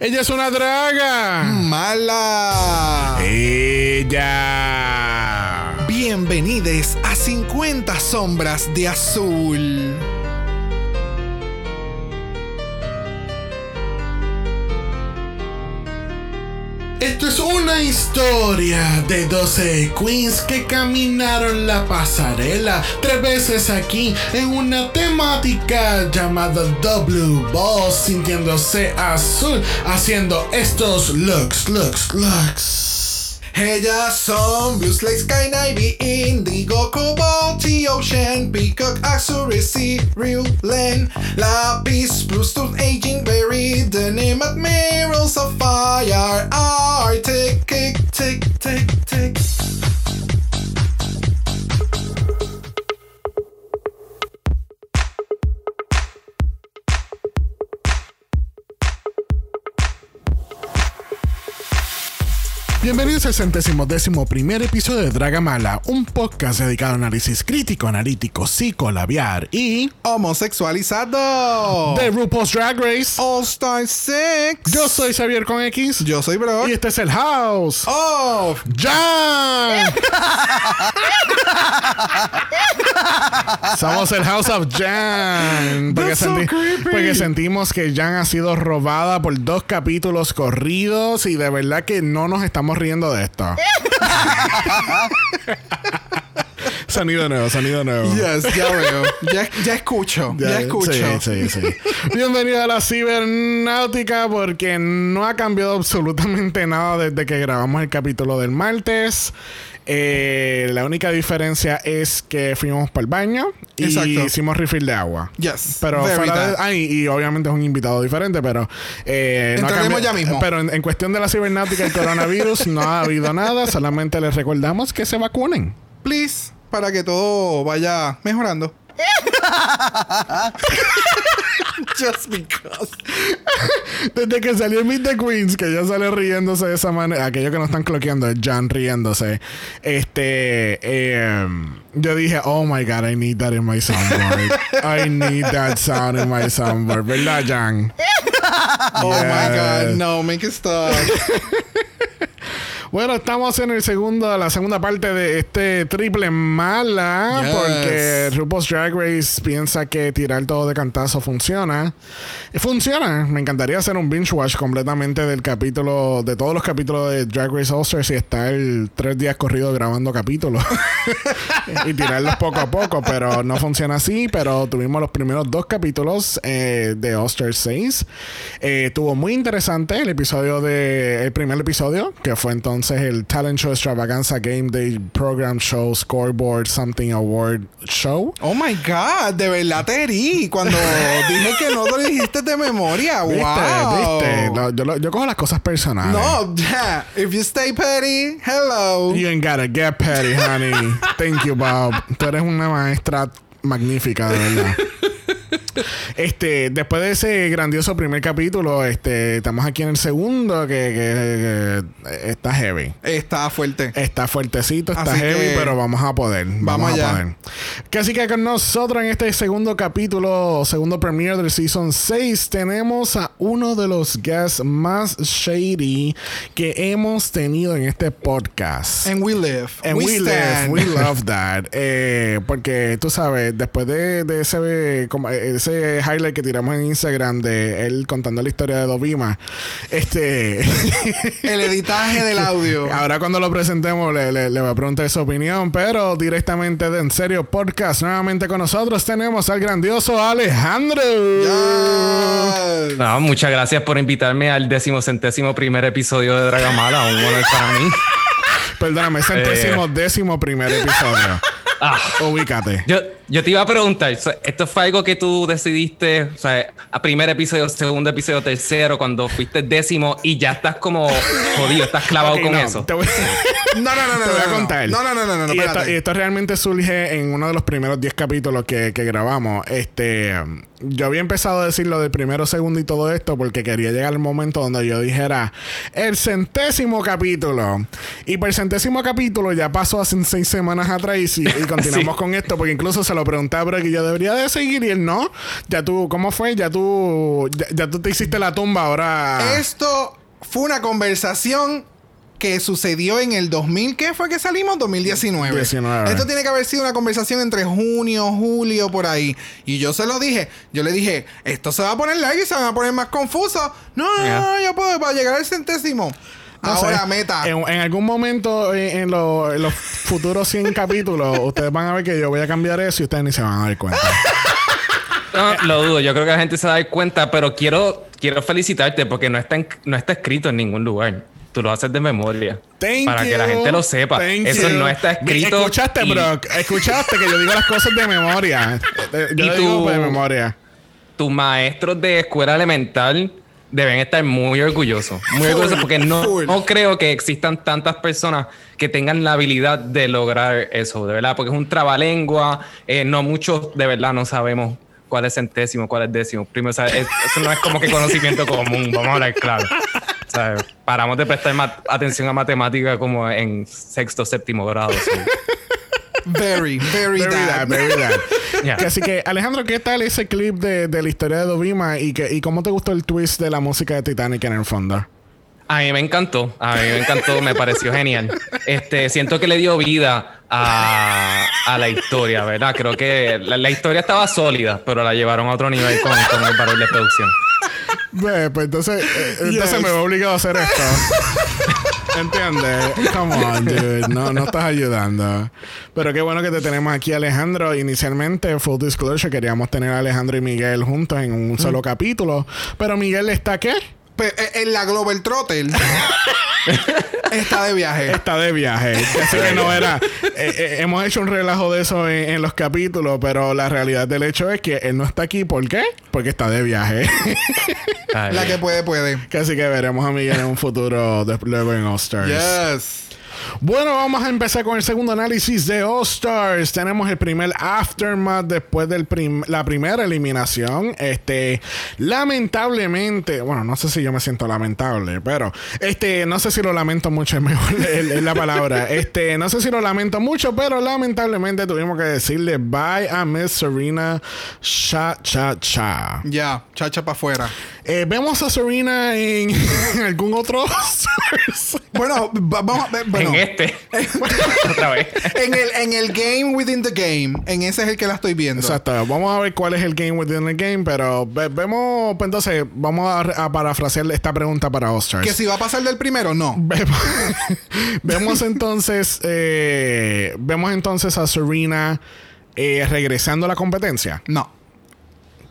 Ella es una draga. Mala. Ella. Bienvenidos a 50 sombras de azul. Esto es una historia de 12 queens que caminaron la pasarela tres veces aquí en una temática llamada W Ball, sintiéndose azul, haciendo estos looks, looks, looks. Ellas son Blue Slate, Sky Navy, Indigo, Cobalt, Ocean, Peacock, Azure, Real Land, Lapis, Blue Stone, Aging Berry, Denim, Admiral, Sapphire, Arctic, tick, tick, tick, tick. Bienvenidos al centésimo décimo primer episodio de Dragamala, un podcast dedicado a análisis crítico, analítico, psicolabiar y Homosexualizado. de RuPaul's Drag Race. All Star 6. Yo soy Xavier con X Yo soy Brock. y este es el House. Oh, Jan. Somos el House of Jan. Porque, That's so creepy. porque sentimos que Jan ha sido robada por dos capítulos corridos y de verdad que no nos estamos riendo de esto. sonido nuevo, sonido nuevo. yes, ya veo. Ya, ya escucho. Ya, escucho. Sí, sí, sí. Bienvenido a la cibernáutica porque no ha cambiado absolutamente nada desde que grabamos el capítulo del martes. Eh, la única diferencia es que fuimos para el baño y Exacto. hicimos refill de agua. Yes. Pero fuera de, ah, y, y obviamente es un invitado diferente, pero eh, no cambiado- ya mismo. Pero en, en cuestión de la cibernáutica y el coronavirus no ha habido nada. Solamente les recordamos que se vacunen. Please, para que todo vaya mejorando. Just because. Desde que salió Meet the Queens, que ya sale riéndose de esa manera, aquellos que no están cloqueando, Jan riéndose. Este, eh, yo dije, oh my god, I need that in my soundboard. I need that sound in my soundboard, ¿verdad, Jan? Oh my god, no, make it stop. Bueno, estamos en el segundo, la segunda parte de este triple mala, Yes. porque RuPaul's Drag Race piensa que tirar todo de cantazo funciona. Funciona. Me encantaría hacer un binge watch completamente del capítulo, de todos los capítulos de Drag Race All Stars y estar tres días corridos grabando capítulos y tirarlos poco a poco, pero no funciona así. Pero tuvimos los primeros dos capítulos eh, de All Stars 6. Eh, estuvo muy interesante el episodio de el primer episodio, que fue entonces el Talent Show Extravaganza Game Day Program Show Scoreboard Something Award Show. Oh my god, de verdad te herí cuando dije que no lo dijiste de memoria. ¿Viste? Wow. ¿Viste? No, yo, lo- yo cojo las cosas personales. No, yeah. If you stay petty, hello. You ain't gotta get petty, honey. Thank you, Bob. Tú eres una maestra magnífica, de verdad. Este, después de ese grandioso primer capítulo, este, estamos aquí en el segundo que, que- que está heavy. Está fuerte. Está fuertecito, está Así heavy, que- pero vamos a poder. Vamos, Vamos a allá. poder. Que así que con nosotros en este segundo capítulo, segundo premiere del Season 6, tenemos a uno de los guests más shady que hemos tenido en este podcast. And we live. And we, live, stand. we love that. Eh, porque tú sabes, después de, de ese, como, eh, ese highlight que tiramos en Instagram de él contando la historia de Dovima, este. El editaje del audio. Ahora cuando lo presentemos le, le, le voy a preguntar su opinión, pero directamente de En Serio Podcast, nuevamente con nosotros tenemos al grandioso Alejandro. Yes. No, muchas gracias por invitarme al decimocentésimo primer episodio de Dragamala, un honor para mí. Perdóname, centésimo décimo primer episodio. Ah, Ubícate. yo, yo te iba a preguntar, ¿esto fue algo que tú decidiste, o sea, a primer episodio, segundo episodio, tercero, cuando fuiste décimo y ya estás como jodido, estás clavado con no, eso? Voy, No, no, no, no. te voy no, a contar. No, no, no, no, no, no, y, esto, espérate. y esto realmente surge en uno de los primeros 10 capítulos que, que grabamos. Este, yo había empezado a decir lo del primero, segundo y todo esto porque quería llegar al momento donde yo dijera el centésimo capítulo. Y por el centésimo capítulo ya pasó hace seis semanas atrás y, continuamos con esto porque incluso se lo pregunté a Brock y yo debería de seguir y él no. Ya tú, ¿cómo fue? Ya tú, ya, ya tú te hiciste la tumba ahora. Esto fue una conversación que sucedió en el 2000, ¿qué fue que salimos? 2019. 19. Esto tiene que haber sido una conversación entre junio, julio, por ahí. Y yo se lo dije. Yo le dije, esto se va a poner largo y se va a poner más confuso. No, no, Yeah. no, yo puedo para llegar al centésimo. No sé, Ahora, meta. En, en algún momento en, en lo- en los futuros 100 capítulos, ustedes van a ver que yo voy a cambiar eso y ustedes ni se van a dar cuenta. No, lo dudo. Yo creo que la gente se va a dar cuenta, pero quiero, quiero felicitarte porque no está, en- no está escrito en ningún lugar. Tú lo haces de memoria. Thank para que la gente lo sepa. Thank Eso you. no está escrito. Escuchaste, y Brock. Escuchaste que yo digo las cosas de memoria. Yo Y digo de memoria. Tus maestros de escuela elemental deben estar muy orgullosos. Muy orgullosos porque no, no creo que existan tantas personas que tengan la habilidad de lograr eso, de verdad. Porque es un trabalengua. eh, no muchos de verdad no sabemos cuál es centésimo, cuál es décimo. Primero, o sea, es- eso no es como que conocimiento común. Vamos a hablar claro. Sea, paramos de prestar atención a matemática como en sexto, séptimo grado. so. Very, very, Very that. that, very that. Yeah. Que Así que, Alejandro, ¿qué tal ese clip de, de la historia de Dovima y, que, y cómo te gustó el twist de la música de Titanic en el fondo? A mí me encantó, a mí me encantó, me pareció genial. Este, siento que le dio vida a, a la historia, ¿verdad? Creo que la, la historia estaba sólida, pero la llevaron a otro nivel con, con el valor de producción. Ve, pues entonces, eh, entonces Yes. me veo obligado a hacer esto. ¿Entiendes? Come on, dude. No, no estás ayudando. Pero qué bueno que te tenemos aquí, Alejandro. Inicialmente, full disclosure, queríamos tener a Alejandro y Miguel juntos en un solo capítulo. Pero Miguel está qué? Eh, en la Global Trotter está de viaje. Está de viaje. Así que no era. eh, eh, hemos hecho un relajo de eso en, en los capítulos, pero la realidad del hecho es que él no está aquí. ¿Por qué? Porque está de viaje. La que puede, puede. Así que veremos a Miguel en un futuro de- luego en All Stars. Yes. Bueno, vamos a empezar con el segundo análisis de All Stars. Tenemos el primer aftermath después de la primera eliminación. Este, lamentablemente, bueno, no sé si yo me siento lamentable, pero este, no sé si lo lamento mucho, es mejor la palabra. Este, no sé si lo lamento mucho, pero lamentablemente tuvimos que decirle bye a Miss Serena Cha Cha Cha. Ya, chacha para afuera. Eh, Vemos a Serena en, en algún otro. Bueno, va- vamos a ver. Bueno, en este. Otra vez. en el, en el game within the game. En ese es el que la estoy viendo. Exacto. Vamos a ver cuál es el game within the game, pero ve- vemos, pues entonces, vamos a, a parafrasear esta pregunta para All Stars. Que si va a pasar del primero, no. Vemos, vemos entonces, eh, vemos entonces a Serena eh, regresando a la competencia. No.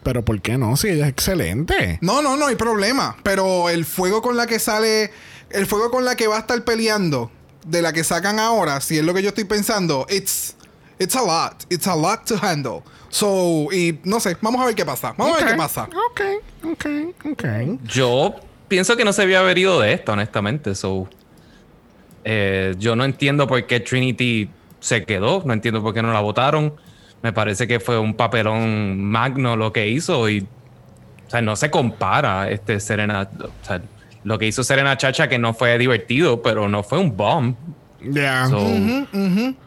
Pero ¿por qué no? Si ella es excelente. No, no, no hay problema. Pero el fuego con la que sale, el fuego con la que va a estar peleando, de la que sacan ahora, si es lo que yo estoy pensando, it's, it's a lot. It's a lot to handle. So, y no sé, vamos a ver qué pasa. Vamos a ver qué pasa. Ok, ok, ok. Yo pienso que no se había haber ido de esto, honestamente. So, eh, yo no entiendo por qué Trinity se quedó. No entiendo por qué no la votaron. Me parece que fue un papelón magno lo que hizo y o sea, no se compara este Serena. O sea, lo que hizo Serena Chacha que no fue divertido, pero no fue un bomb. Ya. So,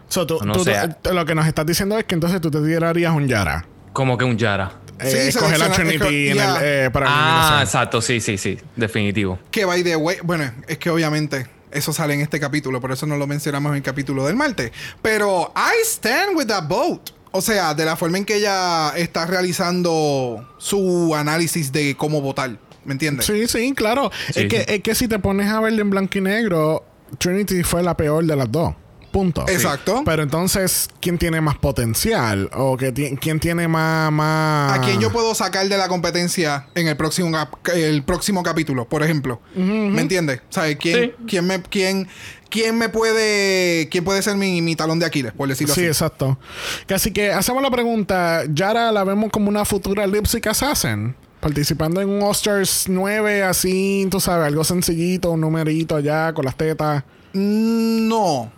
So, tú- no tú- tú- lo que nos estás diciendo es que entonces tú te tirarías un Yara. Como que un Yara. Eh, Sí, escoger la Trinity esco- en el, ya. eh, para Ah, exacto, sí, sí, sí, definitivo. Que by the way, bueno, es que obviamente eso sale en este capítulo, por eso no lo mencionamos en el capítulo del martes. Pero I stand with that vote. O sea, de la forma en que ella está realizando su análisis de cómo votar. ¿Me entiendes? Sí, sí, claro. Sí, es, que, sí. es que si te pones a verlo en blanco y negro, Trinity fue la peor de las dos. Punto. Exacto. Pero entonces, ¿quién tiene más potencial? ¿O que ti- quién tiene más, más... ¿A quién yo puedo sacar de la competencia en el próximo, cap- el próximo capítulo, por ejemplo? ¿Me entiendes? ¿Sabes? ¿Quién, Sí. quién, me, quién, quién me puede. ¿Quién puede ser mi, mi talón de Aquiles, por decirlo Sí, así? exacto. Que Así que hacemos la pregunta. Yara la vemos como una futura Lipstick Assassin. Participando en un All-Stars 9, así, tú sabes, algo sencillito, un numerito allá con las tetas. Mm, No.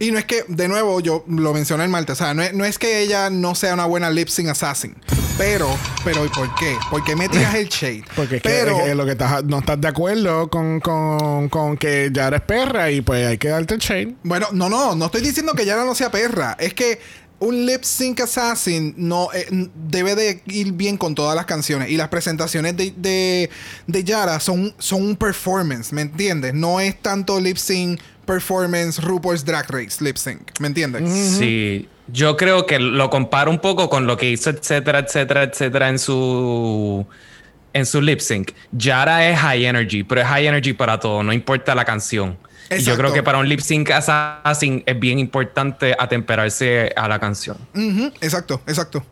Y no es que, de nuevo, yo lo mencioné el martes. O sea, no es, no es que ella no sea una buena lip sync assassin. Pero, pero ¿y por qué? ¿Por qué me tiras el shade? Porque es que, pero, es que lo que estás, no estás de acuerdo con, con, con que Yara es perra y pues hay que darte el shade. Bueno, no, no, no estoy diciendo que Yara no sea perra. Es que un lip sync assassin no eh, debe de ir bien con todas las canciones. Y las presentaciones de, de, de Yara son, son un performance, ¿me entiendes? No es tanto lip sync performance RuPaul's Drag Race lip sync, ¿me entiendes? Sí, yo creo que lo comparo un poco con lo que hizo, etcétera, etcétera, etcétera, en su en su lip sync. Yara es high energy, pero es high energy para todo, no importa la canción. Y yo creo que para un lip sync assassin es bien importante atemperarse a la canción. Exacto, exacto.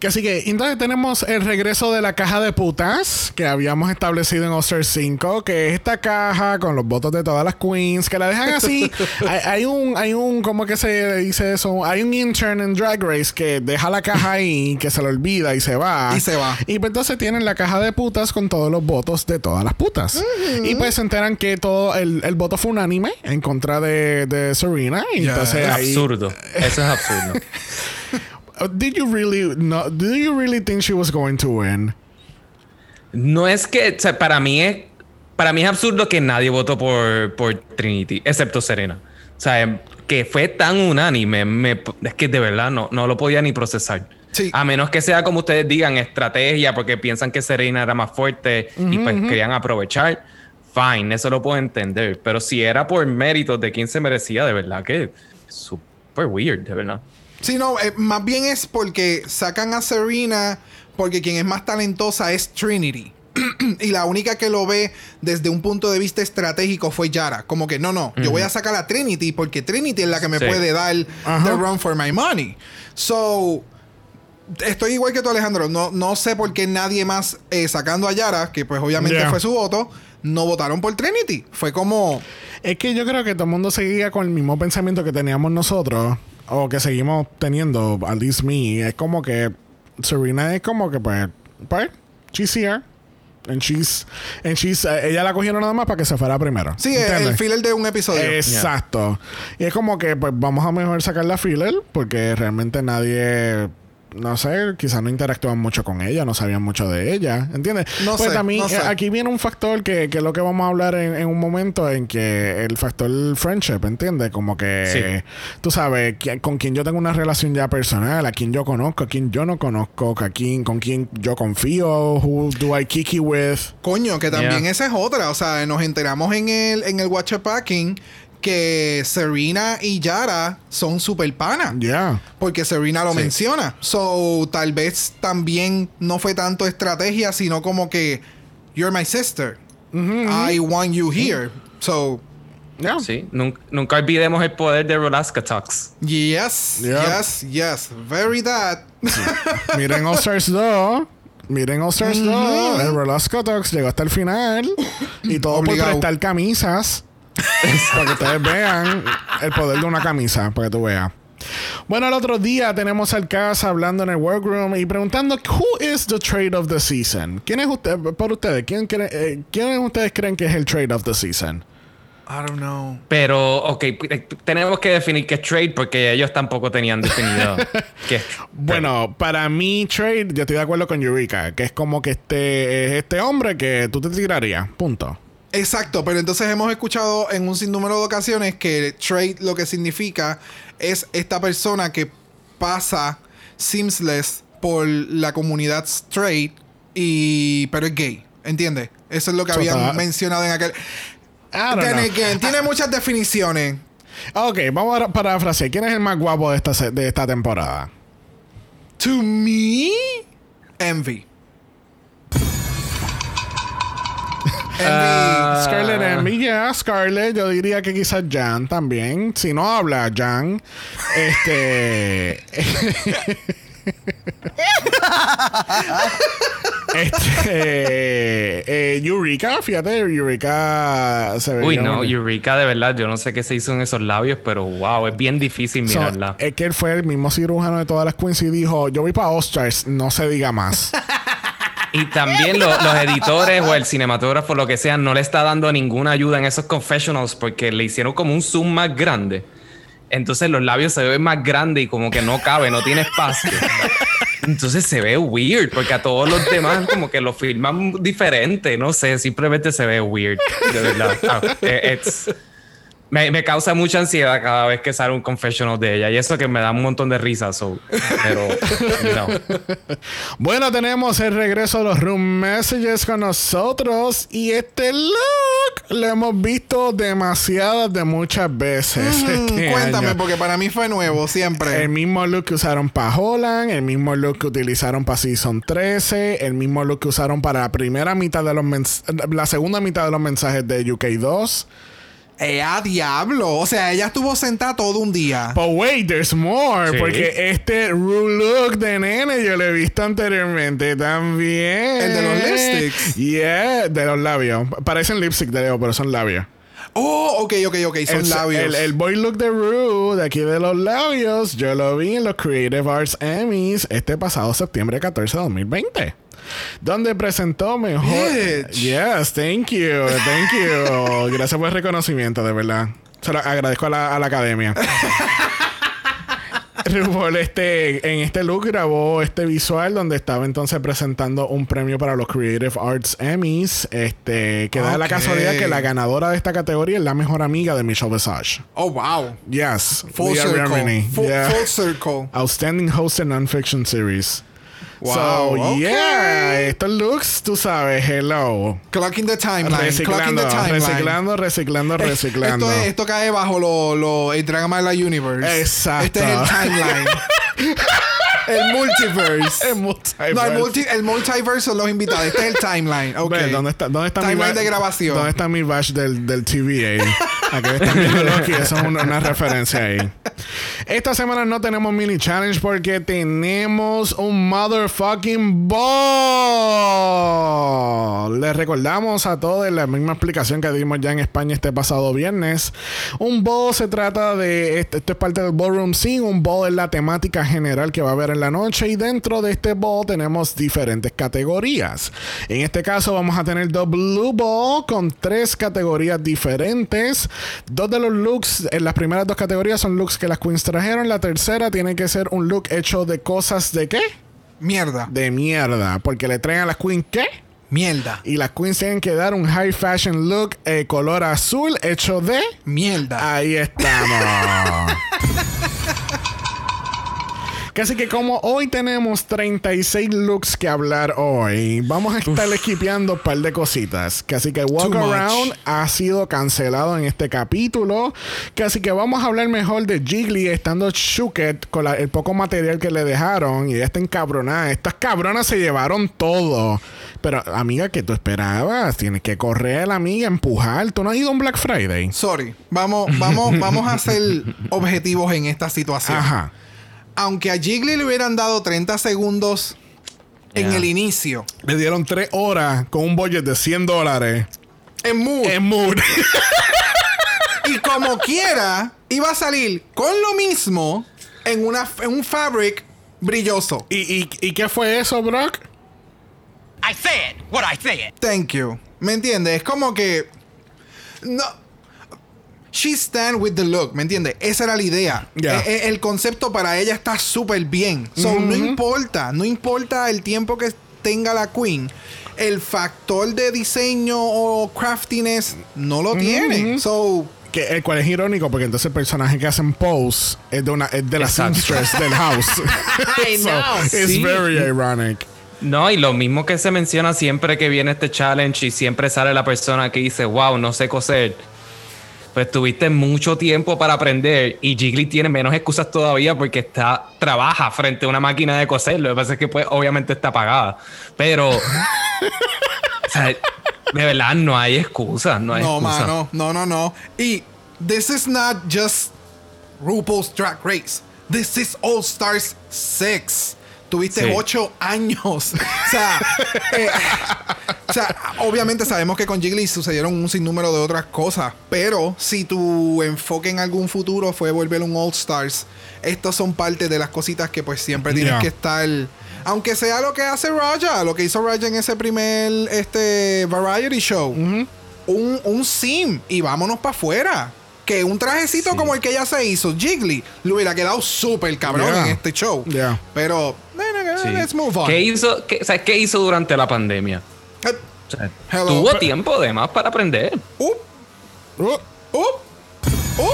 Que así que entonces tenemos el regreso de la caja de putas que habíamos establecido en All-Star 5, que es esta caja con los votos de todas las queens, que la dejan así. hay, hay un, hay un, ¿cómo que se dice eso? Hay un intern en Drag Race que deja la caja ahí, que se le olvida y se va. Y se va. Y pues entonces tienen la caja de putas con todos los votos de todas las putas. Y pues se enteran que todo el, el voto fue unánime en contra de, de Serena. Y entonces Es ahí... absurdo. Eso es absurdo. Uh, Did you really no? Do you really think she was going to win? No es que, o sea, para mí es, para mí es absurdo que nadie votó por, por Trinity, excepto Serena. O sea, que fue tan unánime, me- es que de verdad no, no lo podía ni procesar. Sí. A menos que sea como ustedes digan, estrategia, porque piensan que Serena era más fuerte y pues querían aprovechar. Fine, eso lo puedo entender. Pero si era por méritos de quién se merecía, de verdad que es súper weird, de verdad. Sí, no, eh, más bien es porque sacan a Serena porque quien es más talentosa es Trinity. y la única que lo ve desde un punto de vista estratégico fue Yara. Como que no, no, yo voy a sacar a Trinity porque Trinity es la que me Sí. puede dar Ajá. the run for my money. So, estoy igual que tú, Alejandro. No, no sé por qué nadie más, eh, sacando a Yara, que pues obviamente Yeah. fue su voto, no votaron por Trinity. Fue como. Es que yo creo que todo el mundo seguía con el mismo pensamiento que teníamos nosotros, o que seguimos teniendo, at least me. Es como que Serena es como que, pues, pues, she's here. And she's, and she's, eh, ella la cogieron nada más para que se fuera primero. Sí, el, ¿Entiendes? el filler de un episodio. Exacto. Y es como que, pues, vamos a mejor sacar la filler, porque realmente nadie. No sé, quizás no interactúan mucho con ella, no sabían mucho de ella, ¿entiendes? No pues sé, también no sé. eh, aquí viene un factor que, que es lo que vamos a hablar en, en un momento, en que el factor friendship, ¿entiendes? Como que, Sí. tú sabes, que- con quien yo tengo una relación ya personal, a quien yo conozco, a quien yo no conozco, a quien, con quien yo confío, who do I kiki with. Coño, que también Yeah. esa es otra. O sea, nos enteramos en el, en el Watcher Packing que Serena y Yara son super pana. Yeah. Porque Serena lo Sí. menciona. So, tal vez también no fue tanto estrategia, sino como que You're my sister. I want you here. So, Yeah. Sí, nunca, nunca olvidemos el poder de Rolaska Talks. yes, yes, yes. Very that. Miren All Stars 2. Miren All Stars 2. El Velasco Talks llegó hasta el final. Y todo Obligado. por prestar camisas. para que ustedes vean el poder de una camisa. Para que tú veas. Bueno, el otro día tenemos al Casa hablando en el workroom y preguntando who is the trade of the season. ¿Quién es usted por ustedes? ¿Quién cree- eh, ¿Quiénes ustedes creen que es el trade of the season? I don't know. Pero, ok, eh, tenemos que definir qué es trade porque ellos tampoco tenían definido qué es. Bueno, para mí trade, yo estoy de acuerdo con Eureka, que es como que este es este hombre que tú te tirarías. Punto. Exacto, pero entonces hemos escuchado en un sinnúmero de ocasiones que trade lo que significa es esta persona que pasa seamless por la comunidad straight y pero es gay, ¿entiendes? Eso es lo que So, habían mencionado en aquel know. again, tiene muchas definiciones. Ok, vamos a parafrasear. ¿Quién es el más guapo de esta, de esta temporada? To me, Envy. Envy. Ah. Scarlett Envy, ya. Scarlett, yo diría que quizás Jan también. Si no habla Jan, este. este. eh, Eureka, fíjate, Eureka se ve Uy, no. Eureka, de verdad, yo no sé qué se hizo en esos labios, pero wow, es bien difícil So, mirarla. es que él fue el mismo cirujano de todas las queens y dijo: Yo voy para Ostars, no se diga más. Y también lo- los editores o el cinematógrafo, lo que sea, no le está dando ninguna ayuda en esos confessionals porque le hicieron como un zoom más grande. Entonces los labios se ven más grandes y como que no cabe, no tiene espacio. Entonces se ve weird, porque a todos los demás como que lo filman diferente, no sé, simplemente se ve weird, de verdad. Ah, eh, it's- me, me causa mucha ansiedad cada vez que sale un confessional de ella y eso que me da un montón de risas, so, pero no. Bueno, tenemos el regreso de los Room Messages con nosotros. Y este look lo hemos visto demasiadas de muchas veces. Mm, este cuéntame, año. porque para mí fue nuevo siempre. El mismo look que usaron para Holland, el mismo look que utilizaron para Season 13, el mismo look que usaron para la primera mitad de los la segunda mitad de los mensajes de UK2. ¡Eh, a diablo! O sea, ella estuvo sentada todo un día. But wait, there's more. Sí. Porque este Rue look de nene yo lo he visto anteriormente también. ¿El de los lipsticks? Yeah, de los labios. Parecen lipstick de Leo, pero son labios. Oh, ok, ok, ok. Son el, labios. El, el boy look de Rue, de aquí de los labios, yo lo vi en los Creative Arts Emmys este pasado septiembre 14 de 2020. Donde presentó mejor. Bitch. Yes, thank you, thank you. Gracias por el reconocimiento, de verdad. Se lo agradezco a la, a la academia. RuPaul este, en este look grabó este visual donde estaba entonces presentando un premio para los Creative Arts Emmys. Este, que da la casualidad que la ganadora de esta categoría es la mejor amiga de Michelle Visage. Oh, wow. Yes. Full circle. Full, Yeah. full circle. Outstanding Host in Nonfiction Series. Wow, So, ok. yeah. Estos looks, tú sabes, hello. Clocking the timeline. Clocking Reciclando, the timeline. reciclando, reciclando, reciclando. Esto, es- esto cae bajo lo, lo, el Dragon Universe. Exacto. Este es el timeline. el multiverse. El multiverse. No, el, multi, el multiverse son los invitados. Este es el timeline. Ok. Ve, ¿dónde está, dónde está mi Timeline ba- de grabación. ¿Dónde está mi badge del, del TVA? Aquí están viendo Loki, eso es una, una referencia ahí. Esta semana no tenemos mini challenge porque tenemos un motherfucking ball. Les recordamos a todos la misma explicación que dimos ya en España este pasado viernes. Un ball se trata de, este- esto es parte del ballroom scene, un ball es la temática general que va a haber en la noche y dentro de este ball tenemos diferentes categorías. En este caso vamos a tener dos blue ball con tres categorías diferentes. Dos de los looks en las primeras dos categorías son looks que las queens trajeron. La tercera tiene que ser un look hecho de cosas de qué? Mierda. De mierda. Porque le traen a las queens qué? Mierda. Y las queens tienen que dar un high fashion look eh, color azul hecho de... Mierda. Ahí estamos. Casi que como hoy tenemos 36 looks que hablar hoy, vamos a estar esquipeando un par de cositas. Casi que Walk Too much. Around ha sido cancelado en este capítulo. Casi que vamos a hablar mejor de Jiggly estando Shuket con la- el poco material que le dejaron y ella está encabronada. Estas cabronas se llevaron todo. Pero amiga, ¿qué tú esperabas? Tienes que correr, amiga, empujar. ¿Tú no has ido a un Black Friday? Sorry. Vamos, vamos, vamos a ser objetivos en esta situación. Ajá. Aunque a Jiggly le hubieran dado 30 segundos en el inicio, Le dieron tres horas con un budget de 100 dólares en mood, en mood. y como quiera, iba a salir con lo mismo en, una, en un fabric brilloso. ¿Y, y, y qué fue eso, Brock? I said what I said. Thank you. ¿Me entiendes? Es como que. No. She stand with the look, ¿me entiendes? Esa era la idea. E- e- el concepto para ella está súper bien. So, no importa, no importa el tiempo que tenga la queen. El factor de diseño o craftiness no lo tiene. So, Que, el cual es irónico porque entonces el personaje que hacen pose es de, una, es de la seamstress del house. I know, it's sí. very ironic. No, y lo mismo que se menciona siempre que viene este challenge y siempre sale la persona que dice, wow, no sé coser. Pues tuviste mucho tiempo para aprender y Jiggly tiene menos excusas todavía porque está trabaja frente a una máquina de coser. Lo que pasa es que pues obviamente está apagada. Pero o sea, de verdad no hay excusas, no hay no, mano, no, no, no. Y this is not just RuPaul's Drag Race. This is All Stars 6. Tuviste Sí. ocho años. o, sea, eh, o sea, obviamente sabemos que con Jiggly sucedieron un sinnúmero de otras cosas. Pero si tu enfoque en algún futuro fue volver un All Stars, estos son parte de las cositas que pues siempre tienes Yeah. que estar. Aunque sea lo que hace Raja, lo que hizo Raja en ese primer este, variety show. un, un sim y vámonos para afuera. Que un trajecito como el que ella se hizo, Jiggly, le hubiera quedado súper cabrón Yeah. en este show. Yeah. Pero, Sí. let's move on. ¿Qué hizo, qué, o sea, ¿Qué hizo durante la pandemia? Eh, O sea, Hello. tuvo Pero- tiempo de más para aprender. uh, Uh, uh, uh,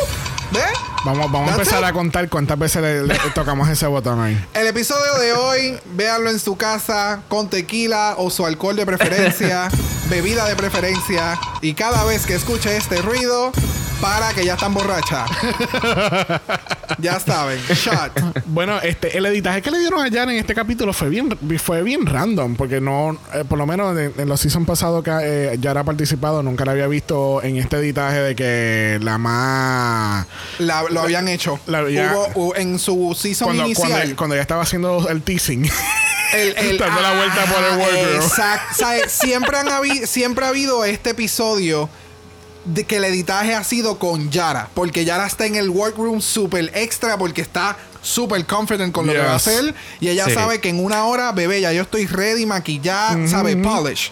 ¿Ve? Vamos vamos a empezar it. a contar cuántas veces le, le tocamos ese botón ahí. El episodio de hoy, véanlo en su casa con tequila o su alcohol de preferencia, bebida de preferencia. Y cada vez que escuche este ruido, para que ya están borracha. ya saben, shot. Bueno, este, el editaje que le dieron a Jan en este capítulo fue bien, fue bien random, porque no, eh, por lo menos en, en los seasons pasados que eh, Yara ha participado, nunca la había visto en este editaje de que la más La- lo habían hecho. La había- Hubo hu- en su season cuando, inicial. cuando, cuando ella estaba haciendo el teasing. el, el- dando la vuelta por el workroom. Exacto. Siempre, han siempre ha habido este episodio de que el editaje ha sido con Yara. Porque Yara está en el workroom super extra porque está super confident con lo que va a hacer. Y ella Sí. sabe que en una hora, bebé, ya yo estoy ready, maquillada, sabe, polish.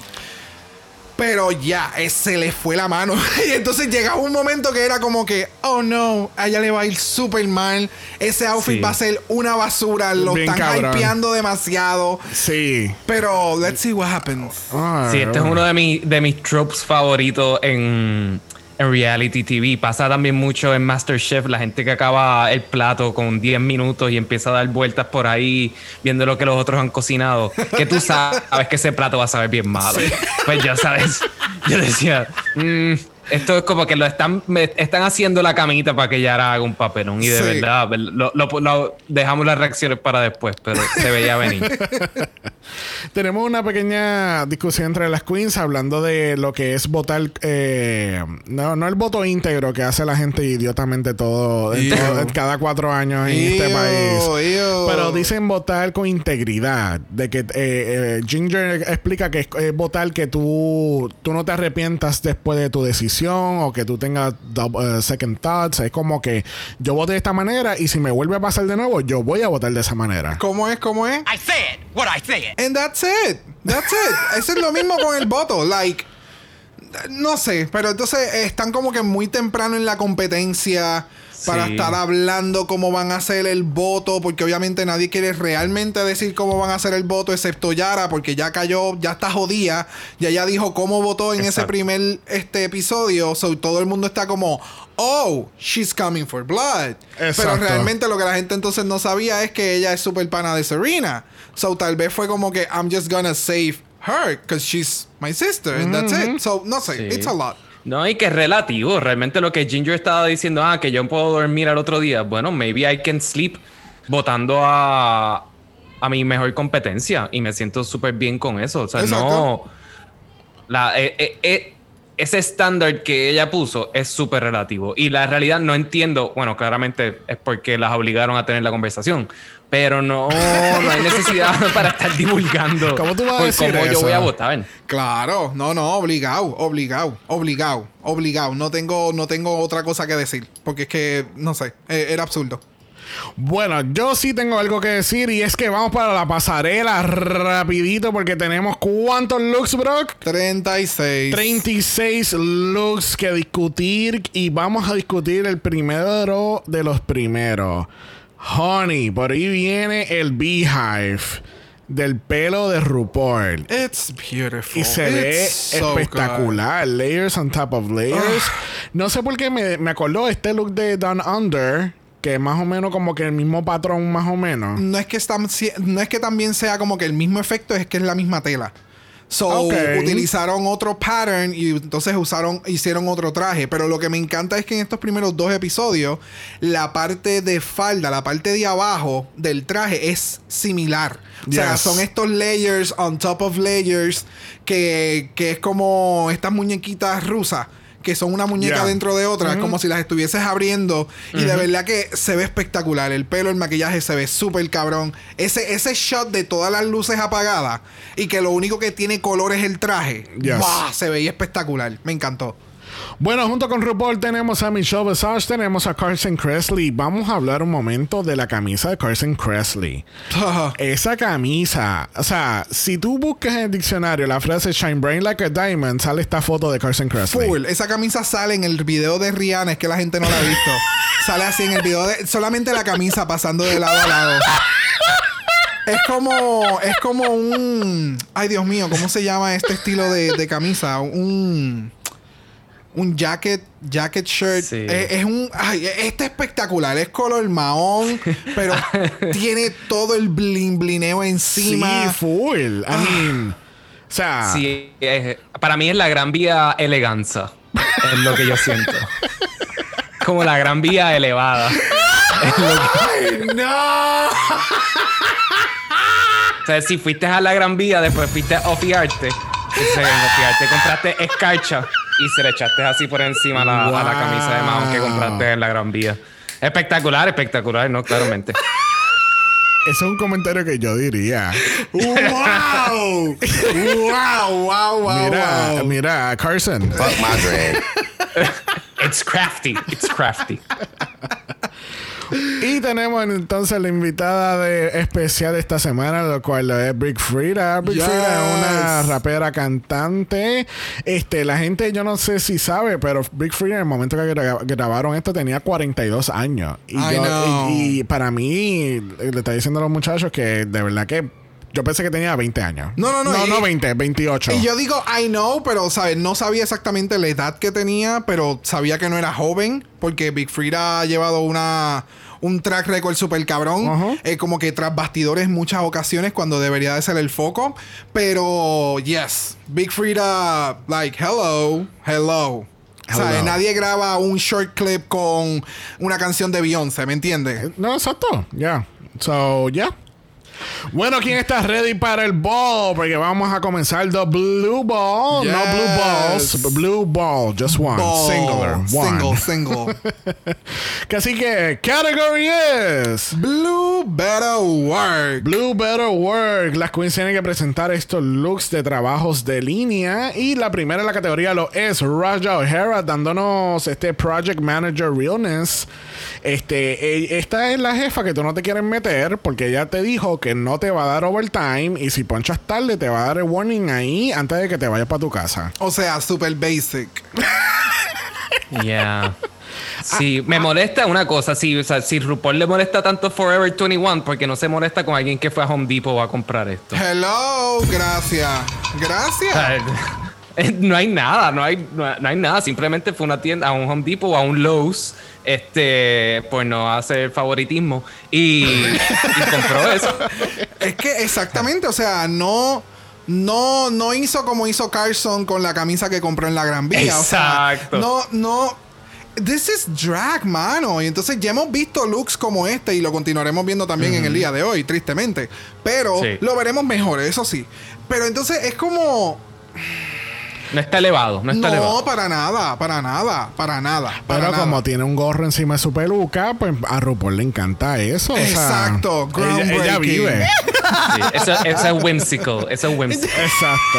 Pero ya, eh, se le fue la mano. y entonces llegaba un momento que era como que, oh no, a ella le va a ir súper mal. Ese outfit Sí. va a ser una basura. Lo Bien están cabrón. hypeando demasiado. sí. Pero let's see what happens. Ah, Sí, este es uno de, mis de mis tropes favoritos en, en reality TV. Pasa también mucho en MasterChef, la gente que acaba el plato con 10 minutos y empieza a dar vueltas por ahí viendo lo que los otros han cocinado. Que tú sabes que ese plato va a saber bien malo. Pues ya sabes, yo decía, "Mm, esto es como que lo están, me están haciendo la camita para que Yara haga un papelón. Y de Sí. verdad, lo, lo- lo- dejamos las reacciones para después, pero se veía venir. Tenemos una pequeña discusión entre las queens hablando de lo que es votar, eh, no, no el voto íntegro que hace la gente idiotamente todo, todo- cada cuatro años en este país. Pero dicen votar con integridad, de que eh, eh, Ginger explica que es, es votar que tú, tú no te arrepientas después de tu decisión o que tú tengas eh, second thoughts. Es como que yo voté de esta manera y si me vuelve a pasar de nuevo, yo voy a votar de esa manera. ¿Cómo es? ¿Cómo es? I said what I said. And that's it. That's it. Eso es lo mismo con el voto. Like, no sé, pero entonces están como que muy temprano en la competencia para Sí. estar hablando cómo van a hacer el voto, porque obviamente nadie quiere realmente decir cómo van a hacer el voto, excepto Yara, porque ya cayó, ya está jodida, ya ella dijo cómo votó en ese primer este episodio, so todo el mundo está como, oh, she's coming for blood. Pero realmente lo que la gente entonces no sabía es que ella es super pana de Serena. So tal vez fue como que I'm just gonna save her because she's my sister and that's it. So no sé, Sí. it's a lot. No, y que es relativo. Realmente lo que Ginger estaba diciendo, ah, que yo puedo dormir al otro día. Bueno, maybe I can sleep votando a, a mi mejor competencia. Y me siento súper bien con eso. O sea, Exacto. no. La, eh, eh, eh, ese estándar que ella puso es súper relativo. Y la realidad no entiendo. Bueno, claramente es porque las obligaron a tener la conversación. Pero no, no hay necesidad para estar divulgando. ¿Cómo tú vas a decir cómo yo voy a votar. Claro, no, no, obligado, obligado, obligado, obligado. No tengo, no tengo otra cosa que decir. Porque es que, no sé, eh, era absurdo. Bueno, yo sí tengo algo que decir y es que vamos para la pasarela rapidito porque tenemos cuántos looks, Brock? 36. 36 looks que discutir y vamos a discutir el primero de los primeros. Honey, por ahí viene el Beehive del pelo de RuPaul. It's beautiful. Y se ve It's so espectacular. Layers on top of layers. No sé por qué me, me acordó este look de Down Under. Que es más o menos como que el mismo patrón, más o menos. no es que no es que también sea como que el mismo efecto, es que es la misma tela. So, utilizaron otro pattern y entonces usaron, hicieron otro traje. Pero lo que me encanta es que en estos primeros dos episodios, la parte de falda, la parte de abajo del traje es similar. O sea, son estos layers on top of layers que, que es como estas muñequitas rusas. Que son una muñeca Yeah. dentro de otra, como si las estuvieses abriendo. Y de verdad que se ve espectacular. El pelo, el maquillaje se ve súper cabrón. Ese, ese shot de todas las luces apagadas y que lo único que tiene color es el traje. Yes. ¡Bah! Se veía espectacular. Me encantó. Bueno, junto con RuPaul tenemos a Michelle Visage, tenemos a Carson Kressley. Vamos a hablar un momento de la camisa de Carson Kressley. Esa camisa, o sea, si tú buscas en el diccionario la frase Shine Brain Like a Diamond, sale esta foto de Carson Kressley. Full. Esa camisa sale en el video de Rihanna, es que la gente no la ha visto. sale así en el video de. Solamente la camisa pasando de lado a lado. es como, es como un, ay Dios mío, ¿cómo se llama este estilo de, de camisa? Un, un jacket, jacket shirt. Sí. Es, es un, ay, este es espectacular, es color mahón, pero tiene todo el blin blineo encima. Sí, full. I mean, o sea, Sí, es- para mí es la gran vía eleganza. Es lo que yo siento. Como la gran vía elevada. ¡No! O sea, si fuiste a la gran vía, después fuiste a ofiarte. Entonces, en ofiarte compraste escarcha y se le echaste así por encima a la, a la camisa de Mahon que compraste en la gran vía. Espectacular, espectacular, no, claramente. ese es un comentario que yo diría. ¡Wow! ¡Wow! ¡Wow! ¡Wow! Mira, wow. mira, Carson. Fuck my dread. It's crafty, it's crafty. Y tenemos entonces la invitada de especial de esta semana, lo cual es Brick Frida. Brick Yes. Frida es una rapera cantante. Este, la gente, yo no sé si sabe, pero Brick Frida en el momento que gra- grabaron esto tenía 42 años. Y, yo- y- y para mí, le está diciendo a los muchachos que de verdad que yo pensé que tenía 20 años. No, no, no, No, y- no 20, 28. Y yo digo, I know, pero ¿sabes? no sabía exactamente la edad que tenía, pero sabía que no era joven, porque Big Frida ha llevado una un track record super cabrón, Ajá. eh, como que tras bastidores muchas ocasiones cuando debería de ser el foco, pero yes, Big Frida, like, hello, hello. ¿Sabes? Hello. Nadie graba un short clip con una canción de Beyoncé, ¿me entiendes? No, exacto. Ya. So, ya. Bueno, ¿quién está ready para el ball? Porque vamos a comenzar the blue ball. No blue balls. Blue ball. Just one. Ball. Singular. One. Single, single. Así que, category es... Blue Better Work. Blue Better Work. Las queens tienen que presentar estos looks de trabajos de línea. Y la primera en la categoría lo es Raja O'Hara dándonos este Project Manager Realness. Este, e- esta es la jefa que tú no te quieres meter porque ella te dijo que no te va a dar overtime. Y si ponchas tarde, te va a dar el warning ahí antes de que te vayas para tu casa. O sea, super basic. Yeah. Sí, me molesta una cosa. Si, o sea, si RuPaul le molesta tanto Forever 21, porque no se molesta con alguien que fue a Home Depot a comprar esto. Hello, gracias. Gracias. eh, no hay nada, no hay, no, no hay nada. Simplemente fue una tienda, a un Home Depot o a un Lowe's, este, pues no hace el favoritismo y, y compró eso. Es que exactamente, o sea, no. No, no hizo como hizo Carson con la camisa que compró en la Gran Vía. O sea, Exacto. no, no. This is drag, mano. Y entonces ya hemos visto looks como este y lo continuaremos viendo también en el día de hoy, tristemente. Pero Sí. lo veremos mejor, eso sí. Pero entonces es como. No está elevado, no está No, elevado. para nada, para nada, para nada. Para Pero nada. como tiene un gorro encima de su peluca, pues a RuPaul le encanta eso. o sea, Exacto, ella, vive. Sí, eso, eso es whimsical, eso es whimsical. Exacto.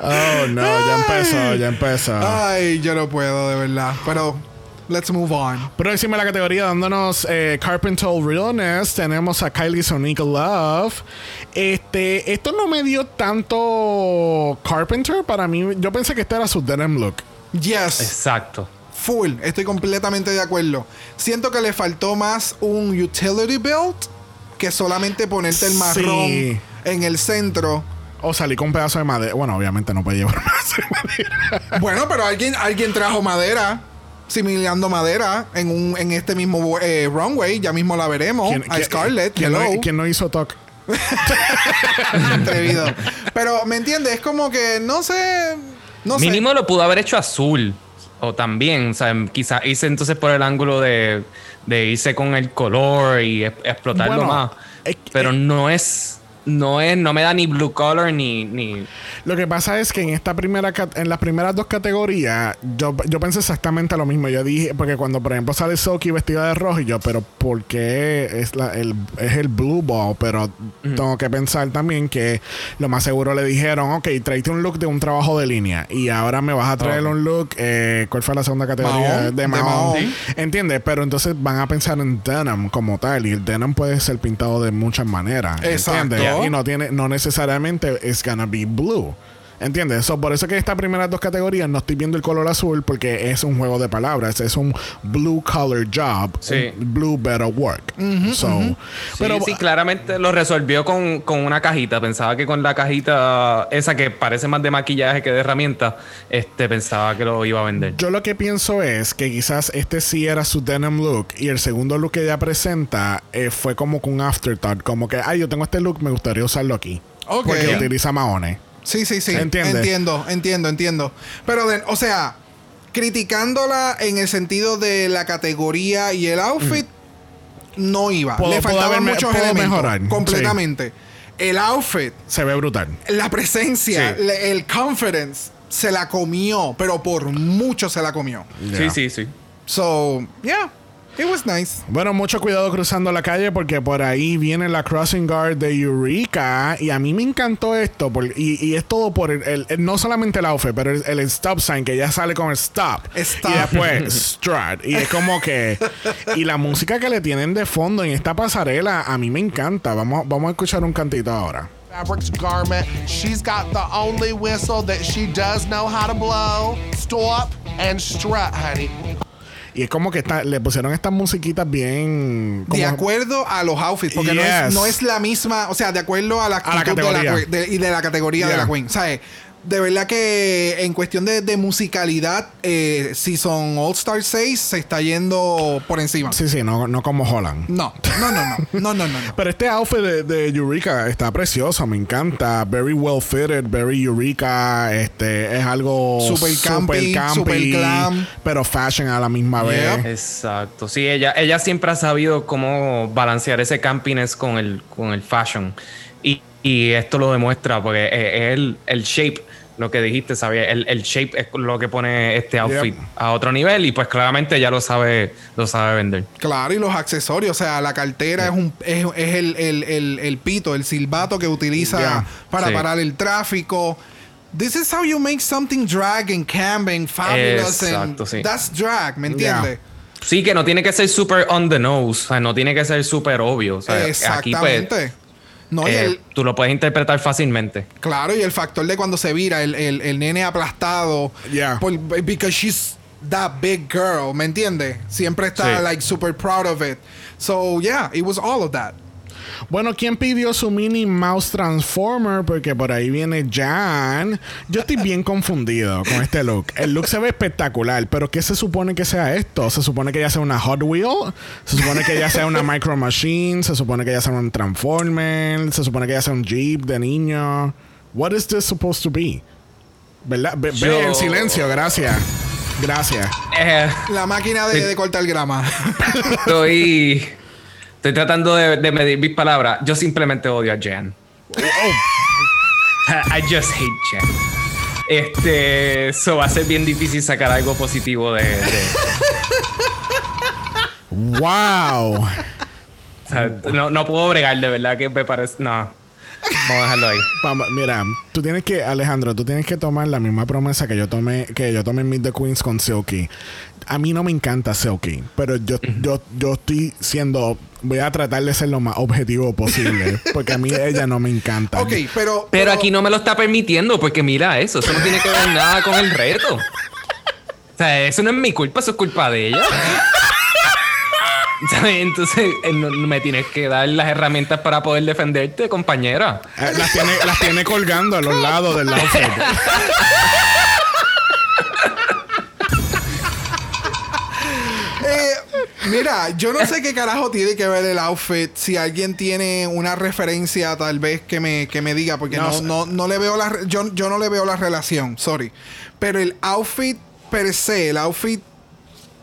Oh, no, ya empezó, ya empezó. Ay, yo no puedo, de verdad. Pero, let's move on. Próxima a la categoría dándonos eh, Carpenter Realness, tenemos a Kylie Sonic Love. Este, esto no me dio tanto Carpenter para mí. Yo pensé que este era su denim look. Yes, Exacto. full. Estoy completamente de acuerdo. Siento que le faltó más un utility belt que solamente ponerte el marrón Sí. en el centro. O salí con un pedazo de madera. Bueno, obviamente no puede llevar un pedazo de madera. Bueno, pero alguien, alguien trajo madera. Similando madera en un en este mismo eh, runway, ya mismo la veremos. A Scarlett, ¿quién no, hello. quién no hizo talk? atrevido. Pero, ¿me entiendes? Es como que no sé. No Mínimo lo pudo haber hecho azul. O también, o sea, quizás hice entonces por el ángulo de, de irse con el color y es- explotarlo Bueno, más. es- Pero no es, no es, no me da ni blue color ni, ni Lo que pasa es que en esta primera en las primeras dos categorías, yo, yo pensé exactamente lo mismo. Yo dije, porque cuando por ejemplo sale Soki vestida de rojo, y yo, pero ¿por qué es, la, el, es el blue ball? Pero tengo que pensar también que lo más seguro le dijeron, ok, tráete un look de un trabajo de línea. Y ahora me vas a traer un look, eh, ¿cuál fue la segunda categoría? De de. Mahón. Sí. ¿Entiendes? Pero entonces van a pensar en denim como tal. Y el denim puede ser pintado de muchas maneras. Exacto. ¿Entiendes? Y no tiene, no necesariamente es gonna be blue. ¿Entiendes? So, por eso que estas primeras dos categorías no estoy viendo el color azul porque es un juego de palabras. Es un blue collar job. Sí. blue better work. so, pero sí, claramente lo resolvió con, con una cajita. Pensaba que con la cajita esa que parece más de maquillaje que de herramienta, este, pensaba que lo iba a vender. yo lo que pienso es que quizás este sí era su denim look y el segundo look que ella presenta eh, fue como con un afterthought. Como que, ay, yo tengo este look, me gustaría usarlo aquí. Porque utiliza maones. Sí, sí, sí. ¿Entiendes? Entiendo, entiendo, entiendo. Pero, de- o sea, criticándola en el sentido de la categoría y el outfit, no iba. Puedo- Le faltaban muchos puedo elementos. mejorar, Completamente. El outfit, Se ve brutal. la presencia, Sí. le- el confidence, se la comió, pero por mucho se la comió. Sí, sí, sí. So, yeah, it was nice. Bueno, mucho cuidado cruzando la calle porque por ahí viene la crossing guard de Eureka y a mí me encantó esto por- y, y es todo por el, el- el- no solamente el outfit, pero el, el stop sign que ya sale con el stop, Stop. y después strut y es como que y la música que le tienen de fondo en esta pasarela a mí me encanta. Vamos vamos a escuchar un cantito ahora. fabrics garment. She's got the only whistle that she does know how to blow. Stop and strut, honey. Y es como que está, le pusieron estas musiquitas bien como- De acuerdo a los outfits, porque no, es, no es la misma, o sea, de acuerdo a la A la actitud de la categoría. de- y de la categoría de la Queen. ¿Sabes? De verdad que en cuestión de, de musicalidad, eh, Season All Star 6 se está yendo por encima. Sí, sí, no, no como Holland. No, no, no, no, no, no, no. no. Pero este outfit de, de Eureka está precioso, me encanta. Very well fitted, very Eureka. Este es algo Super campy, super glam. pero fashion a la misma vez. Exacto. Sí, ella, ella siempre ha sabido cómo balancear ese campiness con el, con el fashion. Y, y esto lo demuestra porque es el, el shape, lo que dijiste, ¿sabes? El, el shape es lo que pone este outfit Yep. a otro nivel y pues claramente ella lo sabe, lo sabe vender. Claro, y los accesorios, o sea, la cartera es un es, es el, el, el, el pito, el silbato que utiliza Yeah. para Sí. parar el tráfico. This is how you make something drag and camping fabulous Exacto, and sí. that's drag, ¿me entiendes? Sí, que no tiene que ser super on the nose, o sea, no tiene que ser súper obvio. O sea, aquí pues Exactamente. No, y eh, el- tú lo puedes interpretar fácilmente. claro, y el factor de cuando se vira el, el, el nene aplastado Yeah. por- because she's that big girl, ¿me entiendes? Siempre está Sí. like super proud of it. So yeah, it was all of that. Bueno, ¿quién pidió su Minnie Mouse Transformer? Porque por ahí viene Jan. Yo estoy bien confundido con este look. El look se ve espectacular, pero ¿qué se supone que sea esto? ¿Se supone que ella sea una Hot Wheel? ¿Se supone que ella sea una Micro Machine? ¿Se supone que ella sea un Transformer? ¿Se supone que ella sea un Jeep de niño? What is this supposed to be? ¿Verdad? Ve, ve Yo- en silencio, gracias. Gracias. Eh, La máquina de, Sí. de cortar grama. estoy, estoy tratando de, de medir mis palabras. Yo simplemente odio a Jan. I just hate Jan. Este, eso va a ser bien difícil sacar algo positivo de, de- ¡Wow! o sea, no, no puedo bregar, de verdad que me parece. No. Vamos a dejarlo ahí. Vamos, mira, tú tienes que, Alejandro, tú tienes que tomar la misma promesa que yo tomé, que yo tomé en Meet the Queens con Silky. A mí no me encanta Silky, pero yo, yo, yo estoy siendo, voy a tratar de ser lo más objetivo posible, porque a mí ella no me encanta. ok, pero. Pero aquí no me lo está permitiendo, porque mira eso, eso no tiene que ver nada con el reto. O sea, eso no es mi culpa, eso es culpa de ella. ¿Sabes? Entonces, eh, me tienes que dar las herramientas para poder defenderte, compañera. Eh, Las tiene, las tiene colgando a los lados del outfit. Eh, mira, yo no sé qué carajo tiene que ver el outfit. Si alguien tiene una referencia, tal vez que me, que me diga, porque No no, no, no le veo la re- yo, yo no le veo la relación, sorry. Pero el outfit per se, el outfit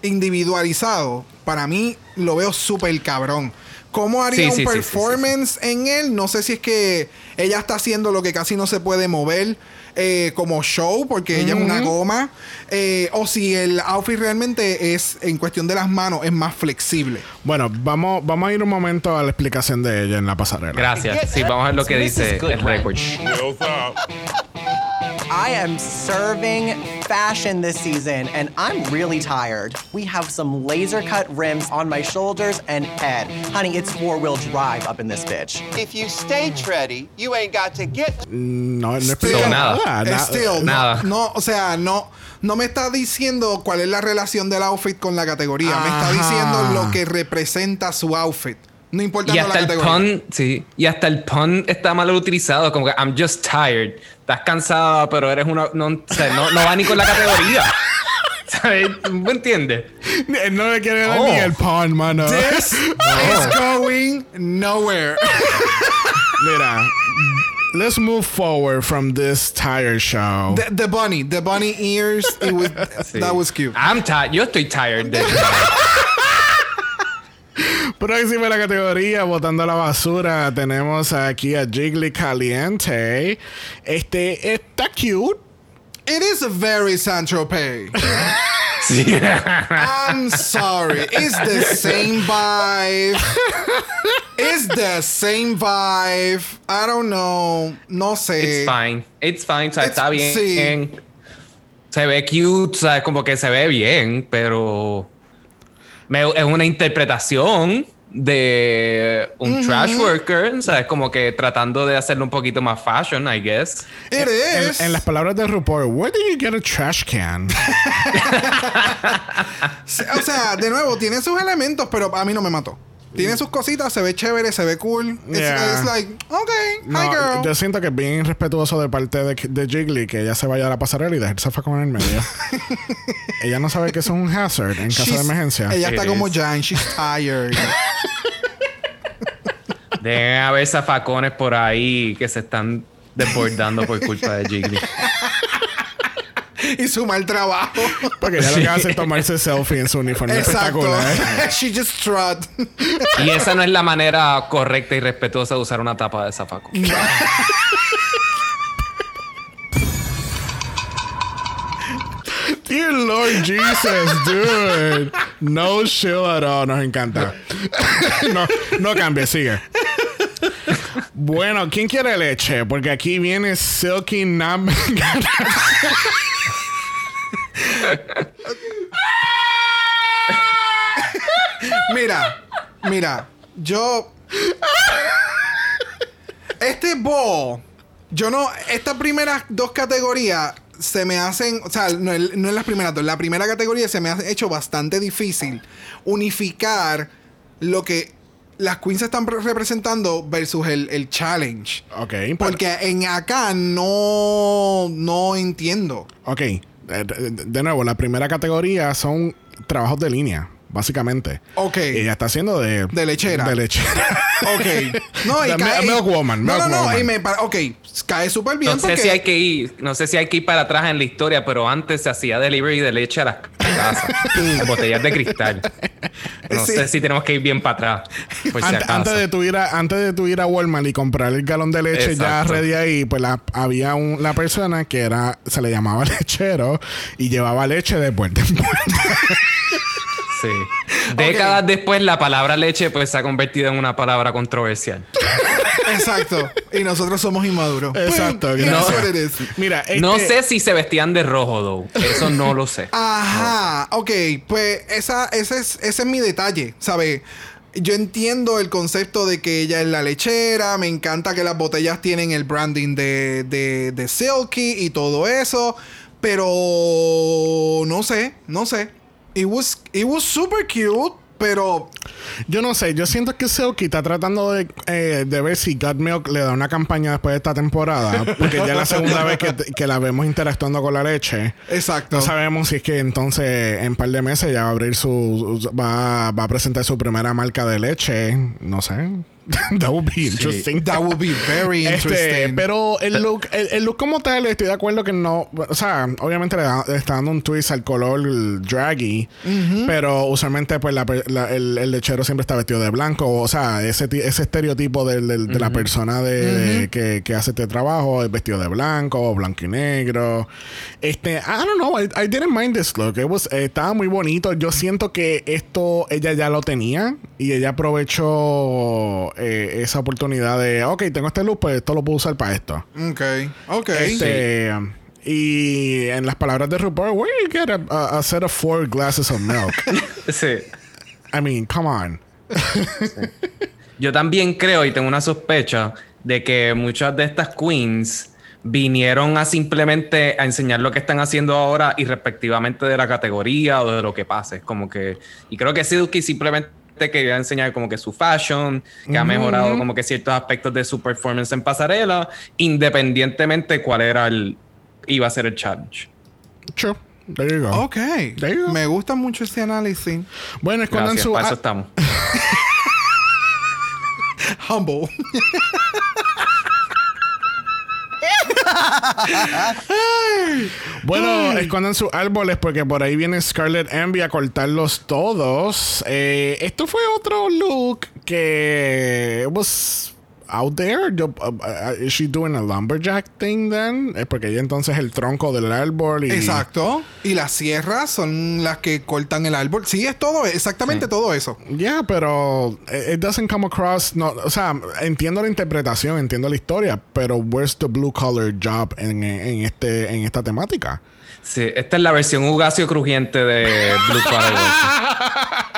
individualizado, para mí lo veo súper cabrón. ¿Cómo haría Sí, sí, un sí, sí, sí, performance en él? No sé si es que ella está haciendo lo que casi no se puede mover eh, como show, porque ella es una goma, eh, o si el outfit realmente es, en cuestión de las manos, es más flexible. Bueno, vamos, vamos a ir un momento a la explicación de ella en la pasarela. Gracias. Sí, vamos a ver lo que dice el récord. I am serving fashion this season, and I'm really tired. We have some laser cut rims on my shoulders and head. Honey, it's four wheel drive up in this bitch. If you stay tready, you ain't got to get mm, No, no explica Still, nada. Ah, nada. na- Still, no- nada. No, o sea, no, no me está diciendo cuál es la relación del outfit con la categoría. Me está diciendo lo que representa su outfit. No importa Y la hasta el pun, sí, y hasta el pun está mal utilizado, como que I'm just tired. Estás cansada, pero eres una no, o sea, no, no va ni con la categoría. ¿Sabes? ¿Me entiendes? Él no le quiere dar Oh. ni el pawn, mano. This is going nowhere. Mira, let's move forward from this tire show. The, the bunny, the bunny ears, it was, Sí. that was cute. I'm tired. Yo estoy tired de Próxima la categoría, botando la basura, tenemos aquí a Jiggly Caliente. Este está cute. It is a very Saint-Tropez. Sí. I'm sorry. It's the same vibe. It's the same vibe. I don't know. No sé. It's fine. It's fine. O sea, It's- está bien. sí. Se ve cute, o sea, como que se ve bien, pero me- es una interpretación de un trash worker, o sea, es como que tratando de hacerlo un poquito más fashion, I guess. It En, is. en las palabras de RuPaul, where did you get a trash can? O sea, de nuevo, tiene sus elementos, pero a mí no me mató. Tiene sus cositas, se ve chévere, se ve cool. It's, Yeah. it's like, okay, hi No, girl. yo siento que es bien irrespetuoso de parte de, de Jiggly que ella se vaya a la pasarela y dejarse con en el medio. ella no sabe que eso es un hazard en caso de emergencia. Ella It está como is. Jan, she's tired. Deben haber zafacones por ahí que se están desbordando por culpa de Jiggly. y su mal trabajo. Porque ella lo que hace es tomarse selfie en su uniforme Exacto. espectacular. She just strut. Y esa no es la manera correcta y respetuosa de usar una tapa de zafaco. Dear Lord Jesus, dude. No chill at all. Nos encanta. no, no cambie, sigue. Bueno, ¿quién quiere leche? Porque aquí viene Silky Nam. Mira, mira, yo. Este ball, yo no. Estas primeras dos categorías se me hacen. O sea, no, es- no es las primeras dos. La primera categoría se me ha hecho bastante difícil unificar lo que las queens están pre- representando versus el, el challenge. ok, Porque en acá no. No entiendo. Ok, de, de nuevo, la primera categoría son trabajos de línea, básicamente. Ok. Ella está haciendo de... De lechera. De lechera. Ok. No, y The cae. Milk Woman, No, Milk no, no. Woman. Y me, ok, cae súper bien No sé porque. si hay que ir, no sé si hay que ir para atrás en la historia, pero antes se hacía delivery de leche a las botellas de cristal. No Sí. sé si tenemos que ir bien para atrás, por si Ant- acaso. antes, de tu ir a, antes de tu ir a Walmart y comprar el galón de leche ya ready ahí, pues la- había un, la persona que era, se le llamaba lechero y llevaba leche de puerta en puerta. Sí. Décadas después, la palabra leche pues se ha convertido en una palabra controversial. Exacto. Y nosotros somos inmaduros. Exacto. Pues, No. it is. Mira, No este- sé si se vestían de rojo, though. Eso no lo sé. Ajá. Ok, pues esa, ese, es, ese es mi detalle, ¿sabes? Yo entiendo el concepto de que ella es la lechera. Me encanta que las botellas tienen el branding de, de, de Silky y todo eso. Pero no sé, no sé. It was, it was super cute, pero Yo no sé, yo siento que Silky está tratando de, eh, de ver si God Milk le da una campaña después de esta temporada, porque ya es la segunda vez que, que la vemos interactuando con la leche. exacto. No sabemos si es que entonces en un par de meses ya va a abrir su. su- va, va a presentar su primera marca de leche. No sé. That would be interesting. That would be very Este, interesting. pero el look, el, el look como tal, estoy de acuerdo que no. O sea, obviamente le, da- le está dando un twist al color draggy. Pero usualmente, pues, la per- la- el, el lechero siempre está vestido de blanco. O sea, ese, ese estereotipo de la persona de, que, que hace este trabajo es vestido de blanco, blanco y negro. Este, I don't know. I, I didn't mind this look. It was- eh, estaba muy bonito. Yo siento que esto ella ya lo tenía y ella aprovechó eh, esa oportunidad de, ok, tengo este look, pues esto lo puedo usar para esto. Ok, ok. Este, Y en las palabras de RuPaul, where you get a, a- a set of four glasses of milk? Sí. I mean, come on. Yo también creo y tengo una sospecha de que muchas de estas queens vinieron a simplemente a enseñar lo que están haciendo ahora y respectivamente de la categoría o de lo que pase. Como que, y creo que Silky simplemente quería enseñar como que su fashion, que ha mejorado como que ciertos aspectos de su performance en pasarela, independientemente cuál era el, iba a ser el challenge. Sure. There you go. Ok. There you go. Me gusta mucho ese análisis. Bueno, escondan Gracias, su. para eso estamos. Humble. Bueno, escondan sus árboles porque por ahí viene Scarlet Envy a cortarlos todos. Eh, esto fue otro look que was out there. Yo, uh, uh, is she doing a lumberjack thing then? Es porque ella entonces el tronco del árbol y Exacto. Y las sierras son las que cortan el árbol. Sí, es todo, exactamente todo eso. Yeah, pero it it doesn't come across. No, o sea, entiendo la interpretación, entiendo la historia, pero where's the blue collar job en, en este en esta temática? Sí, esta es la versión Ugacio crujiente de Blue Worker.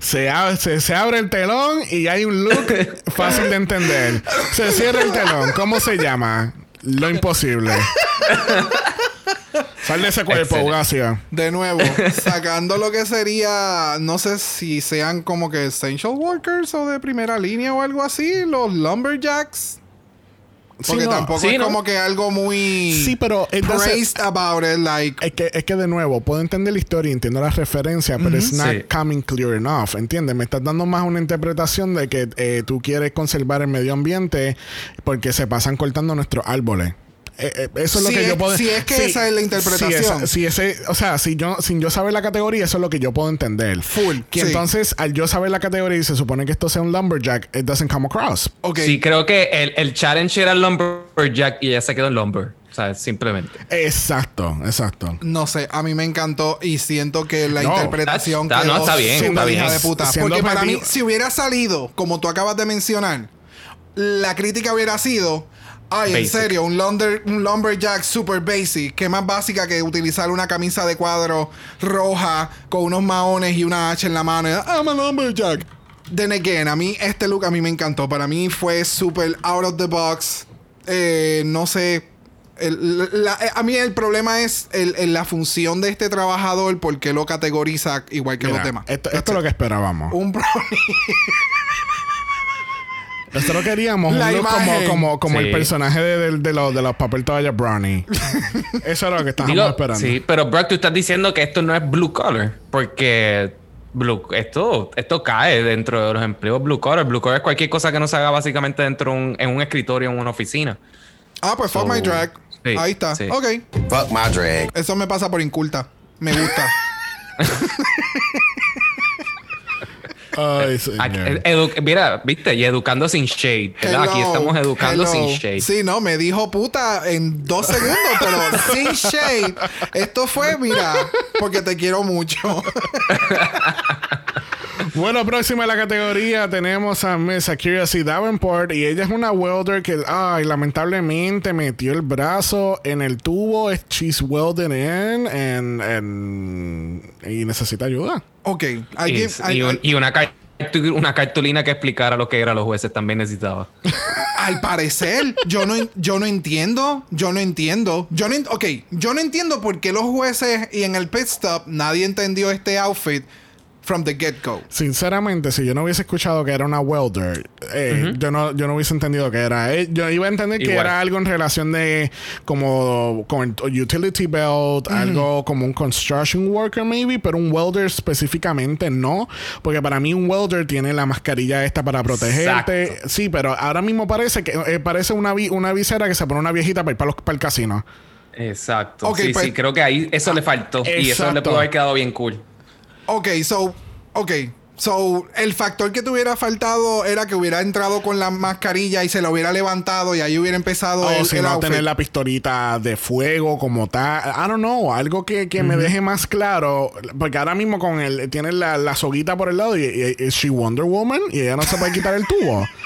Se, ab- se, se abre el telón y hay un look fácil de entender. Se cierra el telón. ¿Cómo se llama? Lo imposible. Sal de ese cuerpo. Ugacia. De nuevo, sacando lo que sería, no sé si sean como que essential workers o de primera línea o algo así, los lumberjacks. Porque Sí, no. tampoco Sí, es ¿no? como que algo muy Sí, pero praised about it, like Es que, es que de nuevo, puedo entender la historia, entiendo la referencia, pero it's not Sí. coming clear enough. ¿Entiendes? Me estás dando más una interpretación de que eh, tú quieres conservar el medio ambiente porque se pasan cortando nuestros árboles. Eh, eh, eso es lo que es- yo puedo si es que esa es la interpretación. Si, esa- si ese, o sea, si yo, sin yo saber la categoría, eso es lo que yo puedo entender. Full, Que sí. entonces, al yo saber la categoría y se supone que esto sea un lumberjack, it doesn't come across. ok. Sí, creo que el, el challenge era el Lumberjack y ella se quedó en Lumber. O sea, simplemente. Exacto, exacto. No sé, a mí me encantó y siento que la No, interpretación está- quedó no, está bien, súper está bien. de puta. Siendo Porque para mí, si hubiera salido, como tú acabas de mencionar, la crítica hubiera sido, ay, en serio, un, lumber, un lumberjack super basic, que más básica que utilizar una camisa de cuadro roja con unos maones y una hacha en la mano. I'm a lumberjack. Then again, a mí este look a mí me encantó. Para mí fue súper out of the box. Eh, no sé. el- la- eh, a mí el problema es el- el- la función de este trabajador porque lo categoriza igual que Mira, los demás. Esto, esto es lo que esperábamos. Un pro- Nosotros queríamos La un look como, como, como el personaje de, de- de los, de los papel toalla Brownie. Eso era lo que estábamos Digo, esperando. sí, pero Brock, tú estás diciendo que esto no es blue collar, porque blue, esto, esto cae dentro de los empleos blue collar. Blue collar es cualquier cosa que no se haga básicamente dentro de un- en un escritorio en una oficina. ah, pues fuck So, my drag. sí, Ahí está. sí. Ok. Fuck my drag. Eso me pasa por inculta. Me gusta. Ay, señor. Aquí- edu- mira, viste, y educando sin shade. Aquí estamos educando hello. sin shade. Sí, no, me dijo puta en dos segundos, pero sin shade. Esto fue, mira, porque te quiero mucho. Bueno, próxima a la categoría tenemos a Miss Akira C. Davenport y ella es una welder que, ay, lamentablemente metió el brazo en el tubo. es- She's welding in and, and- y necesita ayuda. ok, Y, alguien. y al, un- y una, una cartulina que explicara lo que eran los jueces también necesitaba. al parecer, yo no, yo no entiendo. Yo no entiendo. Yo no, ok, yo no entiendo por qué los jueces y en el pit stop nadie entendió este outfit from the get-go. Sinceramente, si yo no hubiese escuchado que era una welder, eh, yo, no, yo no hubiese entendido que era. eh, yo iba a entender que era algo en relación de como con utility belt, algo como un construction worker maybe, pero un welder específicamente no, porque para mí un welder tiene la mascarilla esta para protegerte. Exacto. Sí, pero ahora mismo parece que eh, parece una, vi- una visera que se pone una viejita para ir para, los- para el casino. Exacto. Ok, sí, pues- sí, creo que ahí eso le faltó. Y eso le pudo haber quedado bien cool. Ok, so, ok. So, el factor que te hubiera faltado era que hubiera entrado con la mascarilla y se la hubiera levantado y ahí hubiera empezado O el, si el no, outfit. tener la pistolita de fuego como tal. I don't know. Algo que, que me deje más claro. Porque ahora mismo con el tiene la, la soguita por el lado y, y- y- ¿is she Wonder Woman? Y ella no se puede quitar el tubo.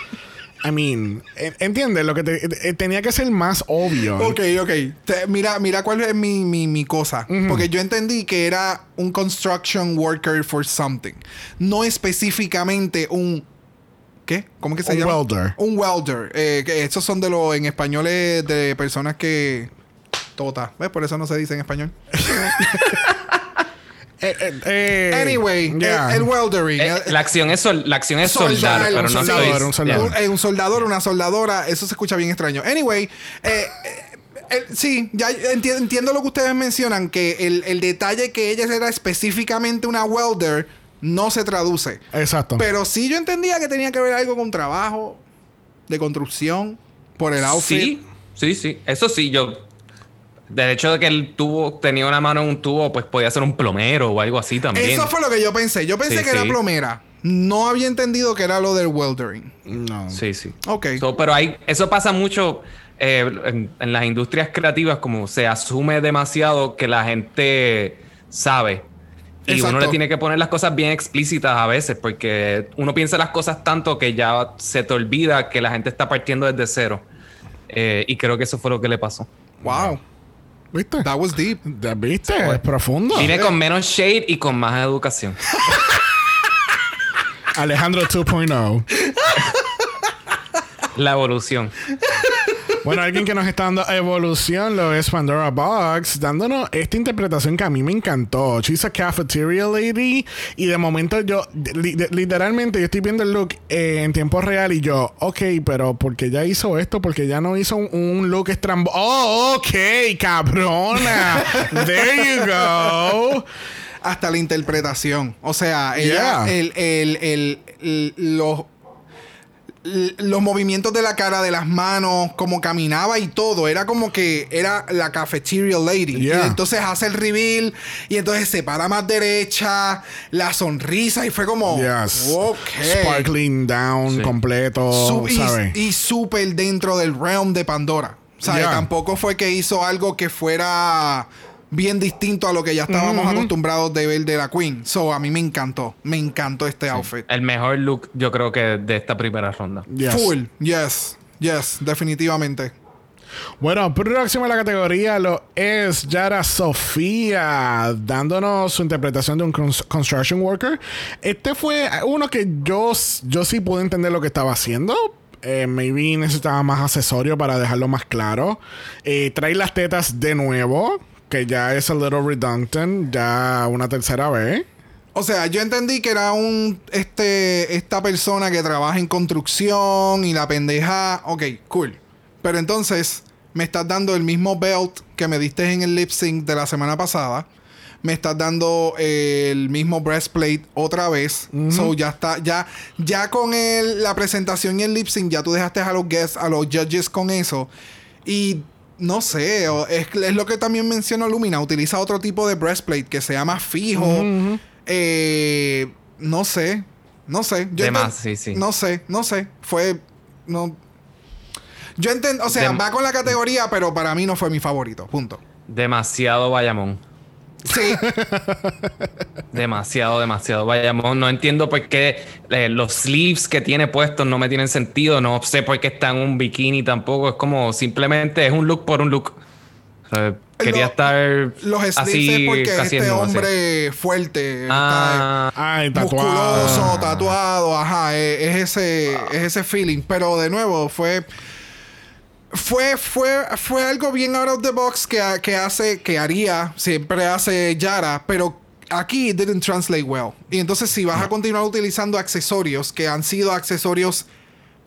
I mean, en- entiendes lo que te- eh, tenía que ser más obvio. Ok, ok. Te- mira, mira cuál es mi, mi, mi cosa. Porque yo entendí que era un construction worker for something. No específicamente un. ¿Qué? ¿Cómo que se Un llama? welder. Un welder. Eh, que esos son de los. En español es de personas que. Tota. ¿Ves? Por eso no se dice en español. Eh, eh, eh, Anyway, yeah. el, el weldering. Eh, el- la acción es, sol- la acción es soldar, Soldar, pero un no soldador, un soldador. Yeah. Un, un soldador, una soldadora, eso se escucha bien extraño. Anyway, eh, eh, eh, sí, ya enti- entiendo lo que ustedes mencionan, que el, el detalle que ella era específicamente una welder no se traduce. Exacto. Pero sí yo entendía que tenía que ver algo con trabajo, de construcción, por el outfit. Sí, sí, sí. Eso sí, yo. Del hecho de que el tubo tenía una mano en un tubo, pues podía ser un plomero o algo así también. Eso fue lo que yo pensé. Yo pensé Sí, que era plomera. No había entendido que era lo del weldering. no. Sí, sí. Ok. So, pero hay, eso pasa mucho eh, en, en las industrias creativas, como se asume demasiado que la gente sabe. Y Exacto. uno le tiene que poner las cosas bien explícitas a veces, porque uno piensa las cosas tanto que ya se te olvida que la gente está partiendo desde cero. Eh, y creo que eso fue lo que le pasó. Wow. ¿Viste? That was deep. ¿Viste? Es profundo. Vine con menos shade y con más educación. Alejandro 2.0. La evolución. Bueno, alguien que nos está dando evolución lo es Pandora Box, dándonos esta interpretación que a mí me encantó. She's a cafeteria lady. Y de momento yo, li- literalmente, yo estoy viendo el look eh, en tiempo real y yo, ok, pero porque ya hizo esto, porque ya no hizo un, un look estrambo. Oh, ok, cabrona. There you go. hasta la interpretación. O sea, ella, Yeah. el, el, el, el- los, los movimientos de la cara, de las manos, como caminaba y todo, era como que era la cafeteria lady. Yeah. Y entonces hace el reveal y entonces se para más derecha, la sonrisa y fue como, Yes. ok. Sparkling down Sí. completo, y- y súper dentro del realm de Pandora. O sea, Yeah. tampoco fue que hizo algo que fuera bien distinto a lo que ya estábamos acostumbrados de ver de la Queen. So, a mí me encantó. Me encantó este outfit. El mejor look, yo creo que de esta primera ronda. Yes. Full. Yes. Yes. Definitivamente. Bueno, próximo en la categoría lo es Yara Sofía, dándonos su interpretación de un cons- construction worker. Este fue uno que yo, yo sí pude entender lo que estaba haciendo. Eh, maybe necesitaba más accesorio para dejarlo más claro. Eh, trae las tetas de nuevo, que ya es a little redundant, ya una tercera vez. O sea, yo entendí que era un este esta persona que trabaja en construcción y la pendeja. Ok, cool. Pero entonces me estás dando el mismo belt que me diste en el lip sync de la semana pasada. Me estás dando eh, el mismo breastplate otra vez. So ya está, ya, ya con el- la presentación y el lip sync, ya tú dejaste a los guests, a los judges con eso. Y no sé, es, es lo que también mencionó Lumina. Utiliza otro tipo de breastplate que sea más fijo. Eh, no sé. No sé. De enten- más, sí, sí. No sé, no sé. Fue. No. Yo entiendo. O sea, va con la categoría, pero para mí no fue mi favorito. Punto. Demasiado Bayamón. Sí. Demasiado, demasiado Bayamón. No entiendo por qué eh, los sleeves que tiene puestos no me tienen sentido. No sé por qué está en un bikini tampoco. Es como simplemente es un look por un look. O sea, quería estar Los sleeves así es porque es este así. hombre fuerte. Ah, está, tatuado. musculoso, tatuado, ajá, es, es ese, es ese feeling. Pero de nuevo, fue. Fue, fue, fue algo bien out of the box que, que hace, que haría, siempre hace Yara, pero aquí it didn't translate well. Y entonces si vas a continuar utilizando accesorios que han sido accesorios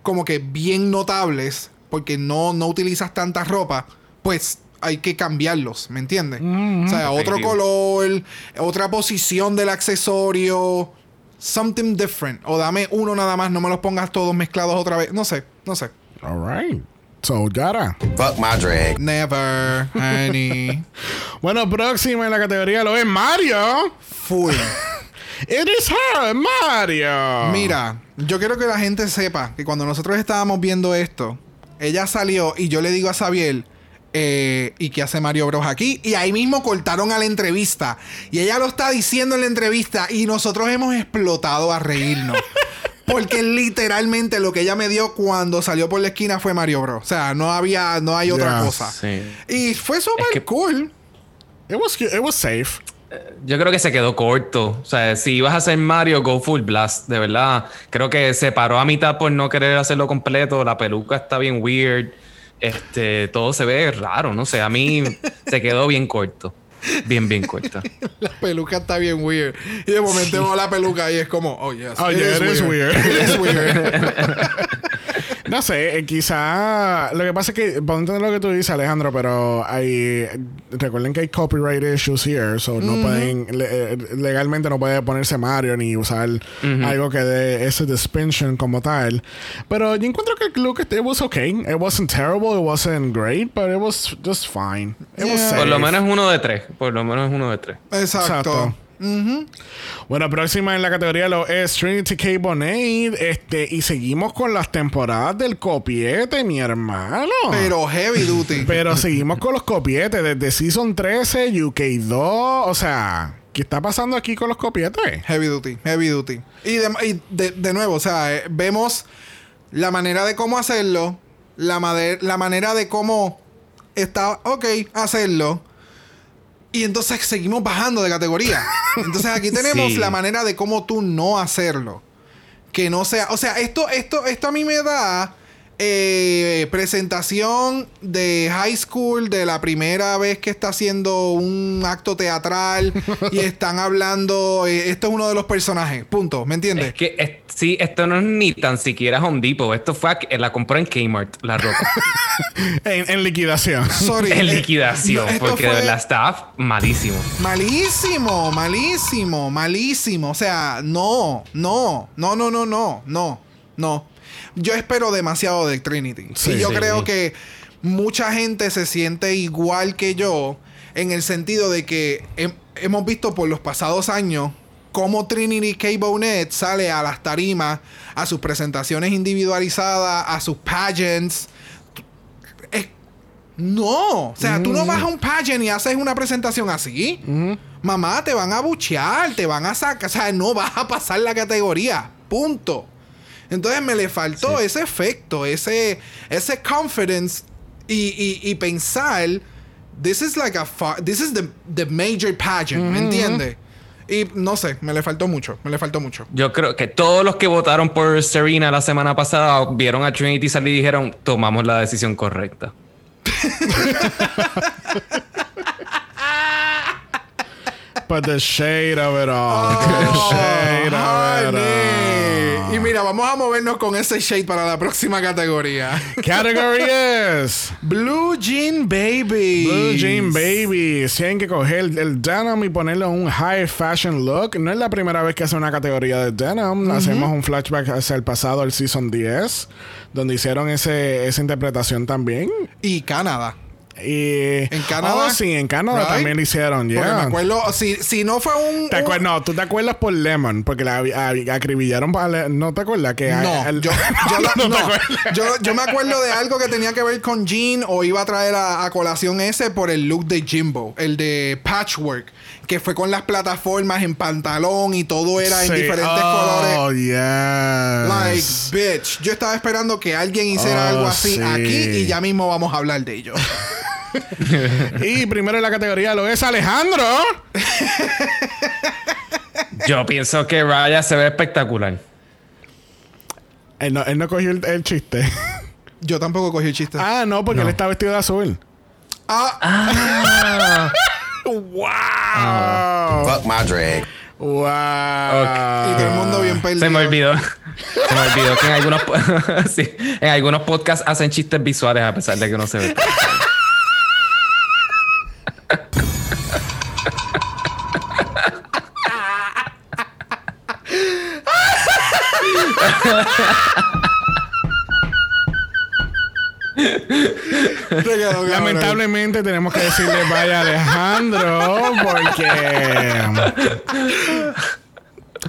como que bien notables, porque no, no utilizas tanta ropa, pues hay que cambiarlos, ¿me entiendes? O sea, otro color, otra posición del accesorio, something different. O dame uno nada más, no me los pongas todos mezclados otra vez. No sé, no sé. All right. So, Yara. Fuck my drag. Never, honey. Bueno, próximo en la categoría lo es Mario. Full. It is her, Mario. Mira, yo quiero que la gente sepa que cuando nosotros estábamos viendo esto, ella salió y yo le digo a Xavier, eh, ¿y qué hace Mario Bros aquí? Y ahí mismo cortaron a la entrevista. Y ella lo está diciendo en la entrevista y nosotros hemos explotado a reírnos. Porque literalmente lo que ella me dio cuando salió por la esquina fue Mario Bros. O sea, no había, no hay otra Yeah, cosa. sí. Y fue súper que- cool. It was, it was safe. Yo creo que se quedó corto. O sea, si ibas a hacer Mario, go full blast. De verdad. Creo que se paró a mitad por no querer hacerlo completo. La peluca está bien weird. Este, todo se ve raro. No sé, a mí se quedó bien corto. Bien, bien corto. La peluca está bien weird. Y de momento veo la peluca y es como, oh, yes. Oh, yeah, it is weird. It is weird. No sé, eh, quizá lo que pasa es que puedo entender lo que tú dices, Alejandro, pero hay recuerden que hay copyright issues here, so no pueden le- eh, legalmente no puede ponerse Mario ni usar algo que dé ese distinction como tal. Pero yo encuentro que el look it was okay. It wasn't terrible, it wasn't great, but it was just fine. It was Yeah. safe. Por lo menos uno de tres. Por lo menos uno de tres. Exacto. Exacto. Bueno, próxima en la categoría lo es Trinity K. Bonet. Este, y seguimos con las temporadas del copiete, mi hermano. Pero heavy duty. Pero seguimos con los copietes desde Season 13, UK2. O sea, ¿qué está pasando aquí con los copietes? Heavy duty, heavy duty. Y de, y de- de nuevo, o sea, eh, vemos la manera de cómo hacerlo, la, la manera de cómo está, ok, hacerlo. Y entonces seguimos bajando de categoría. Entonces aquí tenemos Sí. la manera de cómo tú no hacerlo. Que no sea, o sea, esto, esto, esto a mí me da eh, presentación de high school de la primera vez que está haciendo un acto teatral y están hablando. eh, esto es uno de los personajes. Punto. ¿Me entiendes? Es que es- sí, esto no es ni tan siquiera Home Depot. Esto fue a- la compró en Kmart, la ropa. En, en liquidación. Sorry. en liquidación. no, porque fue la staff, malísimo. Malísimo, malísimo, malísimo. O sea, no, no, no, no, no, no, no, no. Yo espero demasiado de Trinity. Sí. y yo Sí. creo que mucha gente se siente igual que yo en el sentido de que hem- hemos visto por los pasados años cómo Trinity K. Bonet sale a las tarimas, a sus presentaciones individualizadas, a sus pageants. Es- no, o sea, tú no vas a un pageant y haces una presentación así. Mamá, te van a buchear, te van a sacar, o sea, no vas a pasar la categoría. Punto. Entonces me le faltó ese efecto, ese, ese confidence y, y- y pensar, this is like a, this is the, the major pageant, ¿me entiendes? Y no sé, me le faltó mucho, me le faltó mucho. Yo creo que todos los que votaron por Serena la semana pasada vieron a Trinity salir y dijeron, tomamos la decisión correcta. But the shade of it all. Oh, the shade of it all. Y mira, vamos a movernos con ese shade para la próxima categoría. Category is Blue Jean Baby. Blue Jean Baby. Si tienen que coger el, el denim y ponerle un high fashion look. No es la primera vez que hace una categoría de denim. Hacemos un flashback hacia el pasado, el Season 10, donde hicieron ese, esa interpretación también. Y Canadá. Y, ¿En Canadá? Oh, sí, en Canadá Right? también lo hicieron. Porque me Yeah. acuerdo, si, si no fue un. ¿Te un- no, tú te acuerdas por Lemon, porque la a- acribillaron para ¿No te acuerdas? Que No, el- yo, yo, la- No te no. acuerdas. yo, yo me acuerdo de algo que tenía que ver con Jean o iba a traer a colación ese por el look de Jimbo, el de Patchwork, que fue con las plataformas en pantalón y todo era en diferentes oh, colores. Like, yes. bitch. Yo estaba esperando que alguien hiciera Oh, algo así sí. aquí y ya mismo vamos a hablar de ello. y primero en la categoría lo es Alejandro. Yo pienso que Raya se ve espectacular. Él no, él no cogió el, el chiste. Yo tampoco cogí el chiste. ah, no, porque él está vestido de azul. Ah, ¡Wow! Fuck my drag. ¡Wow! y todo el mundo bien perdido. Se me olvidó. Se me olvidó que en algunos, po- sí, en algunos podcasts hacen chistes visuales a pesar de que no se ve. Quedó. Lamentablemente tenemos que decirle vaya Alejandro porque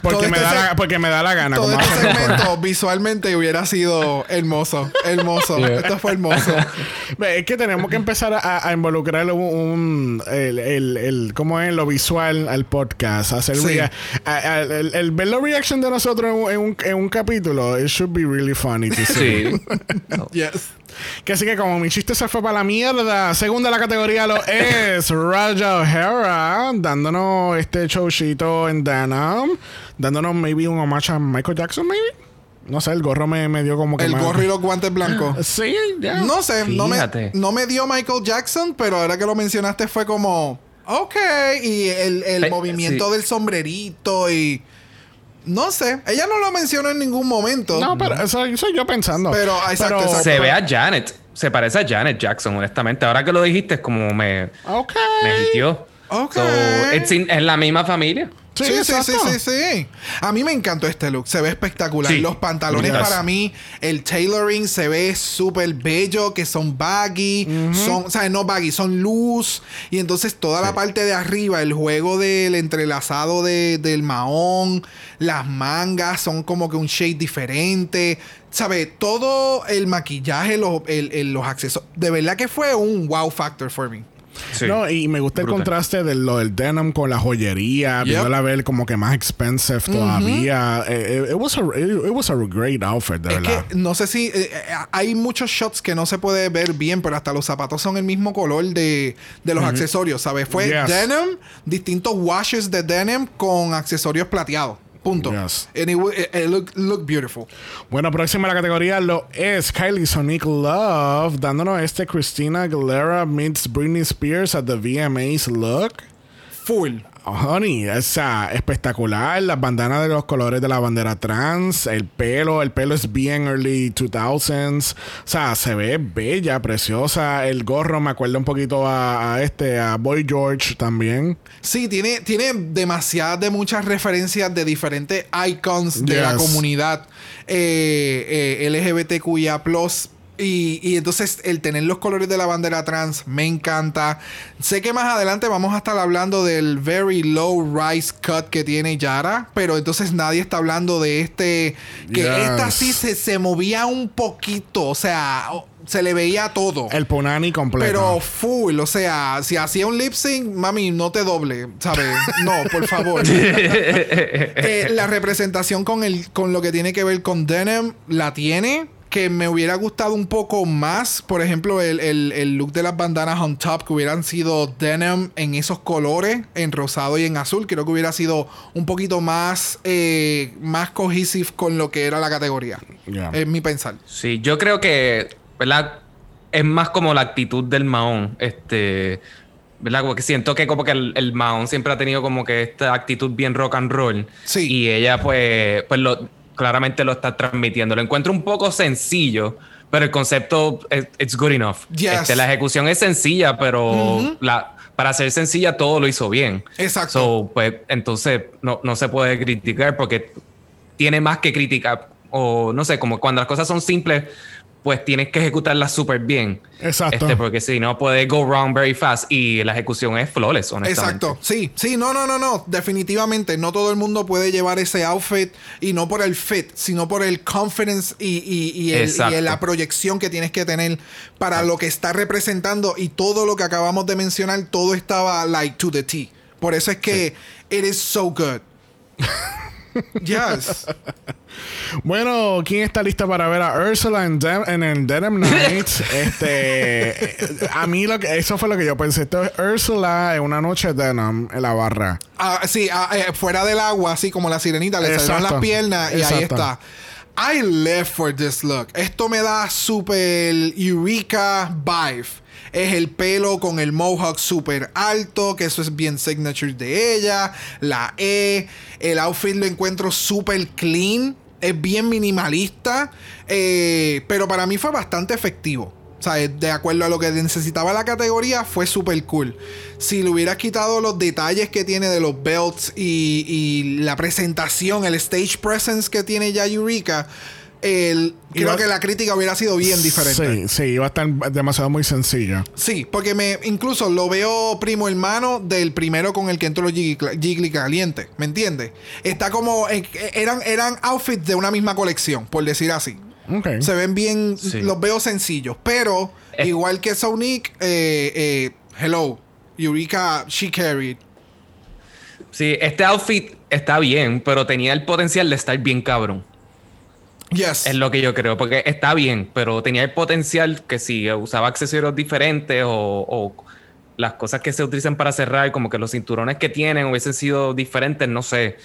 Porque, Todo me, este da la, porque me da la gana. Todo como este segmento visualmente hubiera sido hermoso. Hermoso. Esto fue hermoso. Es que tenemos que empezar a, a involucrar un, un- el, el, el- ¿cómo es? Lo visual al podcast. Hacer Sí. rea- a- a- el, el ver la reaction de nosotros en, un- en un, en un capítulo, it should be really funny to see. Sí. Yes. Que así que como mi chiste se fue para la mierda, segunda la categoría lo es Raja O'Hara, dándonos este showcito en Denim, dándonos maybe un homage a Michael Jackson, maybe. No sé, el gorro me, me dio como que El más- gorro y los guantes blancos. Sí, ya. No sé, no me, no me dio Michael Jackson, pero ahora que lo mencionaste fue como, ok, y el, el movimiento sí. del sombrerito y... No sé, ella no lo mencionó en ningún momento. No, pero eso soy yo pensando. Pero, exacto, exacto. Se ve a Janet. Se parece a Janet Jackson, honestamente. Ahora que lo dijiste, es como me, Ok. me hitió. Ok. So, es la misma familia. Sí, Sí, sí, sí, exacto. sí, sí. A mí me encantó este look. Se ve espectacular. Sí. Los pantalones para mí, el tailoring se ve súper bello, que son baggy, son, o sea, no baggy, son loose. Y entonces toda la parte de arriba, el juego del entrelazado de- del mahón, las mangas son como que un shade diferente. ¿Sabe? Todo el maquillaje, los, el- el- los accesorios. De verdad que fue un wow factor for me. Sí. No, y me gusta el contraste de lo del denim con la joyería, viéndola ver como que más expensive todavía. Eh, eh, it, was a, it, it was a great outfit, de Es verdad. que no sé si eh, eh, hay muchos shots que no se puede ver bien, pero hasta los zapatos son el mismo color de, de los accesorios, ¿sabes? Fue Yes. denim, distintos washes de denim con accesorios plateados. Punto. Yes. And it, it- it look, look beautiful. Bueno, próxima a la categoría lo es Kylie Sonic Love, dándonos este Christina Aguilera meets Britney Spears at the VMAs look. Full. Honey, o sea, espectacular. Las bandanas de los colores de la bandera trans, el pelo, el pelo es bien early 2000s. O sea, se ve bella, preciosa. El gorro me acuerda un poquito a, a este, a Boy George también. Sí, tiene, tiene demasiadas de muchas referencias de diferentes icons de la comunidad eh, eh, LGBTQIA. Y, y entonces el tener los colores de la bandera trans me encanta. Sé que más adelante vamos a estar hablando del very low rise cut que tiene Yara, pero entonces nadie está hablando de este. Que Yes. esta sí se, se movía un poquito, o sea, se le veía todo. El punani completo. Pero full, o sea, si hacía un lip sync, mami, no te doble, ¿sabes? No, por favor. Eh, la representación con el con lo que tiene que ver con denim la tiene. Que me hubiera gustado un poco más, por ejemplo, el, el- el look de las bandanas on top, que hubieran sido denim en esos colores, en rosado y en azul. Creo que hubiera sido un poquito más, eh, más cohesive con lo que era la categoría. Yeah. Es mi pensar. Sí, yo creo que, ¿verdad? Es más como la actitud del Mahón. Este. ¿Verdad? Como que siento que como que el, el Mahón siempre ha tenido como que esta actitud bien rock and roll. Sí. Y ella, pues, pues lo, claramente lo está transmitiendo. Lo encuentro un poco sencillo, pero el concepto es it's good enough. Yes. Este, la ejecución es sencilla, pero la, para ser sencilla todo lo hizo bien. Exacto. So, pues, entonces no, no se puede criticar porque tiene más que criticar. O no sé, como cuando las cosas son simples, pues tienes que ejecutarlas súper bien. Exacto. Este, porque si no, puede go wrong very fast y la ejecución es flawless, honestamente. Exacto, sí, sí, no, no, no, no, definitivamente, no todo el mundo puede llevar ese outfit y no por el fit, sino por el confidence y, y- y el- y la proyección que tienes que tener para lo que está representando y todo lo que acabamos de mencionar, todo estaba like to the T. Por eso es que it is so good. yes. Bueno, ¿quién está lista para ver a Ursula en, Dem- en el Denim Night? este, a mí lo que, eso fue lo que yo pensé. Esto es Ursula en una noche Denim en la barra. Ah, sí, ah, eh, fuera del agua, así como la sirenita, le salieron las piernas y ahí está. I live for this look. Esto me da super Eureka vibe. Es el pelo con el mohawk súper alto, que eso es bien signature de ella. La E. El outfit lo encuentro súper clean. Es bien minimalista. eh, pero para mí fue bastante efectivo. O sea, de acuerdo a lo que necesitaba la categoría, fue súper cool. Si le hubieras quitado los detalles que tiene de los belts y, y la presentación, el stage presence que tiene ya Eureka, el, creo Iba- que la crítica hubiera sido bien diferente. Sí, sí, iba a estar demasiado muy sencillo. Sí, porque me incluso lo veo primo hermano del primero con el que entró Jiggly caliente, ¿me entiendes? Está como eh, eran eran outfits de una misma colección, por decir así. Se ven bien, Sí. los veo sencillos, pero Eh. igual que Sonic, eh, eh, hello, Eureka, she carried. Sí, este outfit está bien, pero tenía el potencial de estar bien cabrón. Yes. Es lo que yo creo, porque está bien, pero tenía el potencial que si usaba accesorios diferentes o, o las cosas que se utilizan para cerrar, como que los cinturones que tienen hubiesen sido diferentes, no sé.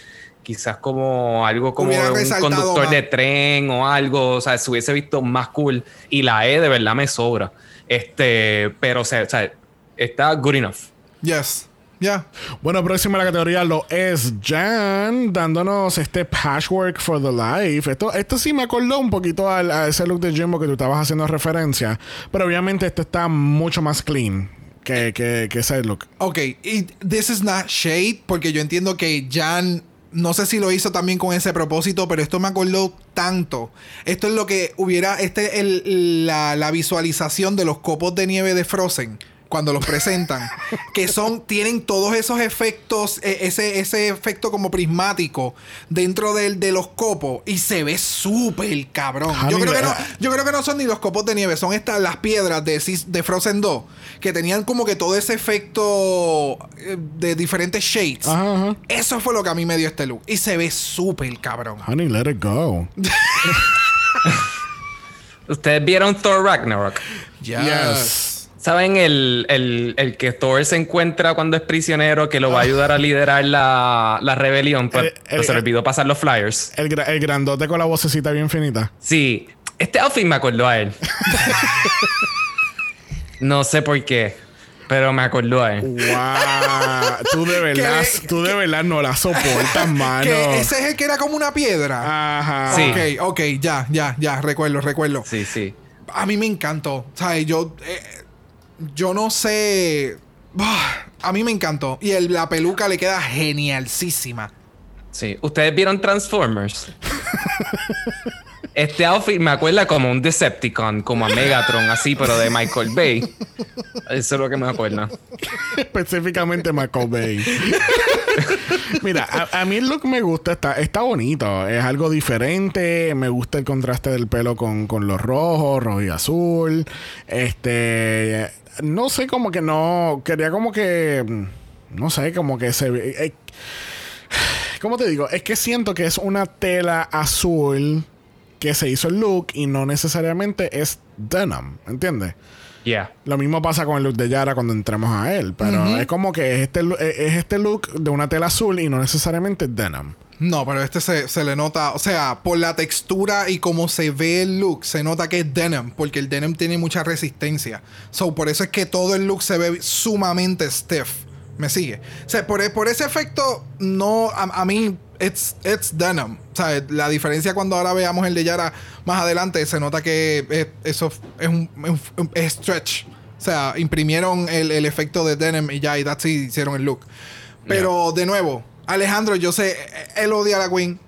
Quizás como algo como Hubiera un conductor más. de tren o algo, o sea, se hubiese visto más cool. Y la E de verdad me sobra. Este, pero o sea, o sea, está good enough. Yes. Yeah. Bueno, próxima a la categoría lo es Jan, dándonos este patchwork for the life. Esto, esto sí me acordó un poquito al- a, ese look de Jimbo que tú estabas haciendo referencia, pero obviamente este está mucho más clean que, que, que ese look. Ok, y this is not shade, porque yo entiendo que Jan, no sé si lo hizo también con ese propósito, pero esto me acordó tanto. Esto es lo que hubiera, este el, la, la visualización de los copos de nieve de Frozen. Cuando los presentan, que son, tienen todos esos efectos, eh, ese, ese efecto como prismático dentro del- de los copos y se ve súper cabrón. Yo creo, que no, eh, yo creo que no son ni los copos de nieve, son estas las piedras de, de Frozen 2 que tenían como que todo ese efecto eh, de diferentes shades. Ajá, ajá. Eso fue lo que a mí me dio este look y se ve súper cabrón. Honey, let it go. ¿Ustedes vieron Thor Ragnarok? Yes. ¿Saben el, el- el que Thor se encuentra cuando es prisionero que lo va a ayudar a liderar la, la rebelión? Pero, El- pero se el- le olvidó pasar los flyers. El, gra- el grandote con la vocecita bien finita. Sí, este outfit me acordó a él. no sé por qué, pero me acordó a él. Wow. tú de verdad, Que- tú de verdad no la soportas, mano. Que ese es el que era como una piedra. Ajá. Sí. Ok, ok, ya, ya, ya, recuerdo, recuerdo. Sí, sí. A mí me encantó. ¿Sabes? Yo, eh, yo no sé. A mí me encantó. Y el- la peluca le queda genialísima. Sí. ¿Ustedes vieron Transformers? Este outfit me acuerda como un Decepticon, como a Megatron, así, pero de Michael Bay. Eso es lo que me acuerda. Específicamente Michael Bay. Mira, a, a mí el look me gusta, está, está bonito. Es algo diferente. Me gusta el contraste del pelo con, con los rojos, rojo y azul. Este. No sé, como que no. Quería como que. No sé, como que se ve. eh, ¿Cómo te digo? Es que siento que es una tela azul que se hizo el look y no necesariamente es denim. ¿Entiendes? Yeah. Lo mismo pasa con el look de Yara cuando entremos a él. Pero es como que es este, es es este look de una tela azul y no necesariamente denim. No, pero este se, se le nota, o sea, por la textura y cómo se ve el look, se nota que es denim, porque el denim tiene mucha resistencia. So, por eso es que todo el look se ve sumamente stiff. ¿Me sigue? O sea, por, e- por ese efecto, no, a, a mí, it's, it's denim. O sea, la diferencia cuando ahora veamos el de Yara más adelante, se nota que es- eso es un, un- es stretch. O sea, imprimieron el, el efecto de denim y ya, y that's it, hicieron el look. Pero de nuevo, Alejandro, yo sé, él odia a la Queen.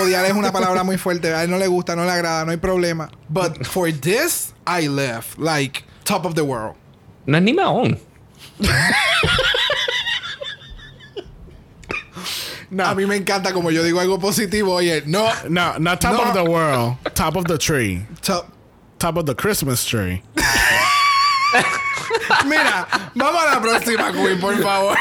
Odiar es una palabra muy fuerte. A él no le gusta, no le agrada, no hay problema. But for this, I left. Like, top of the world. No es ni Mahón. No, A mí me encanta como yo digo algo positivo. Oye, no. no, not top No. of the world. Top of the tree. Top. Top of the Christmas tree. Mira, vamos a la próxima Queen, por favor.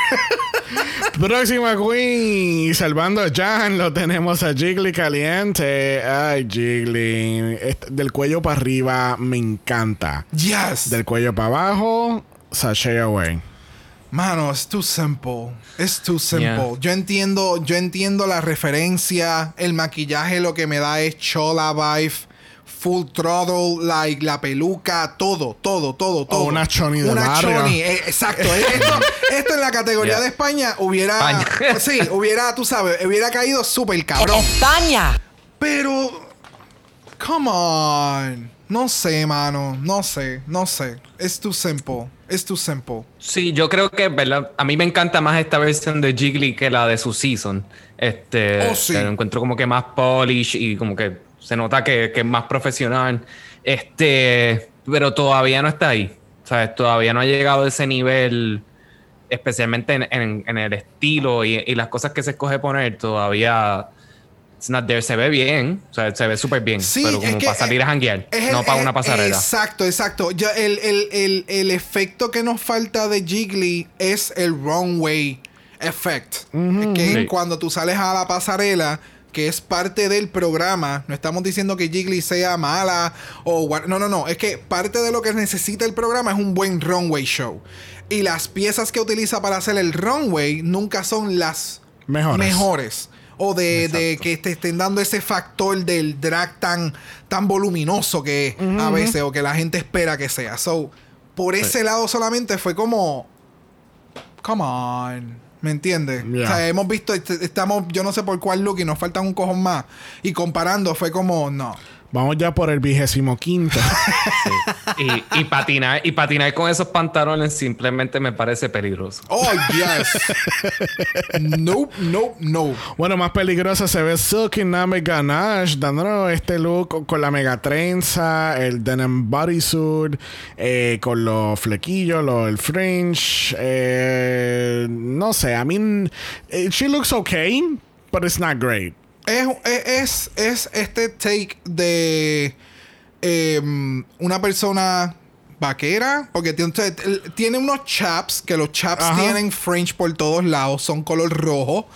Próxima Queen. Y salvando a Jan, lo tenemos a Jiggly caliente. Ay, Jiggly. Del cuello para arriba me encanta. Yes. Del cuello para abajo, sashay away. Mano, es too simple. Es too simple. Yeah. Yo entiendo, yo entiendo la referencia. El maquillaje lo que me da es chola vibe. Full throttle, like la peluca, todo, todo, todo, todo. una choni de Una choni, eh, exacto. Eh, Esto, esto en la categoría Yeah. de España hubiera. España. sí, hubiera, tú sabes, hubiera caído súper cabrón. España. Pero. Come on. No sé, mano. No sé, no sé. Es too simple. Es too simple. Sí, yo creo que, ¿verdad? A mí me encanta más esta versión de Jiggly que la de su season. Este, Oh, sí. encuentro como que más polish y como que Se nota que, que es más profesional. Este, pero todavía no está ahí. ¿Sabes? Todavía no ha llegado a ese nivel, especialmente en, en- en el estilo y, y las cosas que se escoge poner. Todavía. Se ve bien. O sea, se ve súper bien. Sí, pero es como para salir a janguear. No el- para una pasarela. Exacto, exacto. Ya el, el- el- el efecto que nos falta de Jiggly es el runway effect. Que Sí. cuando tú sales a la pasarela, que es parte del programa, no estamos diciendo que Jiggly sea mala o... No, no, no. Es que parte de lo que necesita el programa es un buen runway show. Y las piezas que utiliza para hacer el runway nunca son las Mejores. mejores. O de, de que te estén dando ese factor del drag tan, tan voluminoso que a veces o que la gente espera que sea. So, por ese lado solamente fue como. Come on. ¿Me entiendes? Yeah. O sea, hemos visto, est- estamos, yo no sé por cuál look y nos faltan un cojón más. Y comparando fue como, no. Vamos ya por el vigésimo quinto. Y, y patinar, y patinar con esos pantalones simplemente me parece peligroso. Oh, yes. nope, nope, no. bueno, más peligrosa se ve Silky Name Ganache dándonos este look con la mega trenza, el denim bodysuit, eh, con los flequillos, lo- el fringe. eh, no sé, I mean, eh, she looks okay, but it's not great. Es, es, es este take de em, una persona vaquera, porque tiene, tiene unos chaps, que los chaps Ajá. tienen fringe por todos lados, son color rojo.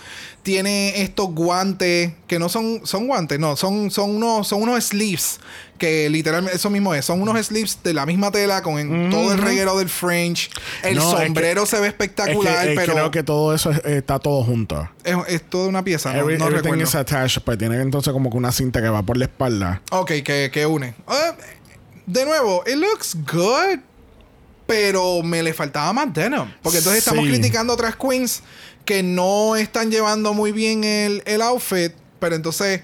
Tiene estos guantes, que no son, son guantes, no, son, son, unos, son unos sleeves, que literalmente eso mismo es, son unos sleeves de la misma tela con en- todo el reguero del fringe. El No, es que- sombrero se ve Es que, espectacular, eh, pero creo que todo eso es- está todo junto. es, es toda una pieza, no, Every- no everything recuerdo. is attached, pues tiene entonces como que una cinta que va por la espalda. Ok, que, que une. Eh, de nuevo, it looks good. Pero me le faltaba más denim. Porque entonces estamos criticando a otras queens que no están llevando muy bien el, el outfit. Pero entonces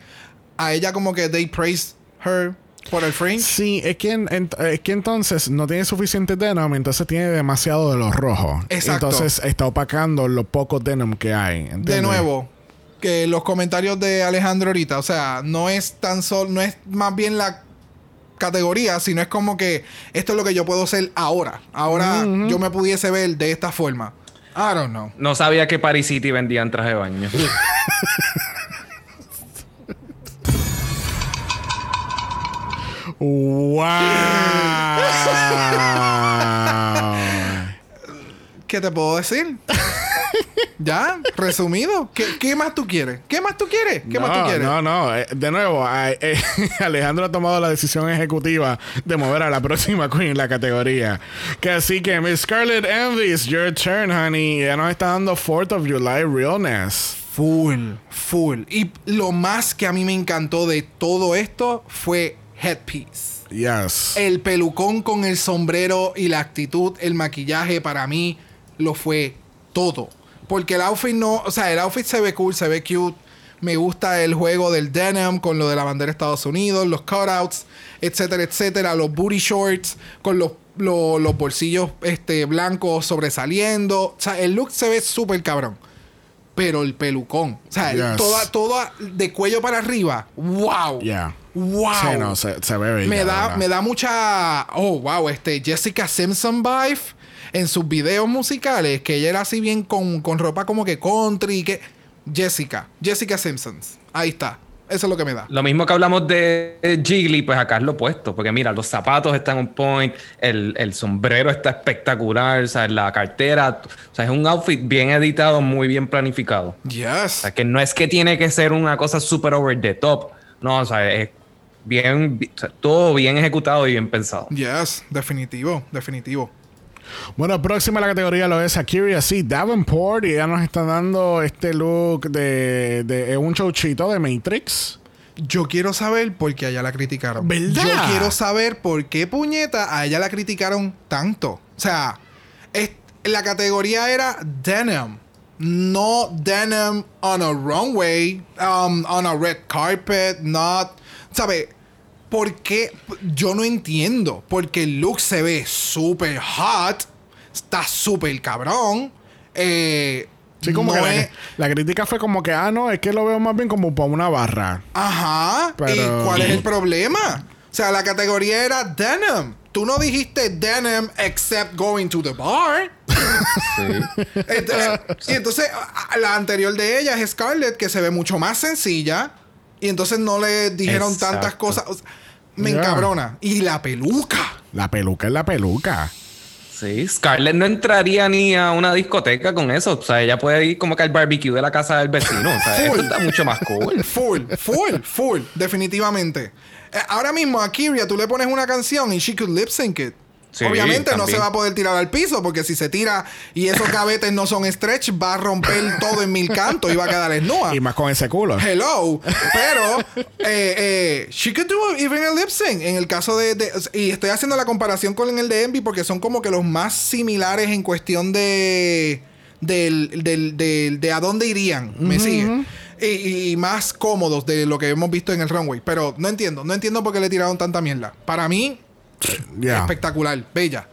a ella como que they praise her por el fringe. Sí, es que, en- en- es que entonces no tiene suficiente denim, entonces tiene demasiado de los rojos. Exacto. Entonces está opacando los pocos denim que hay. De nuevo, que los comentarios de Alejandro ahorita, o sea, no es tan solo, no es más bien la categoría, sino es como que esto es lo que yo puedo hacer ahora. Ahora yo me pudiese ver de esta forma. I don't know. No sabía que Paris City vendían traje de baño. ¡Wow! ¿Qué te puedo decir? ¿Ya? Resumido. ¿Qué, qué más tú quieres? ¿Qué más tú quieres? ¿Qué más tú no, quieres? no, no. Eh, De nuevo, eh, eh, Alejandro ha tomado la decisión ejecutiva de mover a la próxima queen en la categoría. Que así que, Miss Scarlett Envy, it's your turn, honey. Ya nos está dando 4th of July realness. Full, full. Y lo más que a mí me encantó de todo esto fue headpiece. Yes. El pelucón con el sombrero y la actitud, el maquillaje para mí lo fue todo. Porque el outfit no, o sea, el outfit se ve cool, se ve cute. Me gusta el juego del denim con lo de la bandera de Estados Unidos, los cutouts, etcétera, etcétera. Los booty shorts con los, lo- los bolsillos este, blancos sobresaliendo. O sea, el look se ve súper cabrón. Pero el pelucón, o sea, Yes. toda, toda de cuello para arriba, wow. Yeah. Wow. Sí, no, se, se ve me da, me da mucha. Oh, wow, este Jessica Simpson vibe en sus videos musicales, que ella era así bien con, con ropa como que country, que. Jessica, Jessica Simpsons. Ahí está. Eso es lo que me da. Lo mismo que hablamos de Jiggly, pues acá es lo opuesto. Porque mira, los zapatos están on point, el, el sombrero está espectacular, o sea, la cartera. O sea, es un outfit bien editado, muy bien planificado. O Yes. sea, que no es que tiene que ser una cosa super over the top. No, o sea, es bien, o sea, todo bien ejecutado y bien pensado. Yes, definitivo, definitivo. Bueno, próxima a la categoría lo es Akira C. Davenport y ella nos está dando este look de, de un chauchito de Matrix. Yo quiero saber por qué a ella la criticaron. ¿Verdad? Yo quiero saber por qué puñeta a ella la criticaron tanto. O sea, es- la categoría era denim. No denim on a runway, um, on a red carpet, not. ¿Sabe? ¿Por qué? Yo no entiendo. Porque el look se ve súper hot. Está súper cabrón. Eh, Sí, como no que la, es- la crítica fue como que, ah, no, es que lo veo más bien como para una barra. Ajá. Pero- ¿Y cuál es el problema? O sea, la categoría era denim. Tú no dijiste denim except going to the bar. Entonces- y entonces la anterior de ella es Scarlett, que se ve mucho más sencilla. Y entonces no le dijeron Exacto. tantas cosas. O sea, me encabrona. Y la peluca. La peluca es la peluca. Sí, Scarlett no entraría ni a una discoteca con eso. O sea, ella puede ir como que al barbecue de la casa del vecino. O sea, Full. está mucho más cool. Full, full, full. Definitivamente. Eh, ahora mismo a Kyria tú le pones una canción y she could lip sync it. Sí, Obviamente no se va a poder tirar al piso porque si se tira y esos cabetes no son stretch, va a romper todo en mil cantos y va a quedar esnúa. Y más con ese culo. Hello, pero eh, eh, she could do even a lip sync. En el caso de, de- y estoy haciendo la comparación con el de Envy porque son como que los más similares en cuestión de del, del- del- de a dónde irían. ¿Me sigue? Y, y más cómodos de lo que hemos visto en el runway. Pero no entiendo, no entiendo por qué le tiraron tanta mierda. Para mí, Espectacular, bella.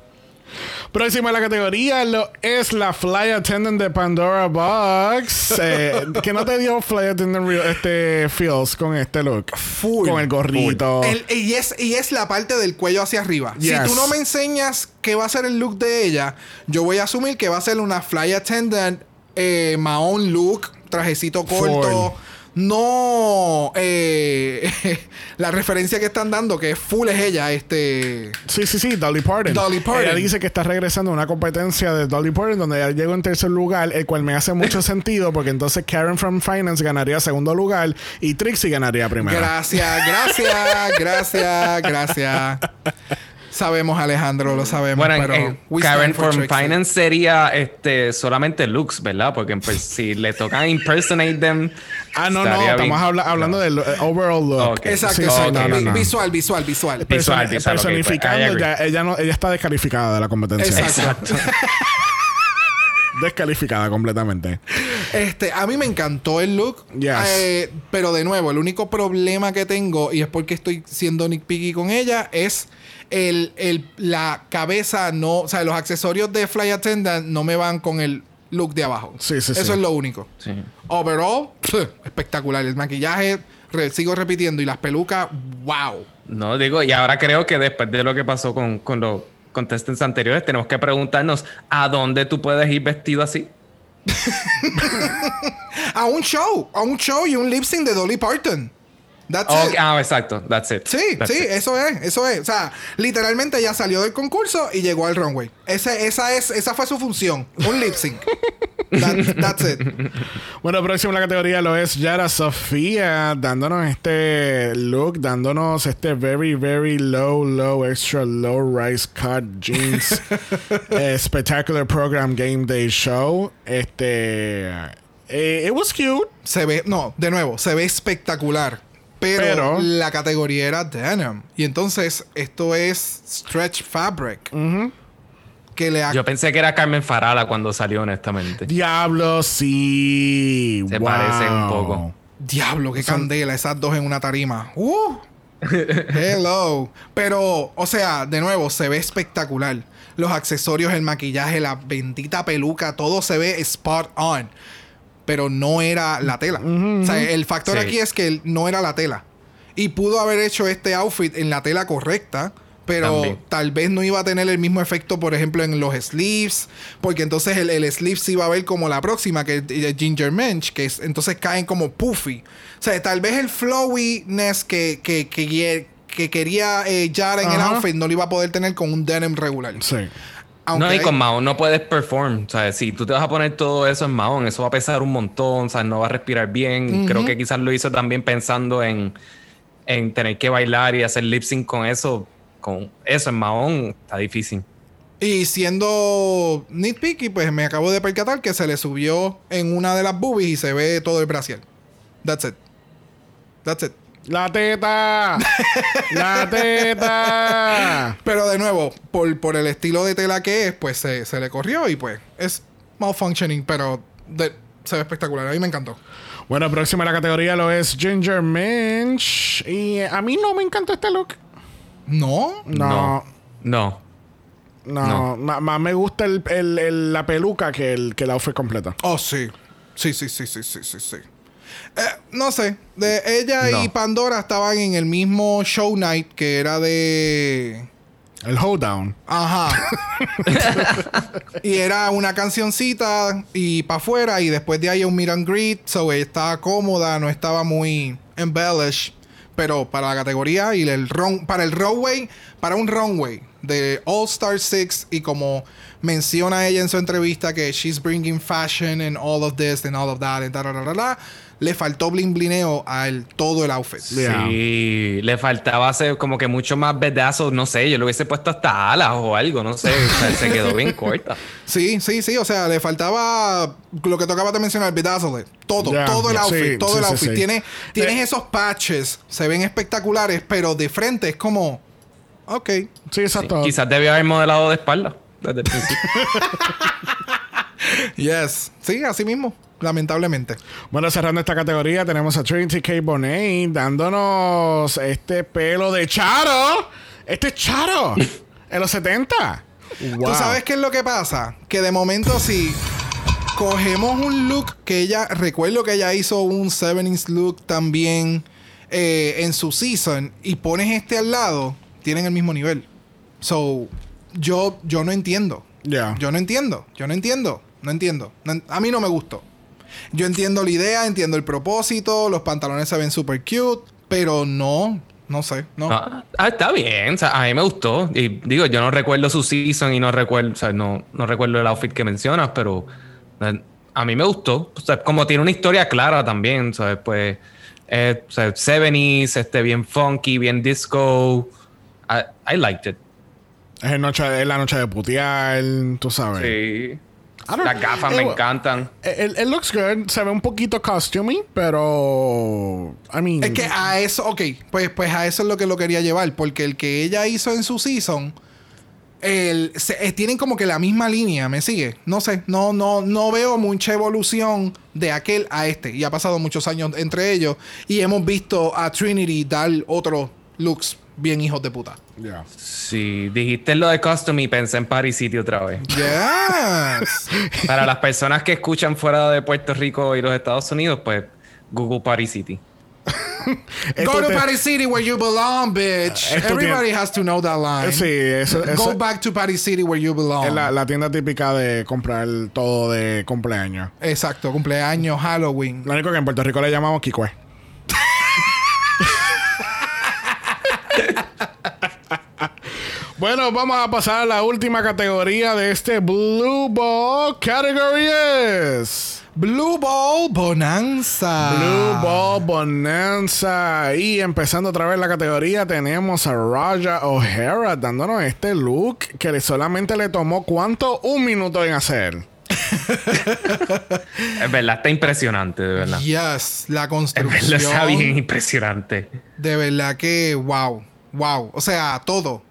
Próxima la categoría lo es la Fly Attendant de Pandora Box. Eh, que no te dio Fly Attendant este feels con este look. Full. Con el gorrito. El- y, es, y es la parte del cuello hacia arriba. Yes. Si tú no me enseñas qué va a ser el look de ella, yo voy a asumir que va a ser una fly attendant eh, Mahon look, trajecito corto. No eh, la referencia que están dando, que full es ella, este. Sí, sí, sí, Dolly Parton. Dolly Parton. Ella dice que está regresando a una competencia de Dolly Parton donde ella llegó en tercer lugar, el cual me hace mucho sentido porque entonces Karen from Finance ganaría segundo lugar y Trixie ganaría primero. Gracias, gracias, gracias, gracias. Sabemos, Alejandro, lo sabemos. Bueno, en- pero en Karen from Trixie. Finance sería este, solamente looks, ¿verdad? Porque pues, si le tocan impersonate them. Ah, no, no, estamos habla- hablando del eh, overall look. Ok. Exacto, Sí, sí, exacto. no, no, Vi- no. Visual, visual, visual. Visual, visual, pues, personificando, agree. ya, ella, no, ella está descalificada de la competencia. Exacto. Descalificada completamente. Este, a mí me encantó el look. Yes. Eh, pero de nuevo, el único problema que tengo, y es porque estoy siendo nitpicky con ella, es el, el- la cabeza no. O sea, los accesorios de Fly Attendant no me van con el look de abajo. Sí, sí, Eso sí. es lo único. Sí. Overall, espectacular. El maquillaje, re- sigo repitiendo, y las pelucas, wow. No, digo, y ahora creo que después de lo que pasó con, con los contestants anteriores, tenemos que preguntarnos a dónde tú puedes ir vestido así. A un show, a un show y un lip sync de Dolly Parton. That's Ok, it. Ah, exacto. That's it. Sí, That's sí, it. eso es, eso es. O sea, literalmente ella salió del concurso y llegó al runway. Ese, esa, es, esa fue su función, un lip sync. That- that's it. Bueno, próximo en la categoría lo es Yara Sofía, dándonos este look, dándonos este very, very low, low, extra low rise cut jeans eh, spectacular program game day show. Este, eh, it was cute. Se ve, no, de nuevo, se ve espectacular. Pero, Pero- la categoría era denim. Y entonces, esto es stretch fabric. Que le ha- Yo pensé que era Carmen Farala cuando salió, honestamente. Diablo, sí. Se Wow. parece un poco. Diablo, qué candela, esas dos en una tarima. Uh. Hello. Pero, o sea, de nuevo, se ve espectacular. Los accesorios, el maquillaje, la bendita peluca, todo se ve spot on. Pero no era la tela. O sea, el factor Sí. aquí es que no era la tela. Y pudo haber hecho este outfit en la tela correcta. Pero También. tal vez no iba a tener el mismo efecto, por ejemplo, en los sleeves. Porque entonces el, el sleeve se iba a ver como la próxima, que es de Ginger Mensch, que es- entonces caen como puffy. O sea, tal vez el flowiness que, que, que, que quería eh, Yara en el outfit no lo iba a poder tener con un denim regular. Sí. Aunque no, y con Mahon no puedes perform. O sea, si tú te vas a poner todo eso en Mahon, eso va a pesar un montón. O sea, no va a respirar bien. Creo que quizás lo hizo también pensando en, en tener que bailar y hacer lip sync con eso. Con eso en Mahon está difícil. Y siendo nitpicky, pues me acabo de percatar que se le subió en una de las boobies y se ve todo el brasier. That's it. That's it. La teta. La teta. Pero de nuevo, por, por el estilo de tela que es, pues se, se le corrió y pues es malfunctioning, pero de- se ve espectacular. A mí me encantó. Bueno, próxima en la categoría lo es Ginger Minch. Y a mí no me encantó este look. No, No. No. No, No. ma- más me gusta el, el- el- la peluca que el, que el outfit completo. Oh, sí. Sí, sí, sí, sí, sí, sí, sí. Eh, no sé. De, ella y. Pandora estaban en el mismo show night que era de. El hoedown. Ajá. y era una cancioncita y para afuera y después de ahí un meet and greet. So ella estaba cómoda, no estaba muy embellished. Pero para la categoría y el para el runway, para un runway de All Star 6 y como menciona ella en su entrevista que she's bringing fashion and all of this and all of that and da, da, da, da, da, le faltó blin blineo al todo el outfit. Yeah. Sí, le faltaba hacer como que mucho más bedazos, no sé, yo le hubiese puesto hasta alas o algo, no sé, o sea, se quedó bien corta. Sí, sí, sí. O sea, le faltaba lo que tocaba de mencionar, bedazzle. Todo, todo el ya, outfit, sí, todo sí, el outfit. sí. Tiene, tienes Eh, esos patches, se ven espectaculares, pero de frente es como. Ok. Sí, exacto. Quizás debió haber modelado de espalda desde el principio. Yes. Sí, así mismo. Lamentablemente. Bueno, cerrando esta categoría, tenemos a Trinity K. Bonet dándonos este pelo de Charo. Este es Charo. en los 70. Wow. ¿Tú sabes qué es lo que pasa? Que de momento si cogemos un look que ella, recuerdo que ella hizo un 70s look también eh, en su season y pones este al lado, tienen el mismo nivel. So, yo, yo no entiendo. Yo no entiendo. Yo no entiendo. No entiendo. No a mí no me gustó. Yo entiendo la idea, entiendo el propósito, los pantalones se ven super cute, pero no, no sé, no. Ah, ah, está bien, o sea, a mí me gustó. Y digo, yo no recuerdo su season y no recuerdo, o sea, no, no recuerdo el outfit que mencionas, pero a mí me gustó. O sea, como tiene una historia clara también, ¿sabes? Pues, eh, o sea, 70s, este, bien funky, bien disco. I, I liked it. Es, noche, es la noche de putear, tú sabes. Sí. Las gafas Eh, me bueno, encantan. El, el looks good, se ve un poquito costumey, pero. I mean. Es que a eso, ok, pues, pues a eso es lo que lo quería llevar, porque el que ella hizo en su season, el, se- eh, tienen como que la misma línea, ¿me sigue? No sé, no, no, no veo mucha evolución de aquel a este, y ha pasado muchos años entre ellos, y hemos visto a Trinity dar otros looks bien hijos de puta. Yeah. Sí, dijiste lo de custom y pensé en Paris City otra vez. Yes. Para las personas que escuchan fuera de Puerto Rico y los Estados Unidos, pues Google Paris City. Go to te- Party City where you belong, bitch. Esto Everybody tiene- has to know that line. Sí, eso, eso Go back to Party City where you belong. es la, la tienda típica de comprar todo de cumpleaños. Exacto, cumpleaños, Halloween. Lo único que en Puerto Rico le llamamos Kikue. Bueno, vamos a pasar a la última categoría de este Blue Ball Category es Blue Ball Bonanza. Blue Ball Bonanza. Y empezando otra vez la categoría, tenemos a Raja O'Hara dándonos este look que solamente le tomó cuánto? Un minuto en hacer. Es verdad, está impresionante, de verdad. Yes, la Es verdad, construcción. está bien impresionante. De verdad que, wow, wow. O sea, todo.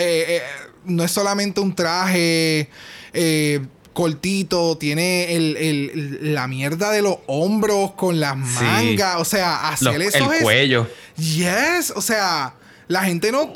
Eh, eh, no es solamente un traje eh, cortito, tiene el, el- la mierda de los hombros con las Sí. mangas. O sea, Los- hacer el eso es- cuello. Yes, o sea, la gente no.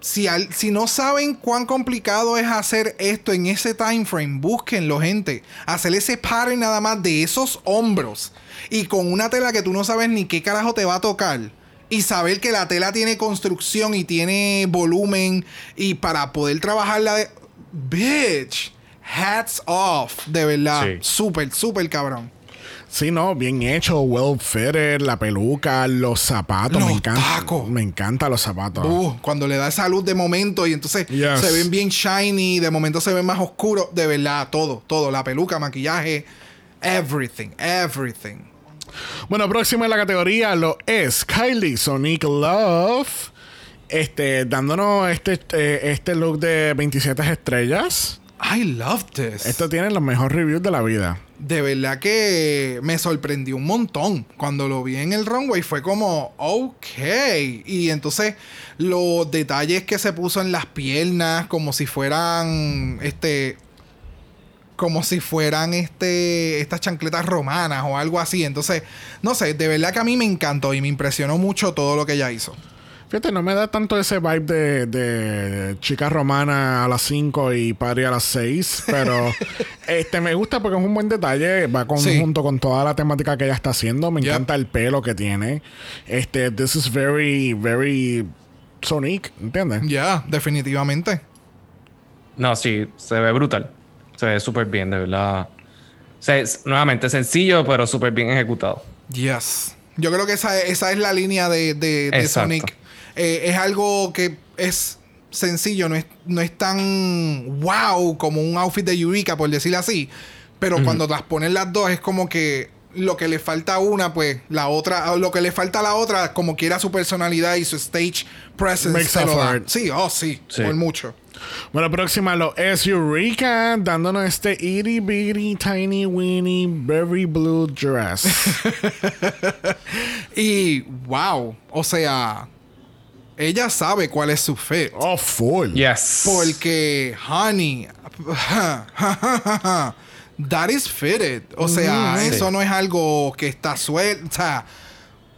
Si, al- si no saben cuán complicado es hacer esto en ese time frame, búsquenlo, gente. Hacer ese pattern nada más de esos hombros y con una tela que tú no sabes ni qué carajo te va a tocar. Y saber que la tela tiene construcción y tiene volumen y para poder trabajarla de. Bitch, hats off, de verdad. Sí. Súper, súper cabrón. Sí, no, bien hecho, well fitted, la peluca, los zapatos, Los me encanta. tacos. Me encantan los zapatos. Uh, cuando le da esa luz de momento y entonces Yes. se ven bien shiny, de momento se ven más oscuros, de verdad, todo, todo, la peluca, maquillaje, everything, everything. Bueno, próximo en la categoría lo es Kylie Sonic Love. Este, dándonos este, eh, este look de 27 estrellas. I love this. Esto tiene los mejores reviews de la vida. De verdad que me sorprendió un montón. Cuando lo vi en el runway fue como, ok. Y entonces los detalles que se puso en las piernas, como si fueran, este, como si fueran, este, estas chancletas romanas o algo así. Entonces, no sé, de verdad que a mí me encantó y me impresionó mucho todo lo que ella hizo. Fíjate, no me da tanto ese vibe de, de chica romana a las 5 y party a las 6, pero este me gusta porque es un buen detalle, va con, Sí. junto con toda la temática que ella está haciendo, me Yep. encanta el pelo que tiene. Este, this is very, very Sonic, ¿entiendes? Ya, definitivamente. No, sí, se ve brutal. Se ve súper bien, de verdad. O sea, es- nuevamente, sencillo, pero súper bien ejecutado. Yes. Yo creo que esa, esa es la línea de, de. Sonic. Eh, es algo que es sencillo, no es, no es tan wow como un outfit de Eureka, por decirlo así. Pero cuando las ponen las dos, es como que lo que le falta a una, pues la otra, o lo que le falta a la otra, como quiera su personalidad y su stage presence. Makes se lo da. it. Sí, oh, sí, Sí. por mucho. Bueno, próxima lo es Eureka, dándonos este itty bitty tiny weeny berry blue dress. Y wow, o sea, ella sabe cuál es su fit. oh, full. Yes. Porque, honey, that is fitted. O sea, Sí. eso no es algo que está suelto. O sea,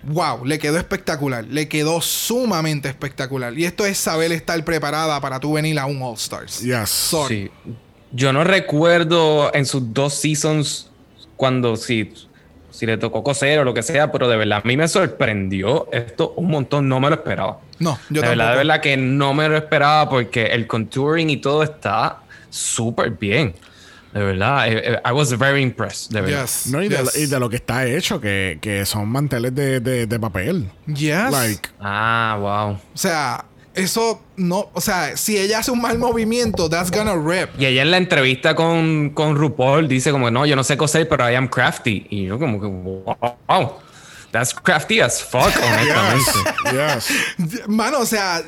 wow, le quedó espectacular. Le quedó sumamente espectacular. Y esto es saber estar preparada para tú venir a un All Stars. Yes. Sorry. Sí. Yo no recuerdo en sus dos seasons cuando si, si le tocó coser o lo que sea, pero de verdad a mí me sorprendió esto un montón. No me lo esperaba. No, yo de verdad, de verdad que no me lo esperaba porque el contouring y todo está súper bien. De verdad, eh, eh, I was very impressed. De verdad. Yes. No, y, de, yes. y de lo que está hecho, que, que son manteles de, de, de papel. Yes. Like, Ah, wow. O sea, eso no. O sea, si ella hace un mal movimiento, that's gonna rip. Y ella en la entrevista con, con RuPaul dice como, no, yo no sé coser, pero I am crafty. Y yo como que, wow, that's crafty as fuck, honestamente. yes. Mano, o sea,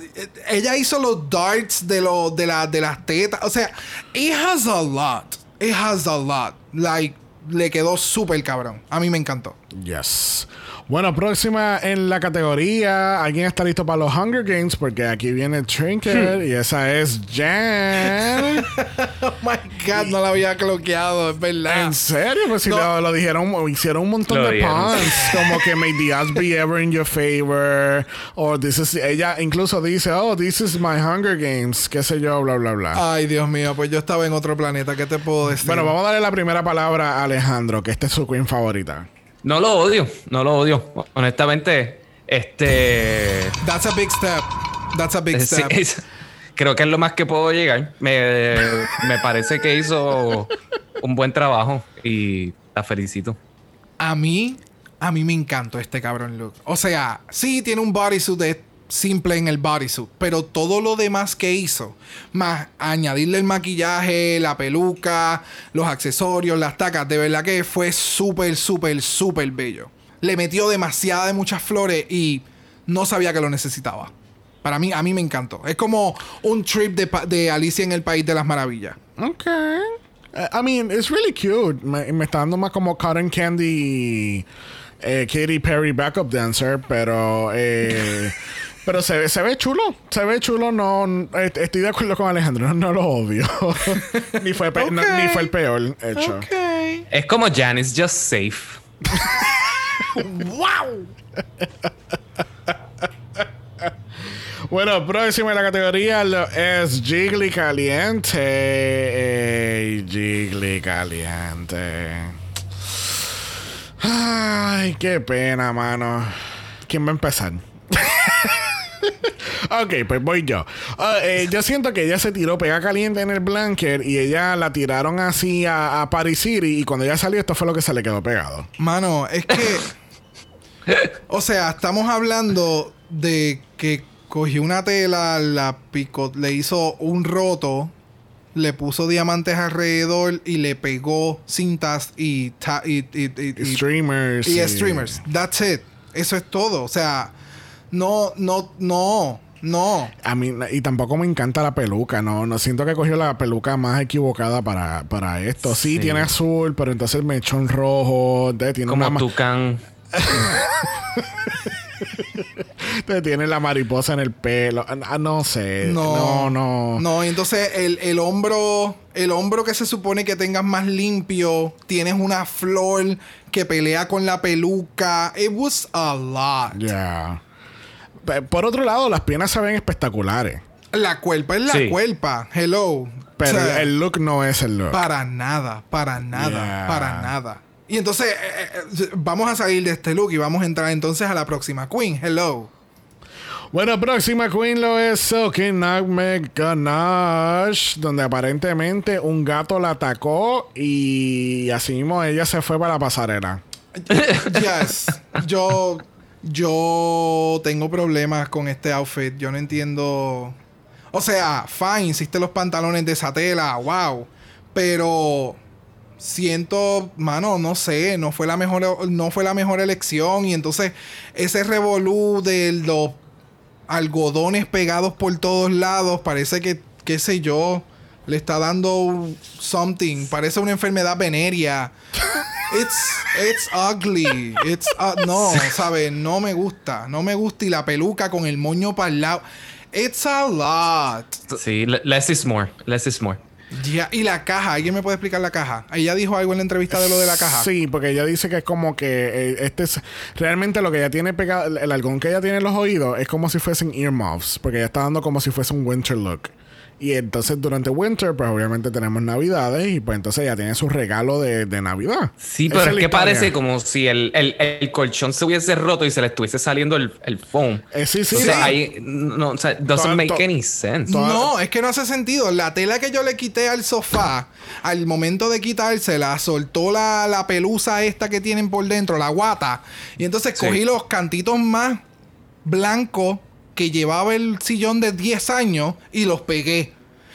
ella hizo los darts de, lo, de, la, de las tetas. O sea, it has a lot. It has a lot. Like, le quedó súper cabrón. A mí me encantó. Yes. Bueno, próxima en la categoría. ¿Alguien está listo para los Hunger Games? Porque aquí viene Trinket y esa es Jan. Oh my God, no la había cloqueado, es verdad. ¿En serio? Pues si No. lo, lo dijeron, hicieron un montón Lo de puns. Como que may the odds be ever in your favor. O this is, ella incluso dice, oh, this is my Hunger Games. Qué sé yo, bla, bla, bla. Ay, Dios mío, pues yo estaba en otro planeta. ¿Qué te puedo decir? Bueno, vamos a darle la primera palabra a Alejandro, que esta es su queen favorita. No lo odio, no lo odio. Honestamente, este... That's a big step. That's a big sí, step. es- creo que es lo más que puedo llegar. Me, me parece que hizo un buen trabajo y la felicito. A mí, a mí me encantó este cabrón look. O sea, sí tiene un bodysuit es simple en el bodysuit, pero todo lo demás que hizo, más añadirle el maquillaje, la peluca, los accesorios, las tacas, de verdad que fue súper, súper, súper bello. Le metió demasiada de muchas flores y no sabía que lo necesitaba. Para mí, a mí me encantó. Es como un trip de, de Alicia en el País de las Maravillas. Ok. Eh, I mean, it's really cute. Me, me está dando más como Cotton Candy eh, Katy Perry backup dancer, pero eh, pero se, ve- se ve chulo. Se ve chulo. No, eh, estoy de acuerdo con Alejandro. No, lo odio. ni, fue no, ni fue el peor hecho. Es como Janice, just safe. Bueno, próximo en la categoría lo es Jiggly Caliente. Eh, Jiggly Caliente. Ay, qué pena, mano. ¿Quién va a empezar? ok, pues voy yo. Ah, eh, yo siento que ella se tiró pega caliente en el blanket y ella la tiraron así a, a Paris City y cuando ella salió esto fue lo que se le quedó pegado. Mano, es que. o sea, estamos hablando de que cogió una tela, la picó, le hizo un roto, le puso diamantes alrededor y le pegó cintas y. ta- y, y- y- y- Streamers. y streamers. That's it. Eso es todo. O sea, no, no, no, no. A mí, y tampoco me encanta la peluca, no, no siento que cogió la peluca más equivocada para, para esto. Sí, Sí. tiene azul, pero entonces me echó un rojo, de- tiene Como una Tucán. de- tiene la mariposa en el pelo. Ah, no sé. No, No, no. No, entonces el, el hombro, el hombro que se supone que tengas más limpio, tienes una flor que pelea con la peluca. It was a lot. Ya. P- Por otro lado, las piernas se ven espectaculares. La cuerpa es la Sí. cuerpa. Hello. Pero O sea, el look no es el look. Para nada, para nada, Yeah. para nada. Y entonces, eh, eh, vamos a salir de este look y vamos a entrar entonces a la próxima. Queen, hello. Bueno, próxima queen lo es Silky Nutmeg Ganache, donde aparentemente un gato la atacó y así mismo ella se fue para la pasarela. Yes. Yo, yo tengo problemas con este outfit. Yo no entiendo. O sea, fine, hiciste los pantalones de esa tela, wow. Pero siento, mano, no sé, no fue la mejor, no fue la mejor elección. Y entonces, ese revolú de los algodones pegados por todos lados, parece que, qué sé yo, le está dando something. Parece una enfermedad venérea. It's, it's ugly. It's, uh, no, ¿sabes? No me gusta. No me gusta. Y la peluca con el moño para el lado. It's a lot. Sí, le- less is more. Less is more. Ya, Y la caja. ¿Alguien me puede explicar la caja? Ella dijo algo en la entrevista de lo de la caja. Sí, porque ella dice que es como que eh, este es realmente lo que ella tiene pegado, el, el algodón que ella tiene en los oídos es como si fuesen earmuffs, porque ella está dando como si fuese un winter look. Y entonces durante winter, pues obviamente tenemos navidades y pues entonces ella tiene su regalo de, de Navidad. Sí, Esa pero es que historia. parece como si el, el- el colchón se hubiese roto y se le estuviese saliendo el, el foam. Eh, sí, sí, o sea, sí. ahí no, o sea, doesn't make to- any sense. to- No, es que no hace sentido. La tela que yo le quité al sofá, al momento de quitársela, soltó la, la pelusa esta que tienen por dentro, la guata. Y entonces Sí. cogí los cantitos más blancos que llevaba el sillón de 10 años y los pegué.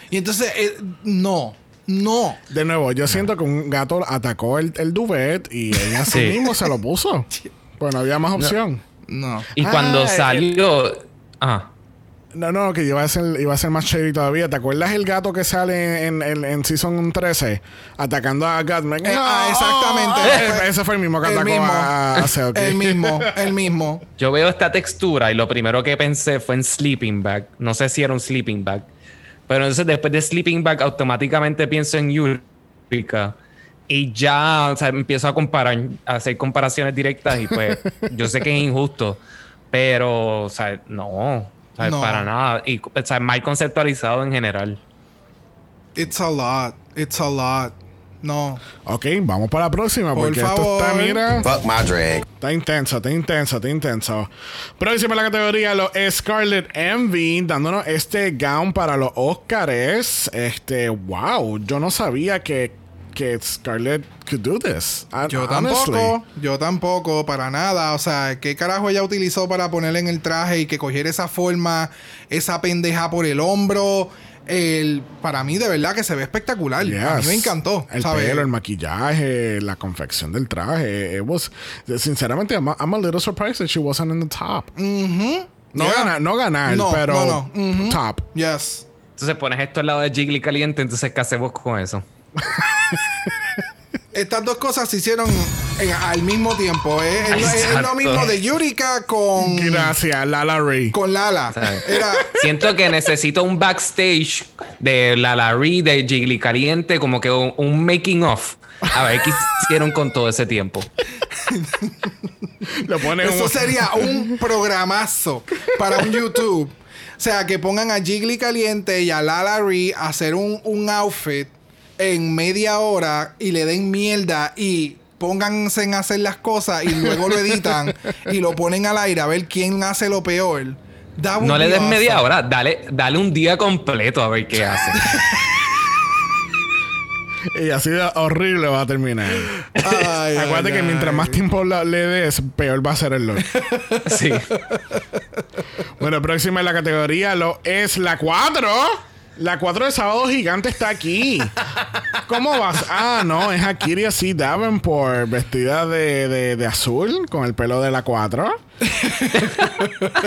Y entonces, eh, no, no. De nuevo, yo siento que un gato atacó el, el duvet y ella así Sí. mismo se lo puso. Pues no había más opción. No. Y cuando salió. Ah, No, no, que iba a ser, iba a ser más chévere todavía. ¿Te acuerdas el gato que sale en, en, en Season 13 atacando a Gatman? Eh, ah, exactamente. Eh, ese fue el mismo que El atacó mismo. a, a Selkie. El mismo, el mismo. yo veo esta textura y lo primero que pensé fue en Sleeping Bag. No sé si era un Sleeping Bag. Pero entonces después de Sleeping Bag automáticamente pienso en Eureka. Y ya, o sea, empiezo a comparar, a hacer comparaciones directas y pues yo sé que es injusto. Pero, o sea, no, o sea, No. para nada. Y, o sea, mal conceptualizado en general. It's a lot. It's a lot. No. Ok, vamos para la próxima Por porque esto está, favor. mira, Fuck my drag. está intenso, está intenso, está intenso. Próxima en la categoría lo es Scarlett Envy dándonos este gown para los Oscars. Este, wow, yo no sabía que, que Scarlett could do this. Yo honestly. tampoco, yo tampoco, para nada. O sea, ¿qué carajo ella utilizó para ponerle en el traje y que cogiera esa forma, esa pendeja por el hombro? El, para mí, de verdad, que se ve espectacular. A mí Yes. me encantó. El ¿sabes? pelo, el maquillaje, la confección del traje. It was, sinceramente, I'm a, I'm a little surprised that she wasn't in the top. No, Yeah. ganar, no ganar, No, pero no, no. Ujú. top. Yes. Entonces pones esto al lado de Jiggly caliente, entonces ¿qué hacemos con eso? Estas dos cosas se hicieron en- al mismo tiempo. ¿eh? Es, lo- es lo Exacto. mismo de Yurika con, Gracias, Lala Ray. con Lala. Siento que necesito un backstage de la Larry, de Jiggly Caliente, como que un, un making of. A ver qué hicieron con todo ese tiempo. Ponen Eso un- sería un programazo para un YouTube. O sea, que pongan a Jiggly Caliente y a Lala Ree a hacer un, un outfit en media hora y le den mierda y pónganse en hacer las cosas y luego lo editan y lo ponen al aire a ver quién hace lo peor. No le des media awesome. hora, dale, dale un día completo a ver qué hace. Y así de horrible va a terminar. Ay, Acuérdate ay, que mientras más tiempo la- le des, peor va a ser el look. Sí. bueno, próxima en la categoría lo es la 4. La 4 de Sábado Gigante está aquí. ¿Cómo vas? Ah, no, es Akiri así Davenport, vestida de, de, de azul, con el pelo de la 4.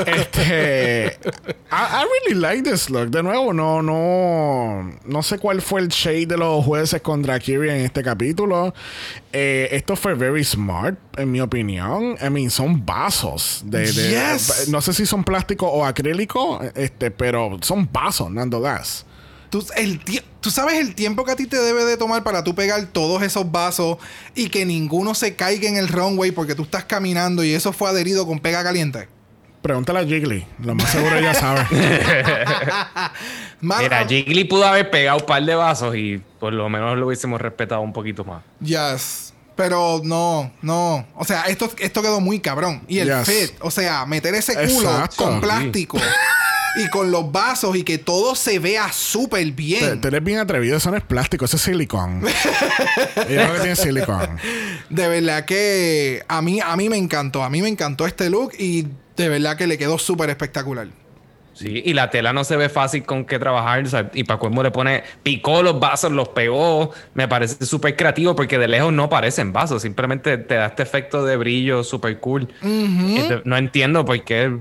este. I, I really like this look. De nuevo, no, no. No sé cuál fue el shade de los jueces contra Akiri en este capítulo. Eh, esto fue very smart, en mi opinión. I mean, son vasos de. de- Yes. No sé si son plástico o acrílico, este, pero son vasos, nonetheless. Tú, el tú sabes el tiempo que a ti te debe de tomar para tú pegar todos esos vasos y que ninguno se caiga en el runway porque tú estás caminando y eso fue adherido con pega caliente. Pregúntale a Jiggly. Lo más seguro ella sabe. Mira, Jiggly pudo haber pegado un par de vasos y por lo menos lo hubiésemos respetado un poquito más. Yes. Pero no, no. O sea, esto, esto quedó muy cabrón. Y el Yes. fit, o sea, meter ese culo Exacto. con Sí. Y con los vasos y que todo se vea súper bien. te eres bien atrevido. Eso no es plástico. Eso es silicón. lo que tiene silicón. De verdad que a mí, a mí me encantó. A mí me encantó este look y de verdad que le quedó súper espectacular. Sí, y la tela no se ve fácil con qué trabajar. o sea, y Paco le pone, picó los vasos, los pegó. Me parece súper creativo porque de lejos no parecen vasos. Simplemente te da este efecto de brillo súper cool. Este, no entiendo por qué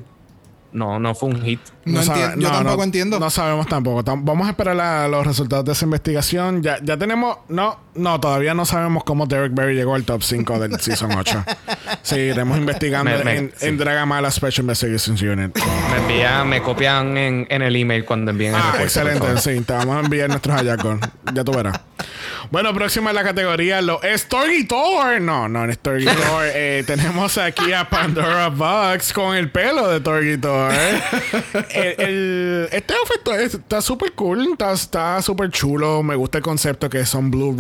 no, no fue un hit. No sabe- yo no, tampoco no- entiendo. No sabemos tampoco. Tam- Vamos a esperar a los resultados de esa investigación. Ya, ya tenemos. No, no, todavía no sabemos cómo Derek Berry llegó al top 5 del Season 8. Seguiremos investigando Me- me- en, sí. en Dragamala Special Investigations Unit. Me envían, me copian en, en el email cuando envíen el Ah, excelente. Sí, te vamos a enviar nuestros hallazgos. Ya tú verás. Bueno, próxima en la categoría lo Storgitor. No, no, en Storgitor. eh, tenemos aquí a Pandora Box con el pelo de el, el- este outfit es- está súper cool. Está- súper chulo. Me gusta el concepto que son blue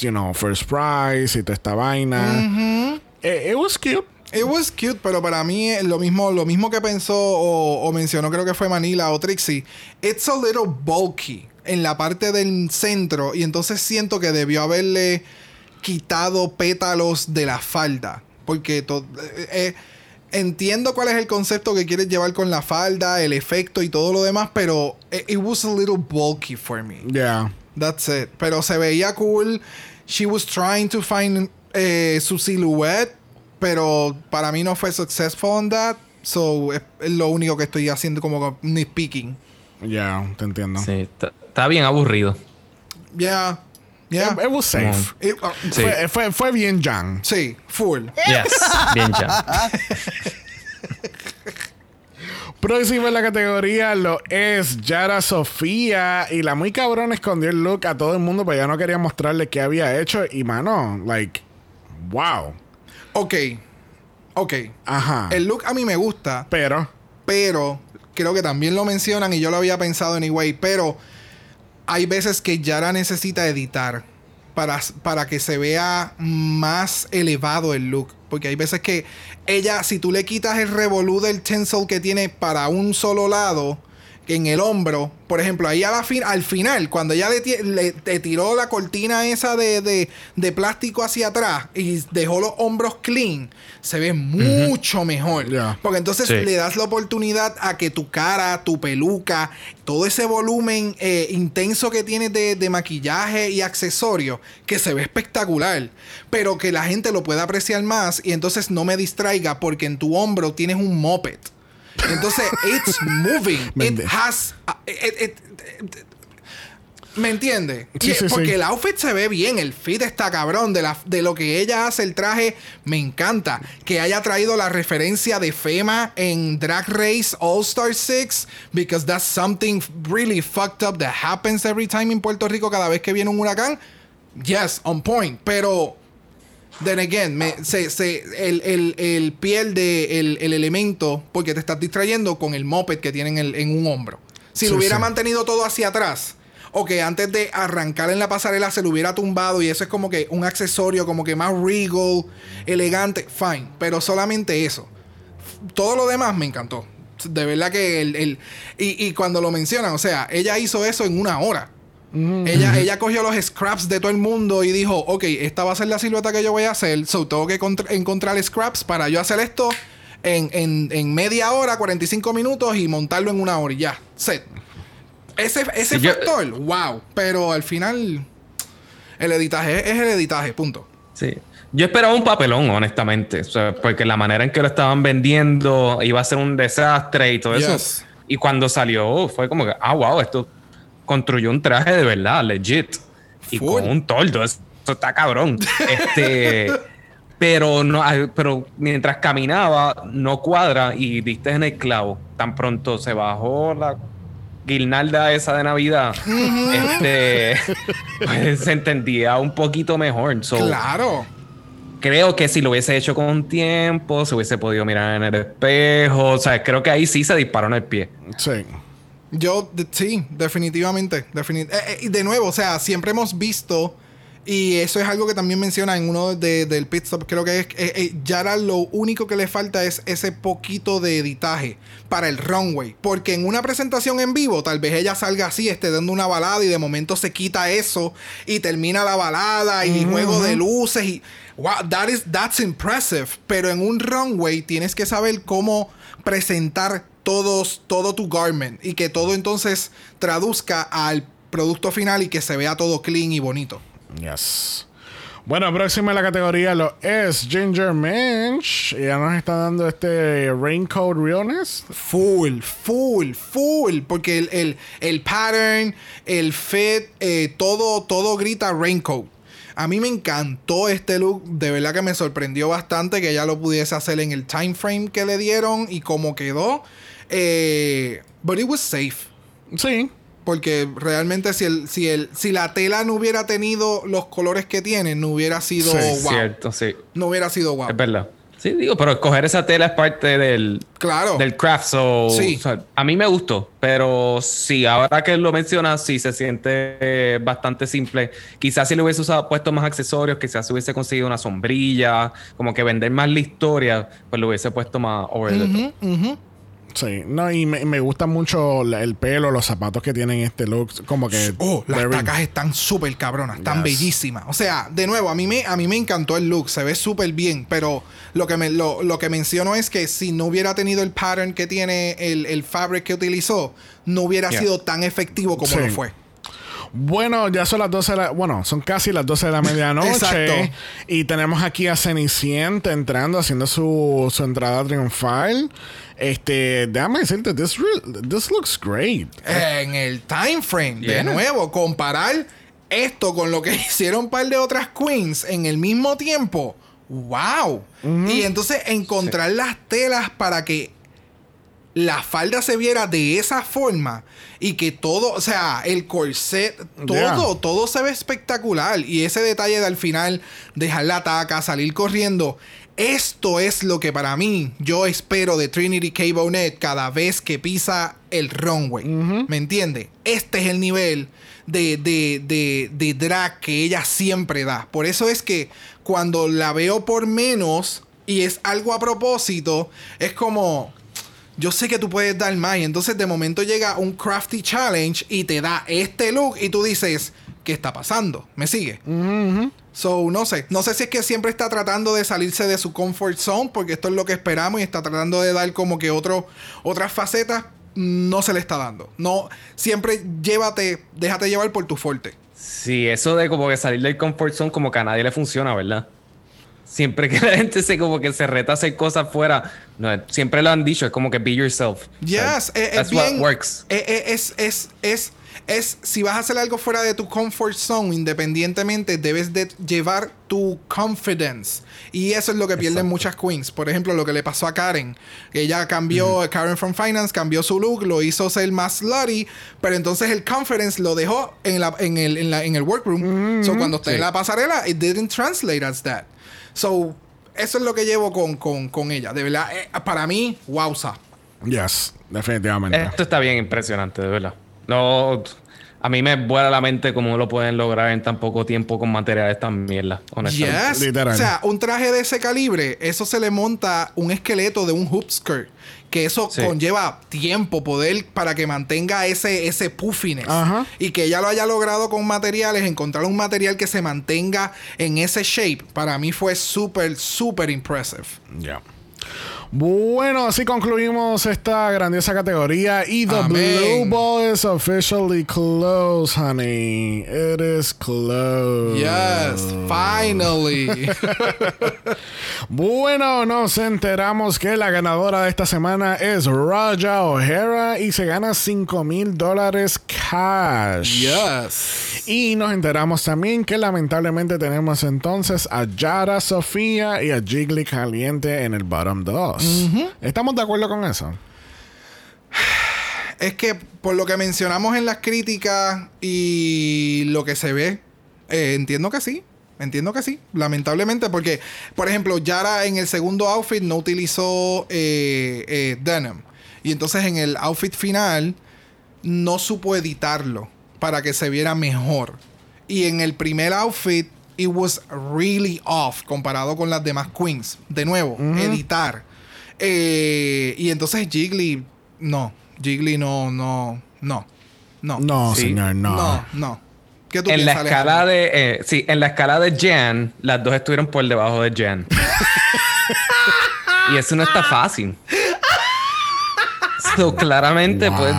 you know, first prize y toda esta vaina. Eh, it was cute. It was cute, pero para mí eh, lo mismo, lo mismo que pensó o, o mencionó, creo que fue Manila o Trixie. It's a little bulky en la parte del centro. Y entonces siento que debió haberle quitado pétalos de la falda. Porque eh, eh, entiendo cuál es el concepto que quieres llevar con la falda, el efecto y todo lo demás, pero it, it was a little bulky for me. Yeah. That's it. Pero se veía cool. She was trying to find eh, su silhouette. Pero para mí no fue successful on that. So es, lo único que estoy haciendo como nitpicking. Yeah, te entiendo. Sí, está, bien aburrido. Yeah. Yeah. It, it was safe. It- uh, Sí. Fue, fue, fue bien Jan. sí, full. Yes, bien ya. Próximo en la categoría lo es Yara Sofía. Y la muy cabrón escondió el look a todo el mundo, pero ya no quería mostrarle qué había hecho. Y mano, like, wow. Ok. Ok. Ajá. El look a mí me gusta. Pero, Pero creo que también lo mencionan y yo lo había pensado anyway. Pero hay veces que Yara necesita editar para, para que se vea más elevado el look. Porque hay veces que ella, si tú le quitas el revolú del tinsel que tiene para un solo lado, en el hombro, por ejemplo, ahí a la fin, al final, cuando ella le, tiró la cortina esa de, de- de plástico hacia atrás y dejó los hombros clean, se ve mucho mejor. Porque entonces Sí. le das la oportunidad a que tu cara, tu peluca, todo ese volumen eh, intenso que tienes de, de maquillaje y accesorios, que se ve espectacular, pero que la gente lo pueda apreciar más y entonces no me distraiga porque en tu hombro tienes un moped. Entonces, it's moving. It has. uh, it- it- it- ¿Me entiende? Sí, Y- sí, porque sí. el outfit se ve bien, el fit está cabrón. De, la, de lo que ella hace, el traje, me encanta. Que haya traído la referencia de Fema en Drag Race All Star 6, because that's something really fucked up that happens every time en Puerto Rico cada vez que viene un huracán. Yes, on point. Pero Then again, me- se, se- el, el- el pierde el, el elemento porque te estás distrayendo con el moped que tienen en, el- en un hombro. Si Sí, lo hubiera sí. mantenido todo hacia atrás, o que antes de arrancar en la pasarela se lo hubiera tumbado y eso es como que un accesorio como que más regal, elegante, fine. Pero solamente eso. Todo lo demás me encantó. De verdad que el... el- y, y cuando lo mencionan, o sea, ella hizo eso en una hora. Ella, ella cogió los scraps de todo el mundo y dijo, ok, esta va a ser la silueta que yo voy a hacer, so tengo que contra- encontrar scraps para yo hacer esto en, en- en media hora, 45 minutos y montarlo en una hora y ya, set. Ese, ese yo- factor, wow, pero al final el editaje es el editaje, punto. Sí. Yo esperaba un papelón, honestamente. O sea, porque la manera en que lo estaban vendiendo iba a ser un desastre y todo Yes. eso. Y cuando salió, fue como que, ah, wow, esto construyó un traje de verdad, legit. Y Full. con un toldo. Eso está cabrón. este. Pero no, ah, pero mientras caminaba, no cuadra y diste en el clavo. Tan pronto se bajó la guirnalda esa de Navidad. este pues, se entendía un poquito mejor. So, Claro. creo que si lo hubiese hecho con tiempo, se hubiese podido mirar en el espejo. O sea, creo que ahí sí se disparó en el pie. Sí. Yo, de- sí, definitivamente. defini- eh, eh, de nuevo, o sea, siempre hemos visto, y eso es algo que también menciona en uno de- del pit stop, creo que es, eh, eh, Yara lo único que le falta es ese poquito de editaje para el runway. Porque en una presentación en vivo, tal vez ella salga así, esté dando una balada y de momento se quita eso y termina la balada y juego de luces y... Wow, that is, that's impressive. Pero en un runway tienes que saber cómo presentar todos, todo tu garment y que todo entonces traduzca al producto final y que se vea todo clean y bonito. Yes. Bueno, próxima en la categoría lo es Ginger Minch. Ya nos está dando este Raincoat Realness. Full, full, full. Porque el, el, el pattern, el fit, eh, todo, todo grita raincoat. A mí me encantó este look. De verdad que me sorprendió bastante que ella lo pudiese hacer en el time frame que le dieron y cómo quedó. Eh, but it was safe. Sí. Porque realmente si el, si el, si la tela no hubiera tenido los colores que tiene, no hubiera sido Sí, wow. Cierto, sí. No hubiera sido wow. Es verdad. Sí, digo, pero escoger esa tela es parte del, Claro. del craft. So, Sí. o sea, a mí me gustó, pero sí, ahora que lo mencionas, sí se siente eh, bastante simple. Quizás si le hubiese usado, puesto más accesorios, quizás si hubiese conseguido una sombrilla, como que vender más la historia, pues lo hubiese puesto más over the top. Sí. No, y me, me gusta mucho la- el pelo, los zapatos que tienen este look. Como que. Oh, las very- tacas están súper cabronas, están Yes. bellísimas. O sea, de nuevo, a mí me, a mí me encantó el look, se ve súper bien, pero lo que, me, lo, lo que menciono es que si no hubiera tenido el pattern que tiene el, el fabric que utilizó, no hubiera Yeah. sido tan efectivo como Sí. lo fue. Bueno, ya son las 12 de la... Bueno, son casi las 12 de la medianoche. Exacto. Y tenemos aquí a Cenicienta entrando, haciendo su, su entrada triunfal. Este, déjame decirte, this, real- this looks great. En el time frame, de nuevo, comparar esto con lo que hicieron un par de otras queens en el mismo tiempo. ¡Wow! Y entonces encontrar las telas para que la falda se viera de esa forma y que todo, o sea, el corset, todo, Yeah. todo se ve espectacular. Y ese detalle de al final dejar la taca, salir corriendo. Esto es lo que para mí yo espero de Trinity K. Bonnet cada vez que pisa el runway. ¿Me entiende? Este es el nivel de, de, de, de drag que ella siempre da. Por eso es que cuando la veo por menos y es algo a propósito, es como yo sé que tú puedes dar más. Y entonces de momento llega un crafty challenge y te da este look y tú dices, ¿qué está pasando? ¿Me sigue? So, no sé. No sé si es que siempre está tratando de salirse de su comfort zone, porque esto es lo que esperamos y está tratando de dar como que otro, otras facetas. No se le está dando. No, siempre llévate, déjate llevar por tu fuerte. Sí, eso de como que salir del comfort zone como que a nadie le funciona, ¿verdad? Siempre que la gente se como que se reta a hacer cosas fuera, no, siempre lo han dicho, es como que be yourself. Yes, O sea, es, es that's what works. eh, eh, Es, es, es, es, si vas a hacer algo fuera de tu comfort zone, independientemente, debes de llevar tu confidence. Y eso es lo que pierden muchas queens. Por ejemplo, lo que le pasó a Karen. Que ella cambió, Karen from Finance cambió su look, lo hizo ser más slutty, pero entonces el confidence lo dejó en, la, en, el, en, la- en el workroom. So cuando está en Sí. la pasarela, it didn't translate as that. So, eso es lo que llevo con, con, con ella. De verdad, eh, para mí, wowza. Yes, definitivamente. Esto está bien impresionante, de verdad. No, a mí me vuela la mente cómo lo pueden lograr en tan poco tiempo con materiales tan mierda, honestamente. Yes. Literal. O sea, un traje de ese calibre, eso se le monta un esqueleto de un hoop skirt. Que eso Sí. conlleva tiempo, poder para que mantenga ese, ese puffiness. Ajá. Y que ella lo haya logrado con materiales, encontrar un material que se mantenga en ese shape, para mí fue súper, súper impressive. Ya. Bueno, así concluimos esta grandiosa categoría. Y the Amén. Blue Ball is officially closed, honey. It is closed. Yes, finally. Bueno, nos enteramos que la ganadora de esta semana es Raja O'Hara y se gana 5 mil dólares cash. yes. Y nos enteramos también que lamentablemente tenemos entonces a Yara Sofía y a Jiggly Caliente en el bottom 2. ¿Estamos de acuerdo con eso? Es que por lo que mencionamos en las críticas y lo que se ve, eh, entiendo que sí. Entiendo que sí, lamentablemente, porque, por ejemplo, Yara en el segundo outfit no utilizó eh, eh, denim. Y entonces en el outfit final no supo editarlo para que se viera mejor. Y en el primer outfit, it was really off comparado con las demás queens. De nuevo, editar. Eh, y entonces Jiggly, no. Jiggly no, no, no. No. No, Sí. señor, no. No, no. ¿Qué tú En la escala Alejandro? de. eh, sí, en la escala de Jan, las dos estuvieron por debajo de Jan. y eso no está fácil. So, claramente, pues,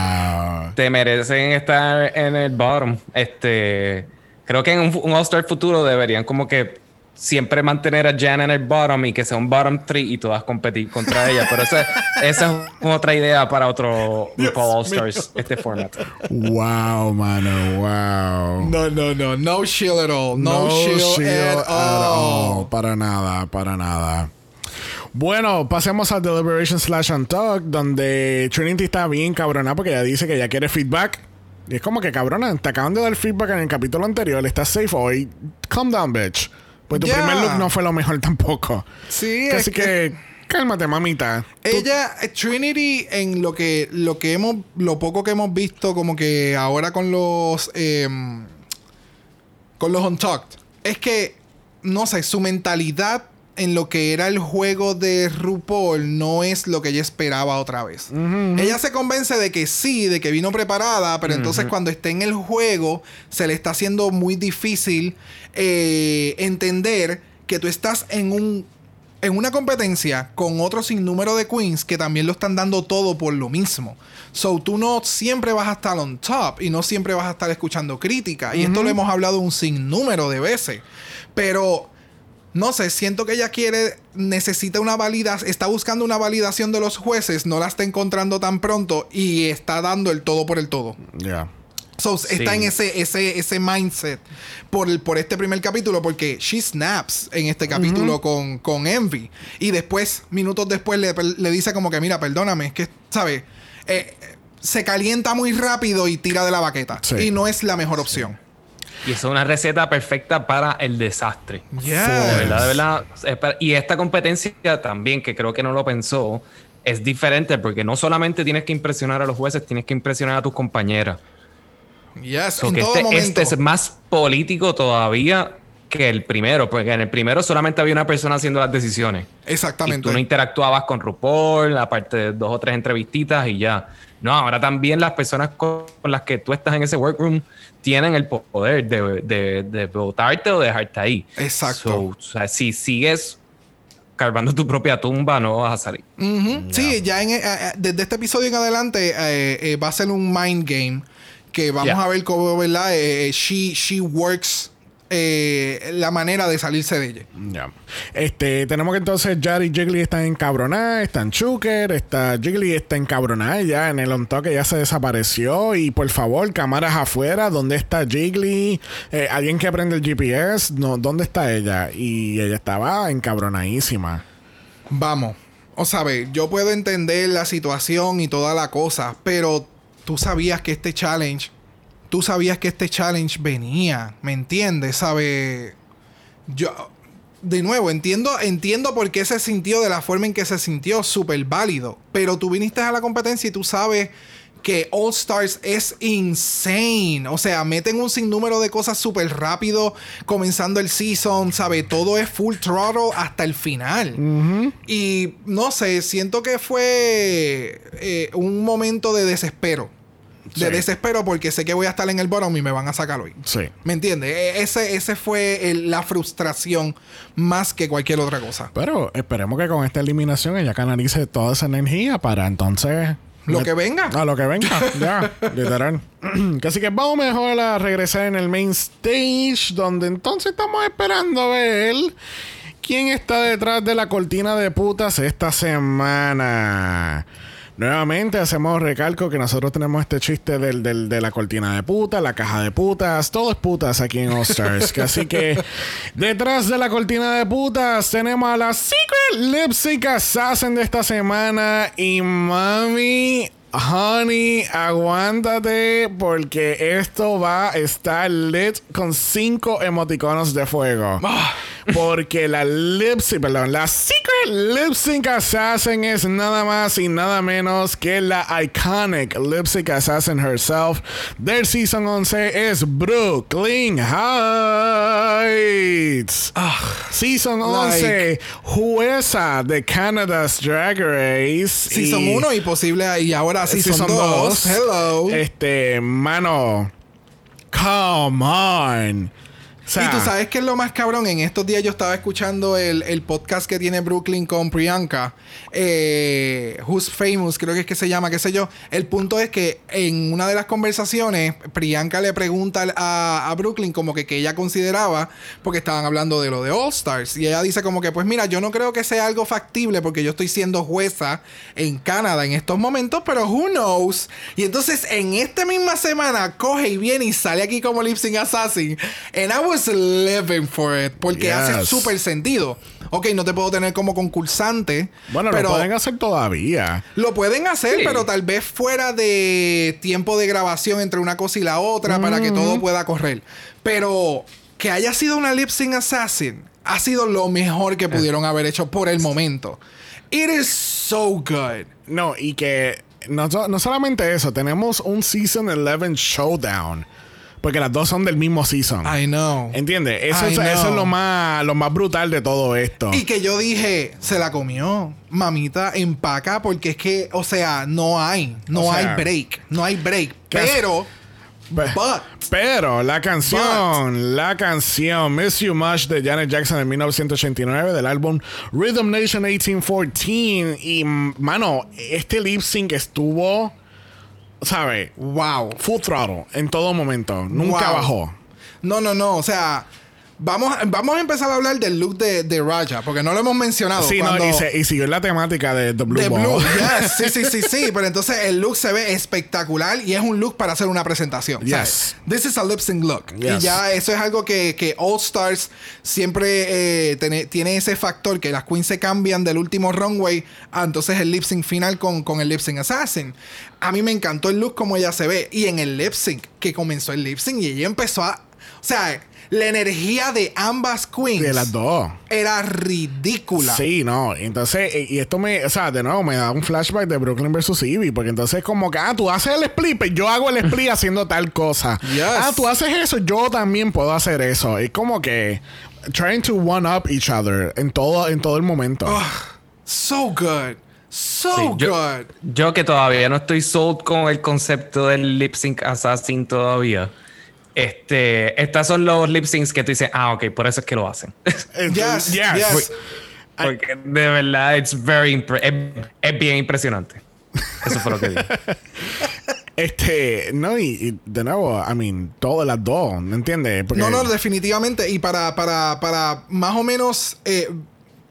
te merecen estar en el bottom. Este. Creo que en un, un All-Star futuro deberían como que siempre mantener a Jan en el bottom y que sea un bottom 3 y todas competir contra ella. Pero esa, esa es otra idea para otro RuPaul All-Stars, este format. Wow, mano, wow. No, no, no. No shield at all. No, shield, at, all. Para nada, para nada. Bueno, pasemos al Deliberation Slash and Talk, donde Trinity está bien cabrona porque ella dice que ella quiere feedback. Y es como que cabrona, te acaban de dar feedback en el capítulo anterior, estás safe hoy. Calm down, bitch. Pues tu primer look no fue lo mejor tampoco. Sí, Así es que, cálmate, mamita. Ella, Trinity, en lo que, lo que hemos, lo poco que hemos visto, como que ahora con los, em, con los Untucked, es que, no sé, su mentalidad en lo que era el juego de RuPaul no es lo que ella esperaba otra vez. Ella se convence de que sí, de que vino preparada, pero entonces cuando esté en el juego se le está haciendo muy difícil eh, entender que tú estás en un en una competencia con otro sinnúmero de queens que también lo están dando todo por lo mismo. So tú no siempre vas a estar on top y no siempre vas a estar escuchando crítica. Y esto lo hemos hablado un sinnúmero de veces. Pero no sé, siento que ella quiere, necesita una validación, está buscando una validación de los jueces, no la está encontrando tan pronto y está dando el todo por el todo. Ya. So, está Sí. en ese, ese, ese mindset por, el- por este primer capítulo, porque she snaps en este capítulo con, con Envy. Y después, minutos después, le, le dice como que, mira, perdóname, es que, ¿sabes? Eh, se calienta muy rápido y tira de la baqueta. Sí. Y no es la mejor opción. Y eso es una receta perfecta para el desastre. Yes. De verdad, de verdad. Y esta competencia también, que creo que no lo pensó, es diferente porque no solamente tienes que impresionar a los jueces, tienes que impresionar a tus compañeras. Yes, So en que todo este, momento. este es más político todavía que el primero, porque en el primero solamente había una persona haciendo las decisiones. Y Exactamente. tú no interactuabas con RuPaul, aparte de dos o tres entrevistitas y ya. No, ahora también las personas con con las que tú estás en ese workroom tienen el poder de, de, de votarte o dejarte ahí. Exacto. So, o sea, si sigues cavando tu propia tumba, no vas a salir. Sí, ya en, eh, eh, desde este episodio en adelante eh, eh, va a ser un mind game que vamos Yeah. a ver cómo, ¿verdad? Eh, she, she works eh, la manera de salirse de ella. Ya. Este, tenemos que entonces Jar y Jiggly están encabronadas, están Chuker, está Jiggly está encabronada ya en el on que ya se desapareció y por favor, cámaras afuera, ¿dónde está Jiggly? Eh, alguien que prende el GPS, no, ¿dónde está ella? Y ella estaba encabronadísima. Vamos. O sabe, yo puedo entender la situación y toda la cosa, pero tú sabías que este challenge, tú sabías que este challenge venía, ¿me entiendes? ¿Sabe? Yo, de nuevo, entiendo, entiendo por qué se sintió de la forma en que se sintió, súper válido, pero tú viniste a la competencia y tú sabes que All Stars es insane. O sea, meten un sinnúmero de cosas súper rápido, comenzando el season, ¿sabe? Todo es full throttle hasta el final. Y no sé, siento que fue eh, un momento de desespero. De Sí. desespero porque sé que voy a estar en el bottom y me van a sacar hoy. Sí. ¿Me entiendes? E- Ese, ese fue el- la frustración más que cualquier otra cosa. Pero esperemos que con esta eliminación ella canalice toda esa energía para entonces... Lo que venga. A lo que venga, ya, literal. Así que vamos mejor a regresar en el main stage, donde entonces estamos esperando ver quién está detrás de la cortina de putas esta semana. Nuevamente hacemos recalco que nosotros tenemos este chiste del, del- de la cortina de putas, la caja de putas, todo es putas aquí en All Stars. Así que detrás de la cortina de putas tenemos a la Secret Lip Sync Assassin de esta semana y mami Honey, aguántate porque esto va a estar lit con cinco emoticonos de fuego. Ah. Porque la lip sync, perdón, la secret lip sync assassin es nada más y nada menos que la iconic lip sync assassin herself del season 11 es Brooklyn Heights. season 11, jueza de Canada's Drag Race. Season y- 1 y posible y ahora Season, Season 2. dos. Hello. Este, mano. Come on. Sea, y tú sabes que es lo más cabrón. En estos días yo estaba escuchando el, el podcast que tiene Brooklyn con Priyanka. Eh, Who's Famous, creo que es que se llama, qué sé yo. El punto es que en una de las conversaciones, Priyanka le pregunta a, a Brooklyn como que, que ella consideraba, porque estaban hablando de lo de All Stars. Y ella dice como que, pues mira, yo no creo que sea algo factible porque yo estoy siendo jueza en Canadá en estos momentos, pero who knows. Y entonces en esta misma semana coge y viene y sale aquí como Lip Assassin. And I living for it. Porque hace súper sentido. Ok, no te puedo tener como concursante. bueno, pero lo pueden hacer todavía. lo pueden hacer, Sí. pero tal vez fuera de tiempo de grabación entre una cosa y la otra para que todo pueda correr. Pero que haya sido una lip sync assassin ha sido lo mejor que pudieron haber hecho por el momento. It is so good. No, y que no, no solamente eso, tenemos un Season 11 Showdown. Porque las dos son del mismo season. I know. ¿Entiendes? Eso, I es, eso es know. lo más, lo más brutal de todo esto. Y que yo dije, se la comió. Mamita, empaca, porque es que, o sea, no hay, no O sea, hay break, no hay break. Pero, Pe- but, Pero la canción, la canción Miss You Much de Janet Jackson en 1989 del álbum Rhythm Nation 1814 y mano, este lip sync estuvo, ¿sabe? wow. Full throttle en todo momento, nunca Wow. bajó. No, no, no. O sea, vamos, vamos a empezar a hablar del look de, de Raja, porque no lo hemos mencionado. Sí, Cuando- no, y, se- y siguió la temática de The Blue Ball. Blue, yes. Sí, sí, sí, sí. Pero entonces el look se ve espectacular y es un look para hacer una presentación. Yes. This is a lip sync look. Y ya eso es algo que, que All Stars siempre eh, tiene, tiene ese factor que las queens se cambian del último runway a entonces el lip sync final con, con el lip sync assassin. A mí me encantó el look como ella se ve. Y en el lip sync, que comenzó el lip sync y ella empezó a. O sea, la energía de ambas queens De las dos. era ridícula. Sí, no. Entonces, y y esto me, o sea, de nuevo me da un flashback de Brooklyn vs. Ivy, porque entonces como que, ah, tú haces el split, pues yo hago el split haciendo tal cosa. Yes. Ah, tú haces eso, yo también puedo hacer eso. Es como que trying to one up each other en todo, en todo el momento. So good. So Sí, yo, good. yo que todavía no estoy sold con el concepto del lip sync assassin todavía. Este, estas son los lip syncs que tú dices, ah, ok, por eso es que lo hacen. Yes, yes. Porque de verdad, it's very impre- es, es bien impresionante. Eso fue lo que dije. Este, no, y, y de nuevo, I mean, todas las dos, ¿me entiendes? Porque- No, no, definitivamente. Y para, para, para más o menos. eh,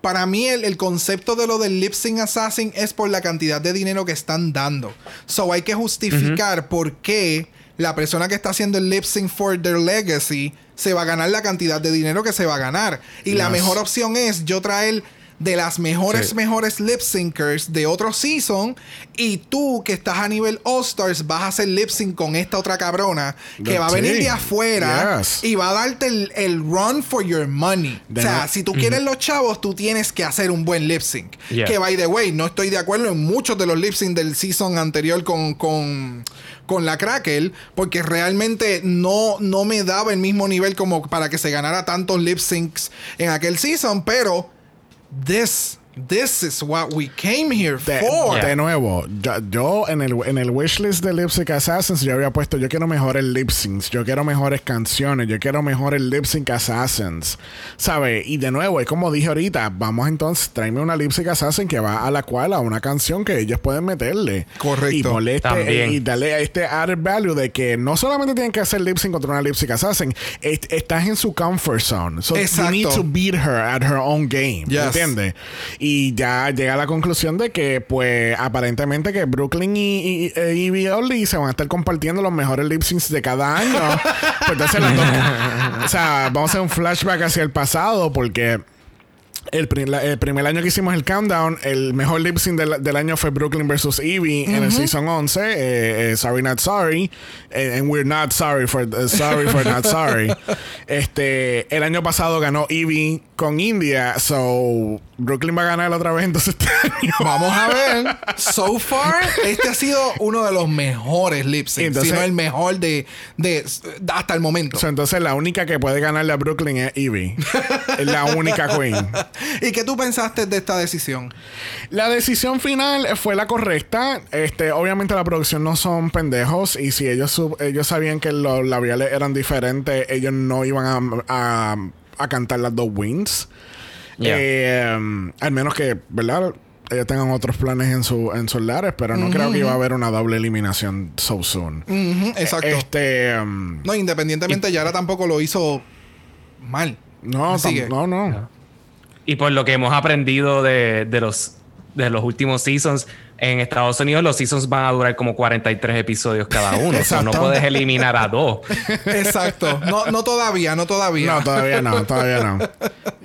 para mí, el, el concepto de lo del lip sync assassin es por la cantidad de dinero que están dando. So hay que justificar por qué la persona que está haciendo el lip sync for their legacy se va a ganar la cantidad de dinero que se va a ganar. Y la mejor opción es yo traer de las mejores, Sí. mejores lip syncers de otro season. Y tú que estás a nivel All Stars vas a hacer lip sync con esta otra cabrona que va a venir de afuera Yes. y va a darte el, el run for your money. O sea, si tú quieres los chavos, tú tienes que hacer un buen lip sync. Yeah. Que by the way, no estoy de acuerdo en muchos de los lip sync del season anterior con, con, con la Crackle, porque realmente no, no me daba el mismo nivel como para que se ganara tantos lip syncs en aquel season, pero this. This is what we came here De, for. de nuevo, yo, yo en el, en el wishlist de Lip Sync Assassins yo había puesto, yo quiero mejores lip syncs, yo quiero mejores canciones, yo quiero mejores lip sync assassins, ¿sabes? Y de nuevo, es como dije ahorita, vamos entonces, tráeme una lip sync assassin que va a la cual a una canción que ellos pueden meterle. Correcto. Y, este- También. y darle este added value de que no solamente tienen que hacer lip sync contra una lip sync assassin, est- estás en su comfort zone. So Exacto. you need to beat her at her own game. Yes. ¿Entiendes? Y ya llega a la conclusión de que, pues, aparentemente que Brooklyn y, y, e Only se van a estar compartiendo los mejores lip syncs de cada año. pues entonces las dos- O sea, vamos a hacer un flashback hacia el pasado porque El, la- el primer año que hicimos el countdown, el mejor lip sync del, del año fue Brooklyn vs. Evie en el season 11. eh, eh, sorry Not Sorry. eh, and we're not sorry for uh, sorry for not sorry. Este, el año pasado ganó Evie con India. So Brooklyn va a ganar otra vez entonces este año. Vamos a ver. So far, este ha sido uno de los mejores lip syncs. Si no el mejor de, de hasta el momento. So, entonces la única que puede ganarle a Brooklyn es Evie. es la única queen. ¿Y qué tú pensaste de esta decisión? La decisión final fue la correcta. Este, obviamente la producción no son pendejos y si ellos sub- ellos sabían que los labiales eran diferentes, ellos no iban a, a- a cantar las dos wins. Yeah. Eh, um, al menos que, ¿verdad? Ellos tengan otros planes en su en sus lares, pero no creo que iba a haber una doble eliminación so soon. Ujú, exacto. Este, um, No, independientemente, Yara tampoco lo hizo mal. no, Sigue. no, no. Y por lo que hemos aprendido de, de los, de los últimos seasons, en Estados Unidos los seasons van a durar como 43 episodios cada uno. o sea, no Exacto. puedes eliminar a dos. Exacto. No, no todavía, no todavía. No, todavía no, todavía no.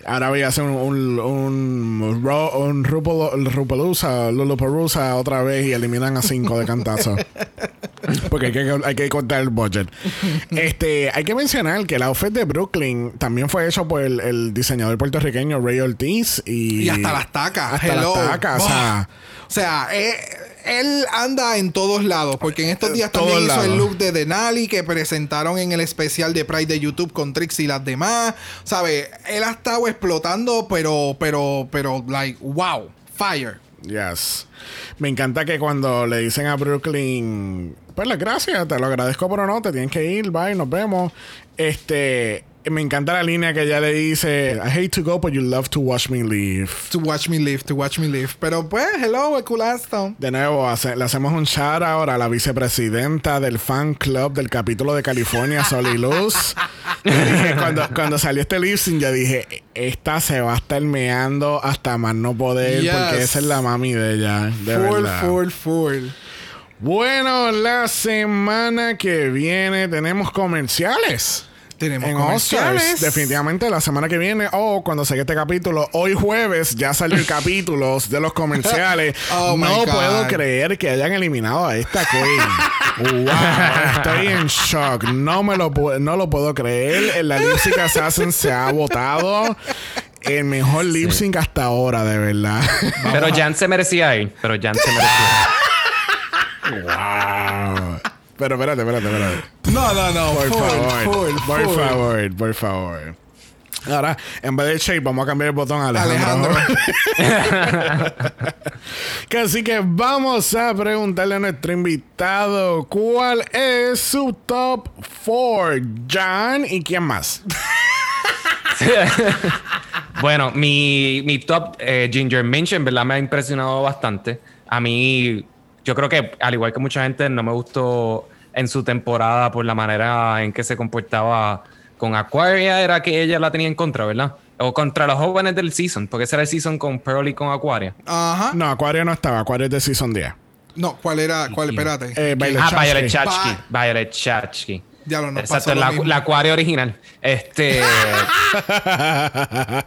Ahora voy a hacer un, un, un, un Rupalooza, Lollapalooza otra vez y eliminan a cinco de cantazo. Porque hay que, hay que cortar el budget. Este, hay que mencionar que el outfit de Brooklyn también fue hecho por el, el diseñador puertorriqueño Ray Ortiz y, Y hasta las tacas. Hasta Hello. las tacas, o sea, O sea, eh, él anda en todos lados. Porque en estos días también hizo el look de Denali que presentaron en el especial de Pride de YouTube con Trix y las demás. ¿Sabe? Él ha estado explotando, pero, pero, pero, like, wow. Fire. Yes. Me encanta que cuando le dicen a Brooklyn, pues las gracias, te lo agradezco, pero no, te tienes que ir, bye, nos vemos. Este, me encanta la línea que ella le dice, I hate to go, but you love to watch me leave. To watch me live, to watch me live. Pero pues, hello, el culazo. De nuevo, hace- le hacemos un shout out a la vicepresidenta del fan club del capítulo de California, Sol y Luz. Dije, cuando, cuando salió este lip sync, yo dije, esta se va a estar meando hasta más no poder, Yes. porque esa es la mami de ella. De full, verdad. full, full. Bueno, la semana que viene tenemos comerciales. Tenemos en comerciales. Oscars. Definitivamente la semana que viene o cuando salga este capítulo, hoy jueves ya salió el capítulo de los comerciales. Oh, no puedo creer que hayan eliminado a esta queen. wow, estoy en shock. No me lo no lo puedo creer. La Lip Sync Assassin se ha votado el mejor lip sync hasta ahora, de verdad. Pero Jan se merecía ir. Pero Jan se merecía wow. Pero espérate, espérate, espérate. No, no, no. Por full, favor, full, por full. favor, por favor. Ahora, en vez de Shape, vamos a cambiar el botón a Alejandro. Alejandro. Que Así que vamos a preguntarle a nuestro invitado cuál es su top 4, John, y quién más. Bueno, mi, mi top eh, Ginger Minch en verdad me ha impresionado bastante. A mí, yo creo que al igual que mucha gente, no me gustó en su temporada por la manera en que se comportaba con Aquaria, era que ella la tenía en contra, ¿verdad? O contra los jóvenes del season, porque ese era el season con Pearl y con Aquaria. Ajá. No, Acuario no estaba, Acuario es de Season 10. No, ¿cuál era? ¿Cuál? Espérate. Eh, Violet ah, Chachki. Violet Chachki. Violet Chachki. Diablo, nos Exacto, pasó lo la, mismo. la Aquaria original. Este.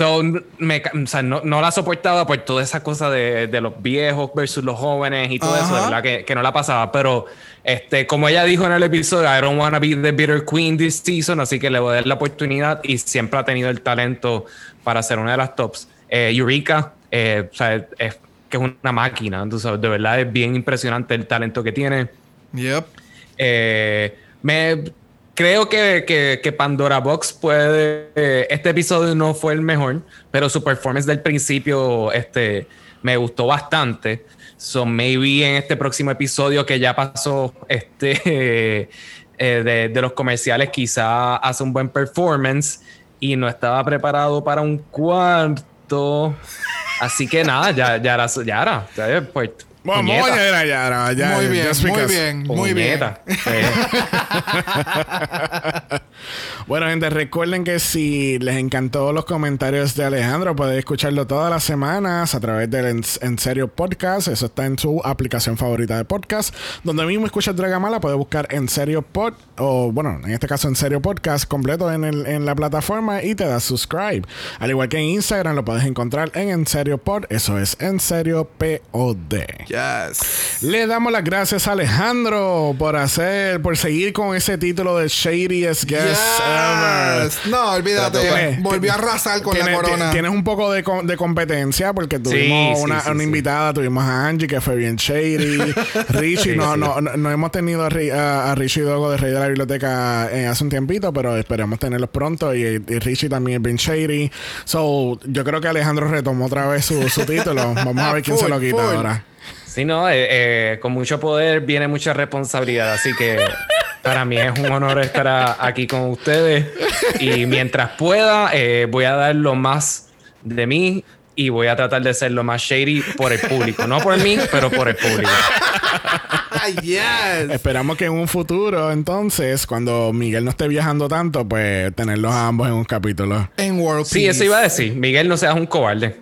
So, me o sea, no, no la soportaba por toda esa cosa de, de los viejos versus los jóvenes y todo eso, de verdad que, que no la pasaba. Pero, este, como ella dijo en el episodio, I don't wanna be the bitter queen this season, así que le voy a dar la oportunidad y siempre ha tenido el talento para ser una de las tops. Eh, Eureka, eh, o sea, es, es que es una máquina, entonces, de verdad es bien impresionante el talento que tiene. Yep. Eh, me creo que, que- que Pandora Box puede. eh, este episodio no fue el mejor, pero su performance del principio este, me gustó bastante. So maybe en este próximo episodio que ya pasó este eh, de, de los comerciales, quizá hace un buen performance y no estaba preparado para un cuarto. Así que nada, ya, ya era, ya era. Ya, pues, Vamos Puñeta. a añadir allá, no, ya, muy ya, bien, muy bien, muy bien. Puñeta. Eh, Bueno, gente, recuerden que si les encantó los comentarios de Alejandro, pueden escucharlo todas las semanas a través del En, En Serio Podcast. Eso está en su aplicación favorita de podcast. Donde mismo escuchas Dragamala, puede buscar En Serio Pod, o bueno, en este caso En Serio Podcast completo en, el- en la plataforma y te das subscribe. Al igual que en Instagram, lo puedes encontrar en En Serio Pod. Eso es En Serio POD. Yes. Le damos las gracias a Alejandro por hacer, por seguir con ese título de Shadiest Guest Ever. No, olvídate. Tiene- Volvió a arrasar con la corona. ti- Tienes un poco de, co- de competencia porque tuvimos sí, una, sí, una sí. invitada, tuvimos a Angie que fue bien shady. Richie, Sí, no, sí. No, no, no hemos tenido a, a- a Richie Dogo de Rey de la Biblioteca eh, hace un tiempito, pero esperemos tenerlos pronto. Y, y Richie también es bien shady. So, yo creo que Alejandro retomó otra vez su, su título. Vamos a ver quién se lo quita full. ahora. Sí, no, eh, eh, con mucho poder viene mucha responsabilidad, así que para mí es un honor estar a- aquí con ustedes y mientras pueda eh, voy a dar lo más de mí y voy a tratar de ser lo más shady por el público, no por mí, pero por el público. Yes. Esperamos que en un futuro, entonces, cuando Miguel no esté viajando tanto, pues tenerlos a ambos en un capítulo. En World Sí, Peace. eso iba a decir, Miguel, no seas un cobarde.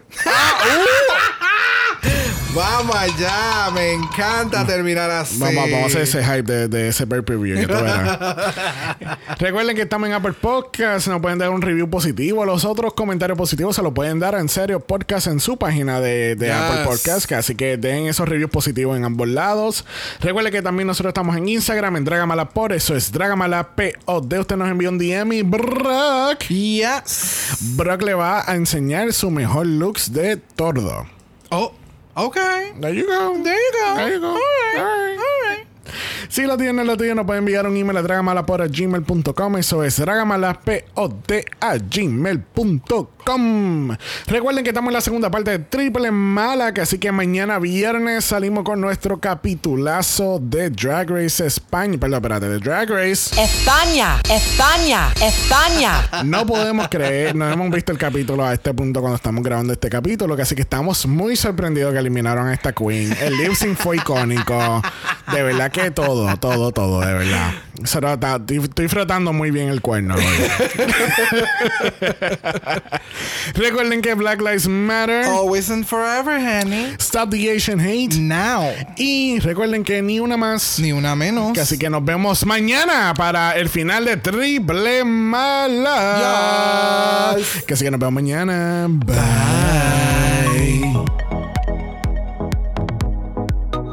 Vamos allá. Me encanta terminar así. Vamos, vamos a hacer ese hype de, de ese per que. Recuerden que estamos en Apple Podcast. Nos pueden dar un review positivo. Los otros comentarios positivos se lo pueden dar en serio podcast en su página de, de Yes. Apple Podcast. que Así que den esos reviews positivos en ambos lados. Recuerden que también nosotros estamos en Instagram, en Dragamala por eso es Dragamala POD. Usted nos envió un DM y Brock. Yes. Brock le va a enseñar su mejor looks de tordo. Oh, okay. There you go. There you go. There you go. All right. All right. All right. Si lo tienen, lo tienen, nos pueden enviar un email a dragamalapod.gmail.com. Eso es dragamalapod a gmail.com. Recuerden que estamos en la segunda parte de Triple Mala, que así que mañana viernes salimos con nuestro capitulazo de Drag Race España. Perdón, espérate, de Drag Race. España, España, España. No podemos creer, no hemos visto el capítulo a este punto cuando estamos grabando este capítulo, que así que estamos muy sorprendidos que eliminaron a esta queen. El lip sync fue icónico. De verdad que todo, todo, todo, de verdad. Nota, estoy, frotando muy bien el cuerno. Recuerden que Black Lives Matter. Always and forever, honey. Stop the Asian Hate. Now. Y recuerden que ni una más. Ni una menos. Que así que nos vemos mañana para el final de Triple Mala. Yes. Que así que nos vemos mañana. Bye.